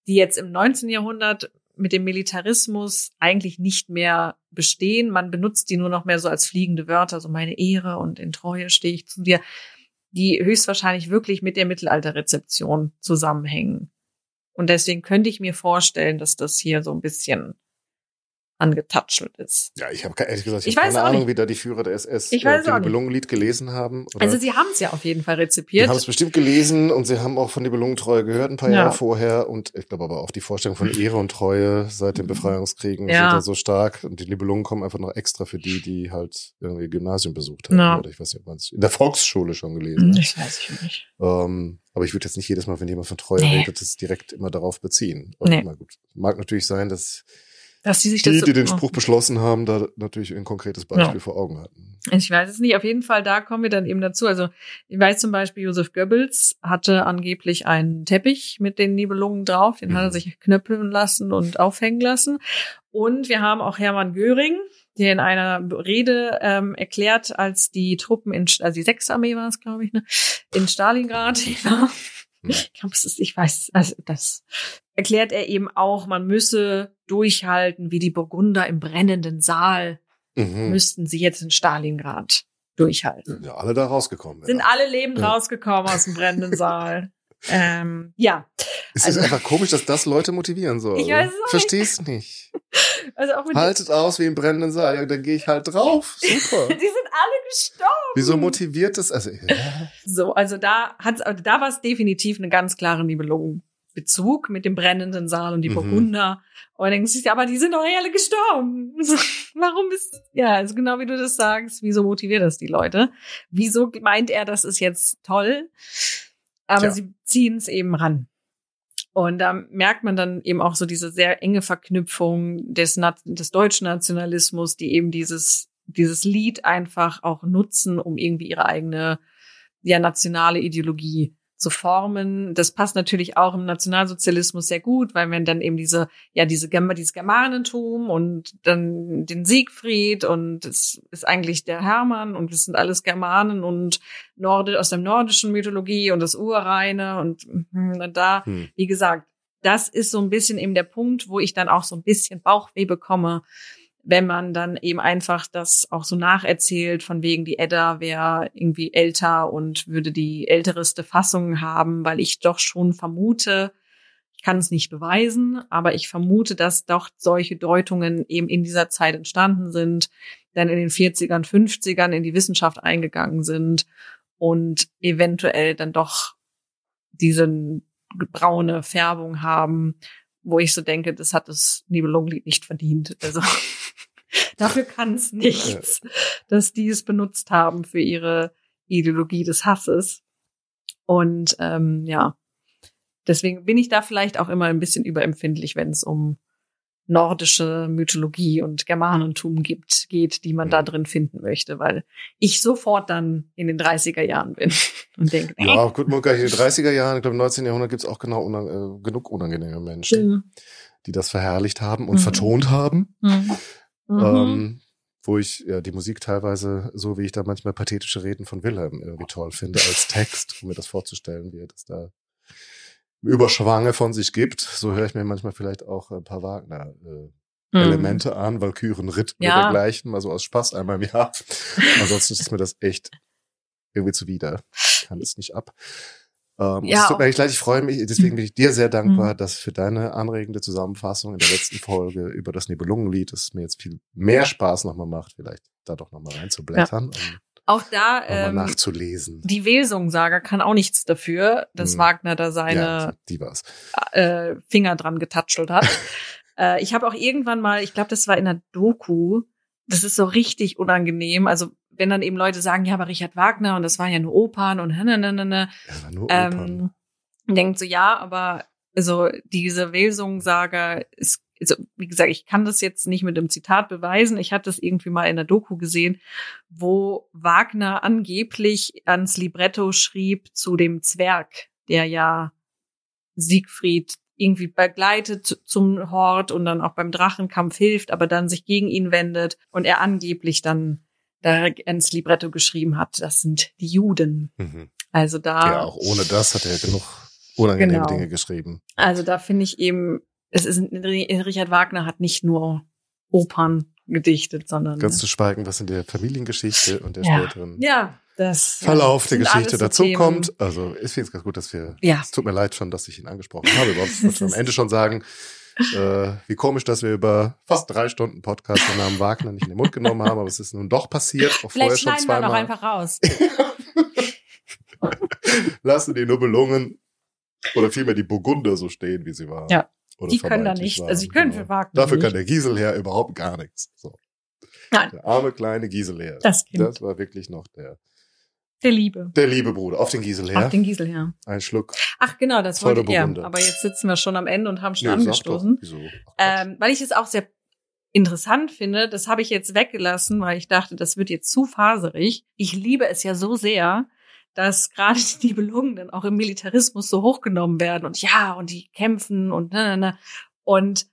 [SPEAKER 2] die jetzt im 19. Jahrhundert mit dem Militarismus eigentlich nicht mehr bestehen. Man benutzt die nur noch mehr so als fliegende Wörter, so meine Ehre und in Treue stehe ich zu dir die höchstwahrscheinlich wirklich mit der Mittelalterrezeption zusammenhängen. Und deswegen könnte ich mir vorstellen, dass das hier so ein bisschen angetatschelt ist.
[SPEAKER 1] Ja, ich habe ehrlich gesagt, ich,
[SPEAKER 2] Ich weiß
[SPEAKER 1] keine Ahnung,
[SPEAKER 2] nicht.
[SPEAKER 1] wie da die Führer der SS
[SPEAKER 2] Ich weiß
[SPEAKER 1] äh. Nibelungenlied gelesen haben.
[SPEAKER 2] Also sie haben es ja auf jeden Fall rezipiert.
[SPEAKER 1] haben es bestimmt gelesen und sie haben auch von Nibelungentreue gehört ein paar
[SPEAKER 2] Ja.
[SPEAKER 1] Jahre vorher. Und ich glaube aber auch die Vorstellung von Ehre und Treue seit den Befreiungskriegen
[SPEAKER 2] Ja.
[SPEAKER 1] sind da so stark. Und die Nibelungen kommen einfach noch extra für die, die halt irgendwie Gymnasium besucht haben.
[SPEAKER 2] Ja.
[SPEAKER 1] Oder ich weiß nicht, ob man es in der Volksschule schon gelesen hat.
[SPEAKER 2] Ich weiß ich nicht.
[SPEAKER 1] Ähm, aber ich würde jetzt nicht jedes Mal, wenn jemand von Treue
[SPEAKER 2] Nee.
[SPEAKER 1] redet, das direkt immer darauf beziehen. Und
[SPEAKER 2] Nee.
[SPEAKER 1] gut, mag natürlich sein, dass
[SPEAKER 2] Dass sie sich
[SPEAKER 1] die,
[SPEAKER 2] das so-
[SPEAKER 1] die den Spruch beschlossen haben, da natürlich ein konkretes Beispiel
[SPEAKER 2] Ja.
[SPEAKER 1] vor Augen hatten.
[SPEAKER 2] Ich weiß es nicht. Auf jeden Fall, da kommen wir dann eben dazu. Also, ich weiß zum Beispiel, Josef Goebbels hatte angeblich einen Teppich mit den Nibelungen drauf. Den hat er
[SPEAKER 1] Mhm.
[SPEAKER 2] sich knöppeln lassen und aufhängen lassen. Und wir haben auch Hermann Göring, der in einer Rede ähm, erklärt, als die Truppen in, also die Sechsarmee war es, glaube ich, ne, in Stalingrad war. Ich glaube, es ist, ich weiß, also das erklärt er eben auch, man müsse durchhalten, wie die Burgunder im brennenden Saal
[SPEAKER 1] Mhm.
[SPEAKER 2] müssten sie jetzt in Stalingrad durchhalten.
[SPEAKER 1] Ja, alle da rausgekommen.
[SPEAKER 2] Sind
[SPEAKER 1] ja.
[SPEAKER 2] alle lebend
[SPEAKER 1] Ja.
[SPEAKER 2] rausgekommen aus dem brennenden Saal. ähm, ja,
[SPEAKER 1] Es
[SPEAKER 2] also-
[SPEAKER 1] ist einfach komisch, dass das Leute motivieren soll.
[SPEAKER 2] Ich weiß es auch
[SPEAKER 1] Versteh's nicht.
[SPEAKER 2] also auch mit
[SPEAKER 1] Haltet aus wie im brennenden Saal. Ja, dann gehe ich halt drauf. Super.
[SPEAKER 2] die sind alle gestorben.
[SPEAKER 1] Wieso motiviert das? Also, ja.
[SPEAKER 2] So, also da hat's, also da war es definitiv eine ganz klare Bezug mit dem brennenden Saal und die
[SPEAKER 1] Mhm.
[SPEAKER 2] Burgunder. Und dann denkst du, aber die sind doch alle gestorben. Warum ist, ja, also genau wie du das sagst, wieso motiviert das die Leute? Wieso meint er, das ist jetzt toll? Aber
[SPEAKER 1] Tja.
[SPEAKER 2] sie ziehen es eben ran. Und da merkt man dann eben auch so diese sehr enge Verknüpfung des, Na- des deutschen Nationalismus, die eben dieses, dieses Lied einfach auch nutzen, um irgendwie ihre eigene, ja, nationale Ideologie zu formen. Das passt natürlich auch im Nationalsozialismus sehr gut, weil wenn dann eben diese, ja, diese, dieses Germanentum und dann den Siegfried und es ist eigentlich der Hermann und es sind alles Germanen und Norde, aus der nordischen Mythologie und das Urreine und, mhm, und da,
[SPEAKER 1] Hm.
[SPEAKER 2] wie gesagt, das ist so ein bisschen eben der Punkt, wo ich dann auch so ein bisschen Bauchweh bekomme, wenn man dann eben einfach das auch so nacherzählt, von wegen die Edda wäre irgendwie älter und würde die ältereste Fassung haben, weil ich doch schon vermute, ich kann es nicht beweisen, aber ich vermute, dass doch solche Deutungen eben in dieser Zeit entstanden sind, dann in den 40ern, 50ern in die Wissenschaft eingegangen sind und eventuell dann doch diese braune Färbung haben, wo ich so denke, das hat das Nibelungenlied nicht verdient. Also dafür kann es nichts, dass die es benutzt haben für ihre Ideologie des Hasses. Und ähm, ja, deswegen bin ich da vielleicht auch immer ein bisschen überempfindlich, wenn es um nordische Mythologie und Germanentum gibt, geht, die man da drin finden möchte, weil ich sofort dann in den 30er Jahren bin und denke,
[SPEAKER 1] Ja, gut, kann in den 30er Jahren, ich glaube im 19. Jahrhundert gibt es auch genau unang äh, genug unangenehme Menschen, die das verherrlicht haben und
[SPEAKER 2] Mhm.
[SPEAKER 1] vertont haben.
[SPEAKER 2] Mhm. Mhm.
[SPEAKER 1] Ähm, wo ich ja die Musik teilweise, so wie ich da manchmal pathetische Reden von Wilhelm irgendwie toll finde, als Text, um mir das vorzustellen, wie er das da Überschwange von sich gibt. So höre ich mir manchmal vielleicht auch ein paar Wagner-Elemente an, Walkürenritt
[SPEAKER 2] Ja.
[SPEAKER 1] oder dergleichen, mal so aus Spaß einmal im Jahr. Ansonsten ist mir das echt irgendwie zuwider. Ich kann es nicht ab. Ähm,
[SPEAKER 2] Ja,
[SPEAKER 1] es tut mir echt leid, ich freue mich, deswegen bin ich dir sehr dankbar,
[SPEAKER 2] Mhm.
[SPEAKER 1] dass für deine anregende Zusammenfassung in der letzten Folge über das Nibelungenlied, es mir jetzt viel mehr Spaß nochmal macht, vielleicht da doch nochmal reinzublättern und
[SPEAKER 2] Auch da, ähm,
[SPEAKER 1] nachzulesen.
[SPEAKER 2] die Welsung-Saga kann auch nichts dafür, dass
[SPEAKER 1] Mhm.
[SPEAKER 2] Wagner da
[SPEAKER 1] ja,
[SPEAKER 2] seine
[SPEAKER 1] die war's.
[SPEAKER 2] äh, Finger dran getatschelt hat. äh, ich habe auch irgendwann mal, ich glaube, das war in der Doku, das ist so richtig unangenehm. Also wenn dann eben Leute sagen, ja, aber Richard Wagner und das waren ja nur Opern und ne, ne, ne, ne,
[SPEAKER 1] Ja, war nur Opern.
[SPEAKER 2] ähm, denkt so, ja, aber also diese Welsung-Saga ist, also, wie gesagt, ich kann das jetzt nicht mit einem Zitat beweisen. Ich hatte das irgendwie mal in der Doku gesehen, wo Wagner angeblich ans Libretto schrieb zu dem Zwerg, der ja Siegfried irgendwie begleitet zum Hort und dann auch beim Drachenkampf hilft, aber dann sich gegen ihn wendet und er angeblich dann da ins Libretto geschrieben hat, das sind die Juden.
[SPEAKER 1] Mhm.
[SPEAKER 2] Also da
[SPEAKER 1] Ja, auch ohne das hat er genug unangenehme
[SPEAKER 2] Genau.
[SPEAKER 1] Dinge geschrieben.
[SPEAKER 2] Also da finde ich eben, es ist Richard Wagner hat nicht nur Opern gedichtet, sondern
[SPEAKER 1] Ganz zu schweigen, was in der Familiengeschichte und der
[SPEAKER 2] Ja.
[SPEAKER 1] späteren
[SPEAKER 2] ja, das
[SPEAKER 1] Verlauf der Geschichte dazu
[SPEAKER 2] Themen.
[SPEAKER 1] kommt. Also ich finde es ganz gut, dass wir.
[SPEAKER 2] Ja.
[SPEAKER 1] Es tut mir leid schon, dass ich ihn angesprochen habe. Aber ich muss am Ende schon sagen, äh, wie komisch, dass wir über fast drei Stunden Podcast den Namen Wagner nicht in den Mund genommen haben, aber es ist nun doch passiert. Auch vorher
[SPEAKER 2] Vielleicht
[SPEAKER 1] schon
[SPEAKER 2] schneiden wir
[SPEAKER 1] zweimal.
[SPEAKER 2] noch einfach raus.
[SPEAKER 1] Lassen die Nobelungen oder vielmehr die Burgunder so stehen, wie sie waren.
[SPEAKER 2] Ja.
[SPEAKER 1] Oder
[SPEAKER 2] Die können da nicht,
[SPEAKER 1] waren,
[SPEAKER 2] also die können
[SPEAKER 1] genau.
[SPEAKER 2] für Wagner
[SPEAKER 1] Dafür kann
[SPEAKER 2] nicht.
[SPEAKER 1] der Giselherr überhaupt gar nichts. So.
[SPEAKER 2] Nein.
[SPEAKER 1] Der arme kleine Giselherr.
[SPEAKER 2] Das.
[SPEAKER 1] Das war wirklich noch der,
[SPEAKER 2] Der Liebe.
[SPEAKER 1] der liebe Bruder. Auf den Giselherr.
[SPEAKER 2] Auf den Giselherr.
[SPEAKER 1] Ein Schluck.
[SPEAKER 2] Ach genau, das wollte er. Aber jetzt sitzen wir schon am Ende und haben schon
[SPEAKER 1] Nee,
[SPEAKER 2] angestoßen.
[SPEAKER 1] Doch. Wieso? Ach.
[SPEAKER 2] Ähm, weil ich es auch sehr interessant finde, das habe ich jetzt weggelassen, weil ich dachte, das wird jetzt zu faserig. Ich liebe es ja so sehr, dass gerade die Nibelungen dann auch im Militarismus so hochgenommen werden und ja, und die kämpfen und ne, ne, ne. Und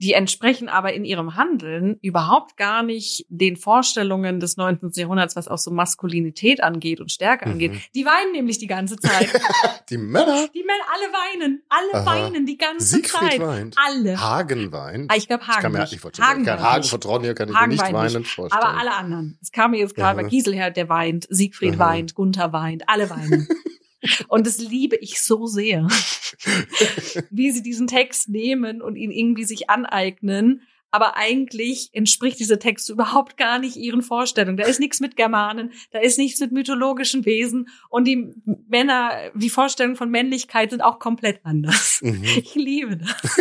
[SPEAKER 2] die entsprechen aber in ihrem Handeln überhaupt gar nicht den Vorstellungen des 19. Jahrhunderts, was auch so Maskulinität angeht und Stärke
[SPEAKER 1] Mhm.
[SPEAKER 2] angeht. Die weinen nämlich die ganze Zeit.
[SPEAKER 1] Die Männer.
[SPEAKER 2] die Männer alle weinen, alle
[SPEAKER 1] Aha.
[SPEAKER 2] weinen die ganze
[SPEAKER 1] Siegfried
[SPEAKER 2] Zeit.
[SPEAKER 1] weint.
[SPEAKER 2] Alle.
[SPEAKER 1] Hagen weint.
[SPEAKER 2] Ah, ich glaube
[SPEAKER 1] Ich
[SPEAKER 2] Hagen.
[SPEAKER 1] kann mir
[SPEAKER 2] nicht.
[SPEAKER 1] ich wollte sagen,
[SPEAKER 2] Hagen, weint
[SPEAKER 1] Hagen
[SPEAKER 2] nicht.
[SPEAKER 1] von Tronje kann ich
[SPEAKER 2] Hagen
[SPEAKER 1] mir nicht
[SPEAKER 2] weint
[SPEAKER 1] weinend
[SPEAKER 2] nicht.
[SPEAKER 1] vorstellen.
[SPEAKER 2] Aber alle anderen. Es kam mir jetzt gerade bei Giselher, der weint, Siegfried
[SPEAKER 1] Aha.
[SPEAKER 2] weint, Gunther weint, alle weinen. Und das liebe ich so sehr. Wie sie diesen Text nehmen und ihn irgendwie sich aneignen, aber eigentlich entspricht dieser Text überhaupt gar nicht ihren Vorstellungen. Da ist nichts mit Germanen, da ist nichts mit mythologischen Wesen und die Männer, die Vorstellungen von Männlichkeit sind auch komplett anders.
[SPEAKER 1] Mhm.
[SPEAKER 2] Ich liebe das.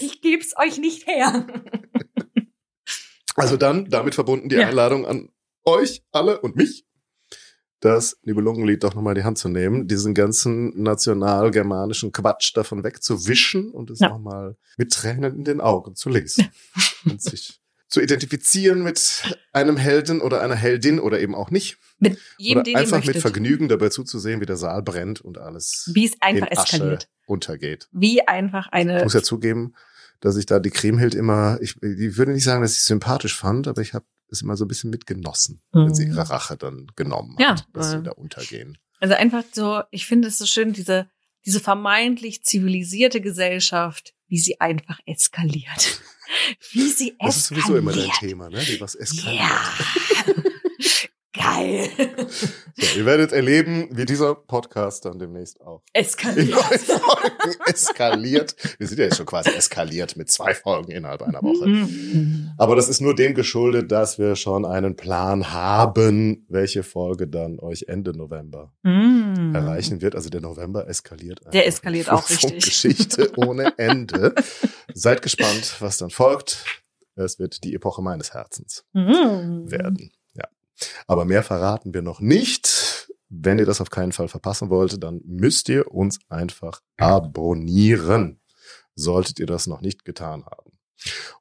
[SPEAKER 2] Ich geb's euch nicht her.
[SPEAKER 1] Also dann damit verbunden die
[SPEAKER 2] Ja.
[SPEAKER 1] Einladung an euch alle und mich, das Nibelungenlied doch nochmal in die Hand zu nehmen, diesen ganzen national-germanischen Quatsch davon wegzuwischen und es
[SPEAKER 2] Ja.
[SPEAKER 1] nochmal mit Tränen in den Augen zu lesen. und sich zu identifizieren mit einem Helden oder einer Heldin oder eben auch nicht.
[SPEAKER 2] Mit jedem,
[SPEAKER 1] oder
[SPEAKER 2] den
[SPEAKER 1] einfach mit. Vergnügen dabei zuzusehen, wie der Saal brennt und alles
[SPEAKER 2] Wie es einfach
[SPEAKER 1] in Asche
[SPEAKER 2] eskaliert.
[SPEAKER 1] untergeht.
[SPEAKER 2] Wie einfach
[SPEAKER 1] Ich
[SPEAKER 2] eine
[SPEAKER 1] muss ja zugeben, dass ich da die Kriemhild immer, ich, ich würde nicht sagen, dass ich sympathisch fand, aber ich habe es immer so ein bisschen mitgenossen, wenn sie
[SPEAKER 2] Mhm.
[SPEAKER 1] ihre Rache dann genommen
[SPEAKER 2] Ja,
[SPEAKER 1] hat, dass sie
[SPEAKER 2] äh,
[SPEAKER 1] da untergehen.
[SPEAKER 2] Also einfach so, ich finde es so schön, diese, diese vermeintlich zivilisierte Gesellschaft, wie sie einfach eskaliert. Wie sie eskaliert.
[SPEAKER 1] Das ist sowieso immer dein Thema, ne? Wie was eskaliert.
[SPEAKER 2] Ja. Geil.
[SPEAKER 1] So, ihr werdet erleben, wie dieser Podcast dann demnächst auch
[SPEAKER 2] Eskaliert.
[SPEAKER 1] eskaliert. Wir sind ja jetzt schon quasi eskaliert mit zwei Folgen innerhalb einer Woche.
[SPEAKER 2] Mhm.
[SPEAKER 1] Aber das ist nur dem geschuldet, dass wir schon einen Plan haben, welche Folge dann euch Ende November
[SPEAKER 2] Mhm.
[SPEAKER 1] erreichen wird. Also der November eskaliert.
[SPEAKER 2] Der eskaliert auch richtig.
[SPEAKER 1] Geschichte ohne Ende. Seid gespannt, was dann folgt. Es wird die Epoche meines Herzens
[SPEAKER 2] Mhm.
[SPEAKER 1] werden. Aber mehr verraten wir noch nicht. Wenn ihr das auf keinen Fall verpassen wollt, dann müsst ihr uns einfach abonnieren. Solltet ihr das noch nicht getan haben.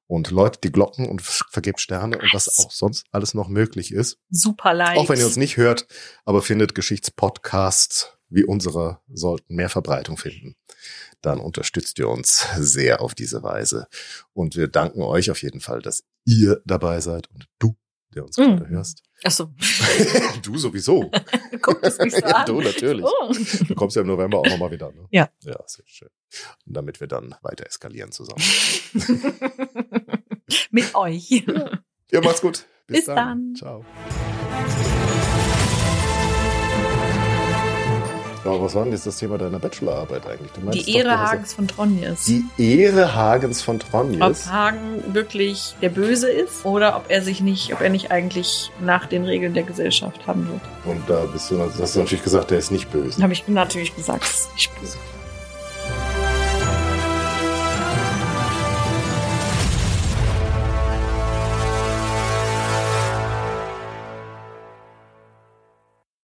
[SPEAKER 1] Und läutet die Glocken und vergebt Sterne und was auch sonst alles noch möglich ist.
[SPEAKER 2] Super leicht.
[SPEAKER 1] Auch wenn ihr uns nicht hört, aber findet Geschichtspodcasts wie unsere sollten mehr Verbreitung finden. Dann unterstützt ihr uns sehr auf diese Weise. Und wir danken euch auf jeden Fall, dass ihr dabei seid und du, der uns
[SPEAKER 2] Mhm.
[SPEAKER 1] gerade hörst.
[SPEAKER 2] Achso,
[SPEAKER 1] du sowieso.
[SPEAKER 2] guckt es mich so
[SPEAKER 1] ja,
[SPEAKER 2] an.
[SPEAKER 1] du natürlich.
[SPEAKER 2] Oh.
[SPEAKER 1] Du kommst ja im November auch nochmal wieder. Ne?
[SPEAKER 2] Ja.
[SPEAKER 1] Ja, sehr schön. Und damit wir dann weiter eskalieren zusammen.
[SPEAKER 2] Mit euch.
[SPEAKER 1] Ja, macht's gut.
[SPEAKER 2] Bis dann.
[SPEAKER 1] Ciao. Ja, was war denn jetzt das Thema deiner Bachelorarbeit eigentlich?
[SPEAKER 2] Die
[SPEAKER 1] doch,
[SPEAKER 2] Ehre
[SPEAKER 1] hast-
[SPEAKER 2] Hagens von Tronjes.
[SPEAKER 1] Die Ehre Hagens von
[SPEAKER 2] ob
[SPEAKER 1] Tronjes.
[SPEAKER 2] Hagen wirklich der Böse ist oder ob er sich nicht, ob er nicht eigentlich nach den Regeln der Gesellschaft handelt.
[SPEAKER 1] Und da bist du, hast du natürlich gesagt, der ist nicht böse.
[SPEAKER 2] Habe ich natürlich gesagt, das ist nicht böse.